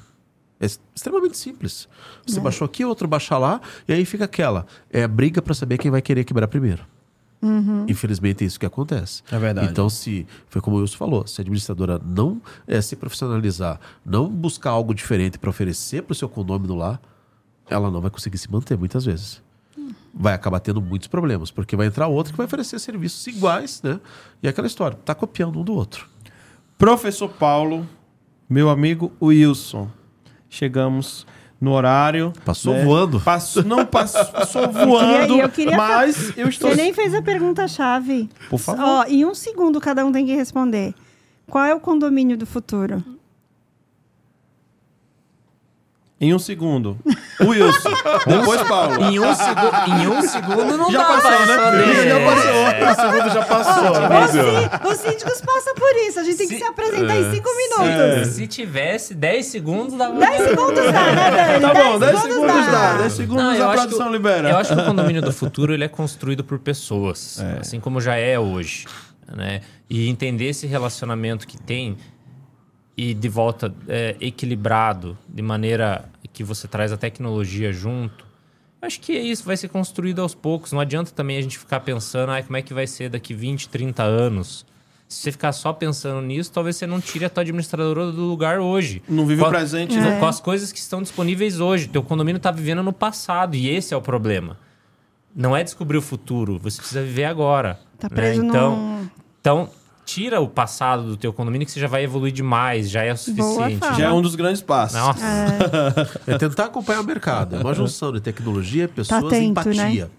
S3: É extremamente simples. Você baixou aqui, outro baixa lá, e aí fica aquela. É briga para saber quem vai querer quebrar primeiro. Infelizmente é isso que acontece.
S1: É verdade.
S3: Então, se foi como o Wilson falou, se a administradora não eh, se profissionalizar, não buscar algo diferente para oferecer para o seu condomínio lá, ela não vai conseguir se manter muitas vezes. Vai acabar tendo muitos problemas, porque vai entrar outro que vai oferecer serviços iguais, né? E é aquela história, tá copiando um do outro.
S1: Professor Paulo, meu amigo Wilson. Chegamos no horário.
S3: Passou
S1: né?
S3: voando.
S1: Passou, não, passou, voando.
S2: eu queria fa-
S1: mas eu estou.
S2: Você nem fez a pergunta-chave.
S1: Por favor.
S2: Ó, em um segundo cada um tem que responder. Qual é o condomínio do futuro?
S1: Em um segundo. O Wilson. Depois Paulo.
S4: Em um, segu- em um segundo não
S1: Já
S4: dá
S1: passou,
S4: pra
S1: né? Já passou.
S4: É.
S3: O segundo já passou,
S2: Os, síndicos passam por isso. A gente tem que
S4: Se-
S2: se apresentar em cinco minutos.
S4: Se tivesse 10 segundos, dava
S2: 10 segundos dá, né, Dani?
S1: Tá bom, 10
S2: 10
S1: segundos dá. 10 segundos
S4: Não,
S1: a produção
S4: que,
S1: libera.
S4: Eu acho que o condomínio do futuro ele é construído por pessoas, assim como já é hoje, né? E entender esse relacionamento que tem e de volta é, equilibrado, de maneira que você traz a tecnologia junto. Acho que é isso, vai ser construído aos poucos. Não adianta também a gente ficar pensando, ah, como é que vai ser daqui 20, 30 anos. Se você ficar só pensando nisso, talvez você não tire a tua administradora do lugar hoje.
S1: Não vive
S4: Com
S1: o presente,
S4: com-
S1: né?
S4: Com as coisas que estão disponíveis hoje. Teu condomínio está vivendo no passado e esse é o problema. Não é descobrir o futuro, você precisa viver agora.
S2: Tá
S4: né?
S2: preso
S4: então,
S2: num...
S4: então, tira o passado do teu condomínio que você já vai evoluir demais, já é o suficiente.
S2: fala.
S1: Já é um dos grandes passos.
S4: Nossa,
S3: É tentar acompanhar o mercado. É uma junção de tecnologia, pessoas e
S2: atento,
S3: empatia.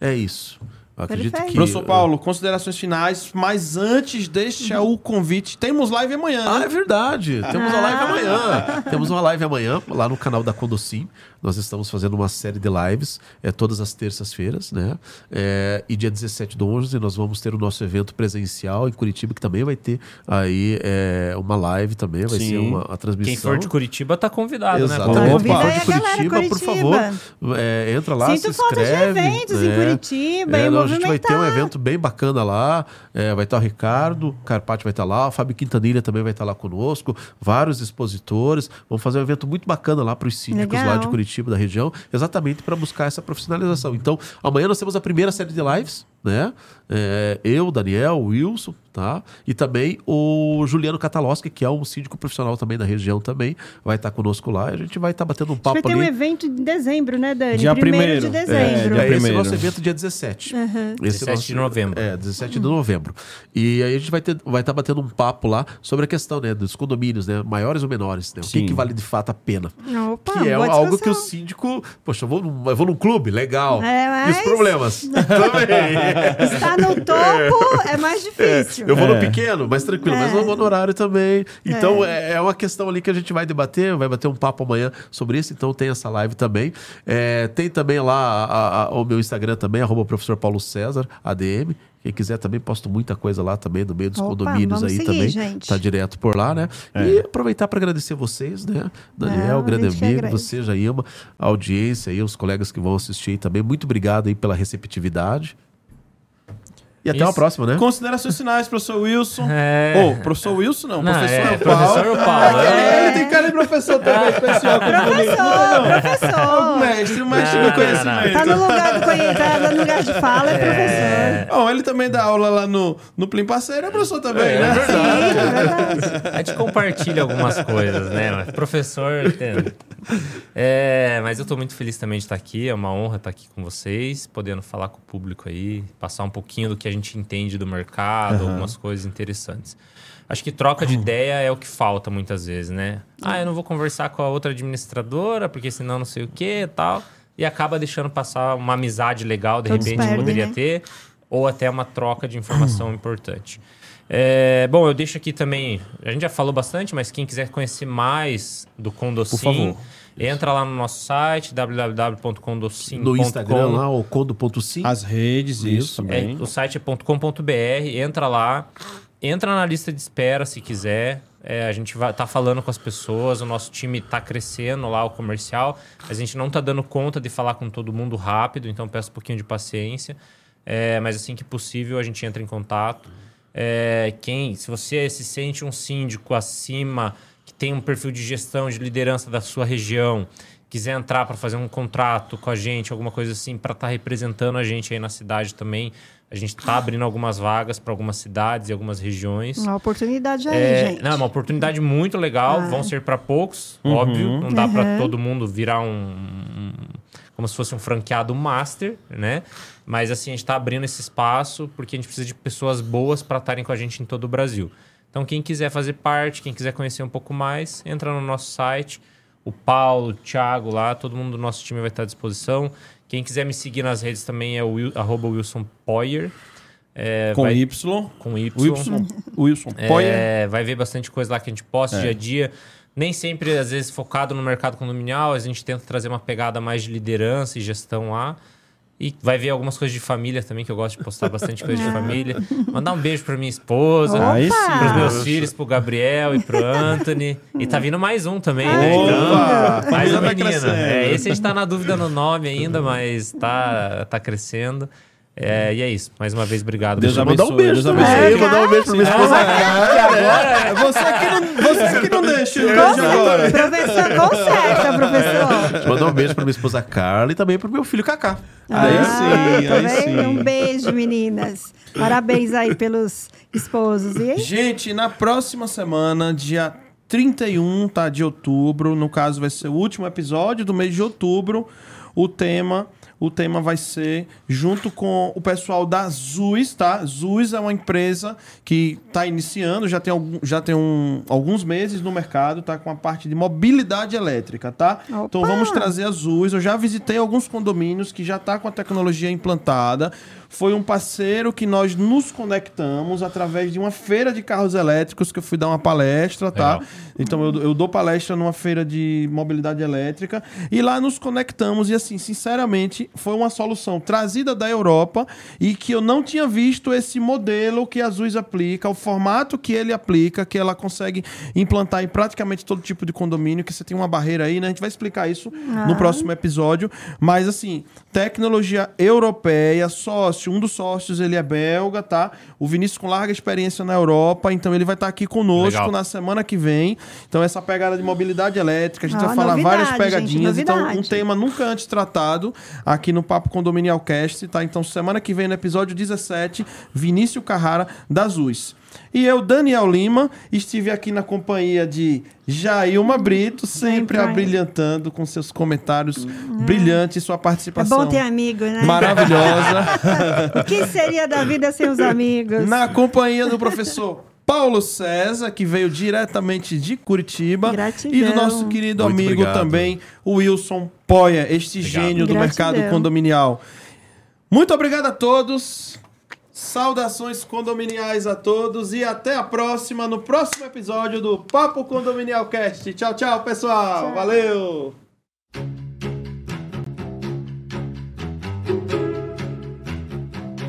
S3: É isso. Eu acredito
S2: Perfeito.
S3: que.
S1: Professor Paulo, considerações finais, mas antes deixa o convite. Temos live amanhã,
S3: Ah,
S1: né?
S3: é verdade. Temos uma live amanhã. Temos uma live amanhã lá no canal da Condocim. Nós estamos fazendo uma série de lives é, todas as terças-feiras, né? É, e dia 17 do 11 nós vamos ter o nosso evento presencial em Curitiba, que também vai ter aí é, uma live também, vai
S1: Sim.
S3: ser uma a transmissão.
S4: quem for de Curitiba tá convidado,
S3: Exatamente.
S4: né?
S1: Opa.
S2: Convida
S3: Quem
S2: aí
S3: for de Curitiba, por favor, é, entra lá,
S2: Sinto
S3: se
S2: falta de
S3: inscreve.
S2: eventos em
S3: né?
S2: Curitiba,
S3: É,
S2: e
S3: não, a gente vai ter um evento bem bacana lá. é, vai estar o Ricardo, o Carpati vai estar lá, o Fábio Quintanilha também vai estar lá conosco, vários expositores. Vamos fazer um evento muito bacana lá para os síndicos
S2: Legal.
S3: lá de Curitiba, da região, exatamente para buscar essa profissionalização. Então, amanhã nós temos a primeira série de lives, né? É, eu, Daniel, o Wilson, tá? E também o Juliano Cataloschi, que é um síndico profissional também da região também, vai estar conosco lá. e A gente vai estar batendo um
S2: A gente
S3: papo
S2: vai ter um
S3: ali.
S2: evento em dezembro, né, Dani?
S1: Dia
S2: Primeiro de
S1: primeiro.
S2: dezembro.
S1: É,
S3: É,
S1: dia
S3: esse é nosso evento dia 17. Esse
S4: 17 de novembro.
S3: É, 17 de novembro. E aí a gente vai estar vai tá batendo um papo lá sobre a questão né, dos condomínios, né? Maiores ou menores. Né? O que, que vale de fato a pena?
S2: Opa,
S3: que é algo que o síndico. Poxa, eu vou num, eu vou num clube, legal.
S2: É,
S3: E os
S2: mas-
S3: problemas? também.
S2: Estar no topo é mais difícil.
S3: Eu vou
S1: É.
S3: no pequeno, mais tranquilo, mas eu vou no horário também. Então é. é uma questão ali que a gente vai debater, vai bater um papo amanhã sobre isso, então tem essa live também. É, tem também lá a- a- o meu Instagram também, arroba professor Paulo César, ADM. Quem quiser também, posto muita coisa lá também, no meio dos
S2: Opa,
S3: condomínios aí
S2: seguir,
S3: também.
S2: gente.
S3: Tá direto por lá, né? E aproveitar para agradecer vocês, né? Daniel,
S2: Não,
S3: grande amigo, você, Jailma, a audiência aí, os colegas que vão assistir aí também. Muito obrigado aí pela receptividade. E até
S4: Isso.
S3: uma próxima, né?
S1: Considerações finais, professor Wilson.
S4: É.
S1: Ô, professor Wilson não,
S4: Não,
S1: professor
S4: é,
S1: Paulo.
S4: professor Paulo,
S1: É,
S4: é.
S1: Ele tem cara de professor também, especial.
S2: Professor,
S1: O
S2: professor.
S1: mestre, o mestre
S4: Não,
S1: do
S4: não,
S1: conhecimento.
S2: Tá no lugar do conhe- tá no lugar de fala, é professor.
S1: Bom, ele também dá aula lá no, no Plim Parceiro, é professor também, né?
S2: Sim, é verdade.
S4: A gente compartilha algumas coisas, né? Mas Professor, entende? É, mas eu tô muito feliz também de estar aqui. É uma honra estar aqui com vocês, podendo falar com o público aí, passar um pouquinho do que a gente entende do mercado, algumas coisas interessantes. Acho que troca de ideia é o que falta muitas vezes, né? Ah, eu não vou conversar com a outra administradora, porque senão não sei o que e tal. E acaba deixando passar uma amizade legal, de
S2: Todos
S4: repente
S2: perdem,
S4: poderia
S2: né?
S4: ter, ou até uma troca de informação importante. É, bom, eu deixo aqui também. A gente já falou bastante, mas quem quiser conhecer mais do
S1: favor.
S4: Entra lá no nosso site www.condocim.com.
S3: No Instagram lá, o condo.sim.
S1: As redes, isso,
S3: Isso.
S4: É,
S1: também.
S4: o site é .com.br, entra lá, entra na lista de espera se quiser. É, a gente vai tá falando com as pessoas, o nosso time tá crescendo lá, o comercial. A gente não tá dando conta de falar com todo mundo rápido, então peço um pouquinho de paciência. É, mas assim que possível a gente entra em contato. É, quem, se você se sente um síndico acima, tem um perfil de gestão, de liderança da sua região, quiser entrar para fazer um contrato com a gente, alguma coisa assim, para estar representando a gente aí na cidade também, a gente está abrindo algumas vagas para algumas cidades e algumas regiões.
S2: Uma oportunidade aí,
S4: É,
S2: gente.
S4: não, é uma oportunidade muito legal.
S2: Ah.
S4: Vão ser para poucos, óbvio. Não dá para
S2: Uhum.
S4: todo mundo virar um, um- como se fosse um franqueado master, né? Mas assim a gente está abrindo esse espaço porque a gente precisa de pessoas boas para estarem com a gente em todo o Brasil. Então quem quiser fazer parte, quem quiser conhecer um pouco mais, entra no nosso site. O Paulo, o Thiago lá, todo mundo do nosso time vai estar à disposição. Quem quiser me seguir nas redes também é o Wil, arroba Wilson Poyer. É,
S1: Com
S4: vai-
S1: Y.
S4: com Y.
S1: Wilson, Wilson Poyer.
S4: É, vai ver bastante coisa lá que a gente posta
S1: É.
S4: dia a dia. Nem sempre, às vezes, focado no mercado condominial, a gente tenta trazer uma pegada mais de liderança e gestão lá. E vai ver algumas coisas de família também, que eu gosto de postar bastante coisa de família. Mandar um beijo pra minha esposa,
S2: Opa!
S4: Pros meus filhos, pro Gabriel e pro Anthony. E tá vindo mais um também, né? Então, mais uma menina. É, esse a gente tá na dúvida no nome ainda, mas tá, tá crescendo. É, e é isso. Mais uma vez, obrigado.
S1: Deus
S3: Mandar um
S1: abençoe,
S3: beijo
S1: Deus abençoe.
S3: Mandar um beijo pra minha esposa.
S1: É, você que não, você que não deixa o beijo agora.
S2: Professor, conserta, professor.
S3: Mandar um beijo pra minha esposa Carla e também pro meu filho Kaká.
S1: Aí
S2: Ah,
S1: sim,
S2: tá
S1: aí sim.
S2: Um beijo, meninas. Parabéns aí pelos esposos. E
S1: Gente, na próxima semana, dia 31 tá, de outubro, no caso vai ser o último episódio do mês de outubro, o tema... O tema vai ser junto com o pessoal da Zuz, tá? Zuz é uma empresa que está iniciando, já tem, algum, já tem um, alguns meses no mercado, tá? Com a parte de mobilidade elétrica, tá?
S2: Opa!
S1: Então vamos trazer a Zuz. Eu já visitei alguns condomínios que já tá com a tecnologia implantada. Foi um parceiro que nós nos conectamos através de uma feira de carros elétricos que eu fui dar uma palestra, tá?
S4: Legal.
S1: Então eu, eu dou palestra numa feira de mobilidade elétrica e lá nos conectamos e assim, sinceramente, foi uma solução trazida da Europa e que eu não tinha visto esse modelo que a Zuz aplica, o formato que ele aplica, que ela consegue implantar em praticamente todo tipo de condomínio, que você tem uma barreira aí, né? A gente vai explicar isso no
S2: Ah.
S1: próximo episódio, mas assim, tecnologia europeia, sócio, um dos sócios ele é belga, tá? O Vinícius com larga experiência na Europa, então ele vai estar aqui conosco
S4: Legal.
S1: na semana que vem. Então essa pegada de mobilidade elétrica, a gente
S2: Ah,
S1: vai falar
S2: novidade,
S1: várias pegadinhas,
S2: gente,
S1: então um tema nunca antes tratado aqui no Papo Condominial Cast, tá? Então semana que vem no episódio 17, Vinícius Carrara da Zuz. E eu, Daniel Lima, estive aqui na companhia de Jailma Brito,
S2: sempre aí.
S1: abrilhantando com seus comentários brilhantes e sua
S2: é
S1: participação
S2: bom ter amigo, né?
S1: maravilhosa.
S2: O que seria da vida sem os amigos?
S1: na companhia do professor Paulo César, que veio diretamente de Curitiba.
S2: Gratidão.
S1: E do nosso querido
S3: Muito
S1: amigo
S3: obrigado.
S1: também, o Wilson Poia, este
S4: Obrigado.
S1: gênio do
S2: Gratidão.
S1: mercado condominial. Muito obrigado a todos. Saudações condominiais a todos e até a próxima, no próximo episódio do Papo Condominial Cast. Tchau, tchau, pessoal. Valeu!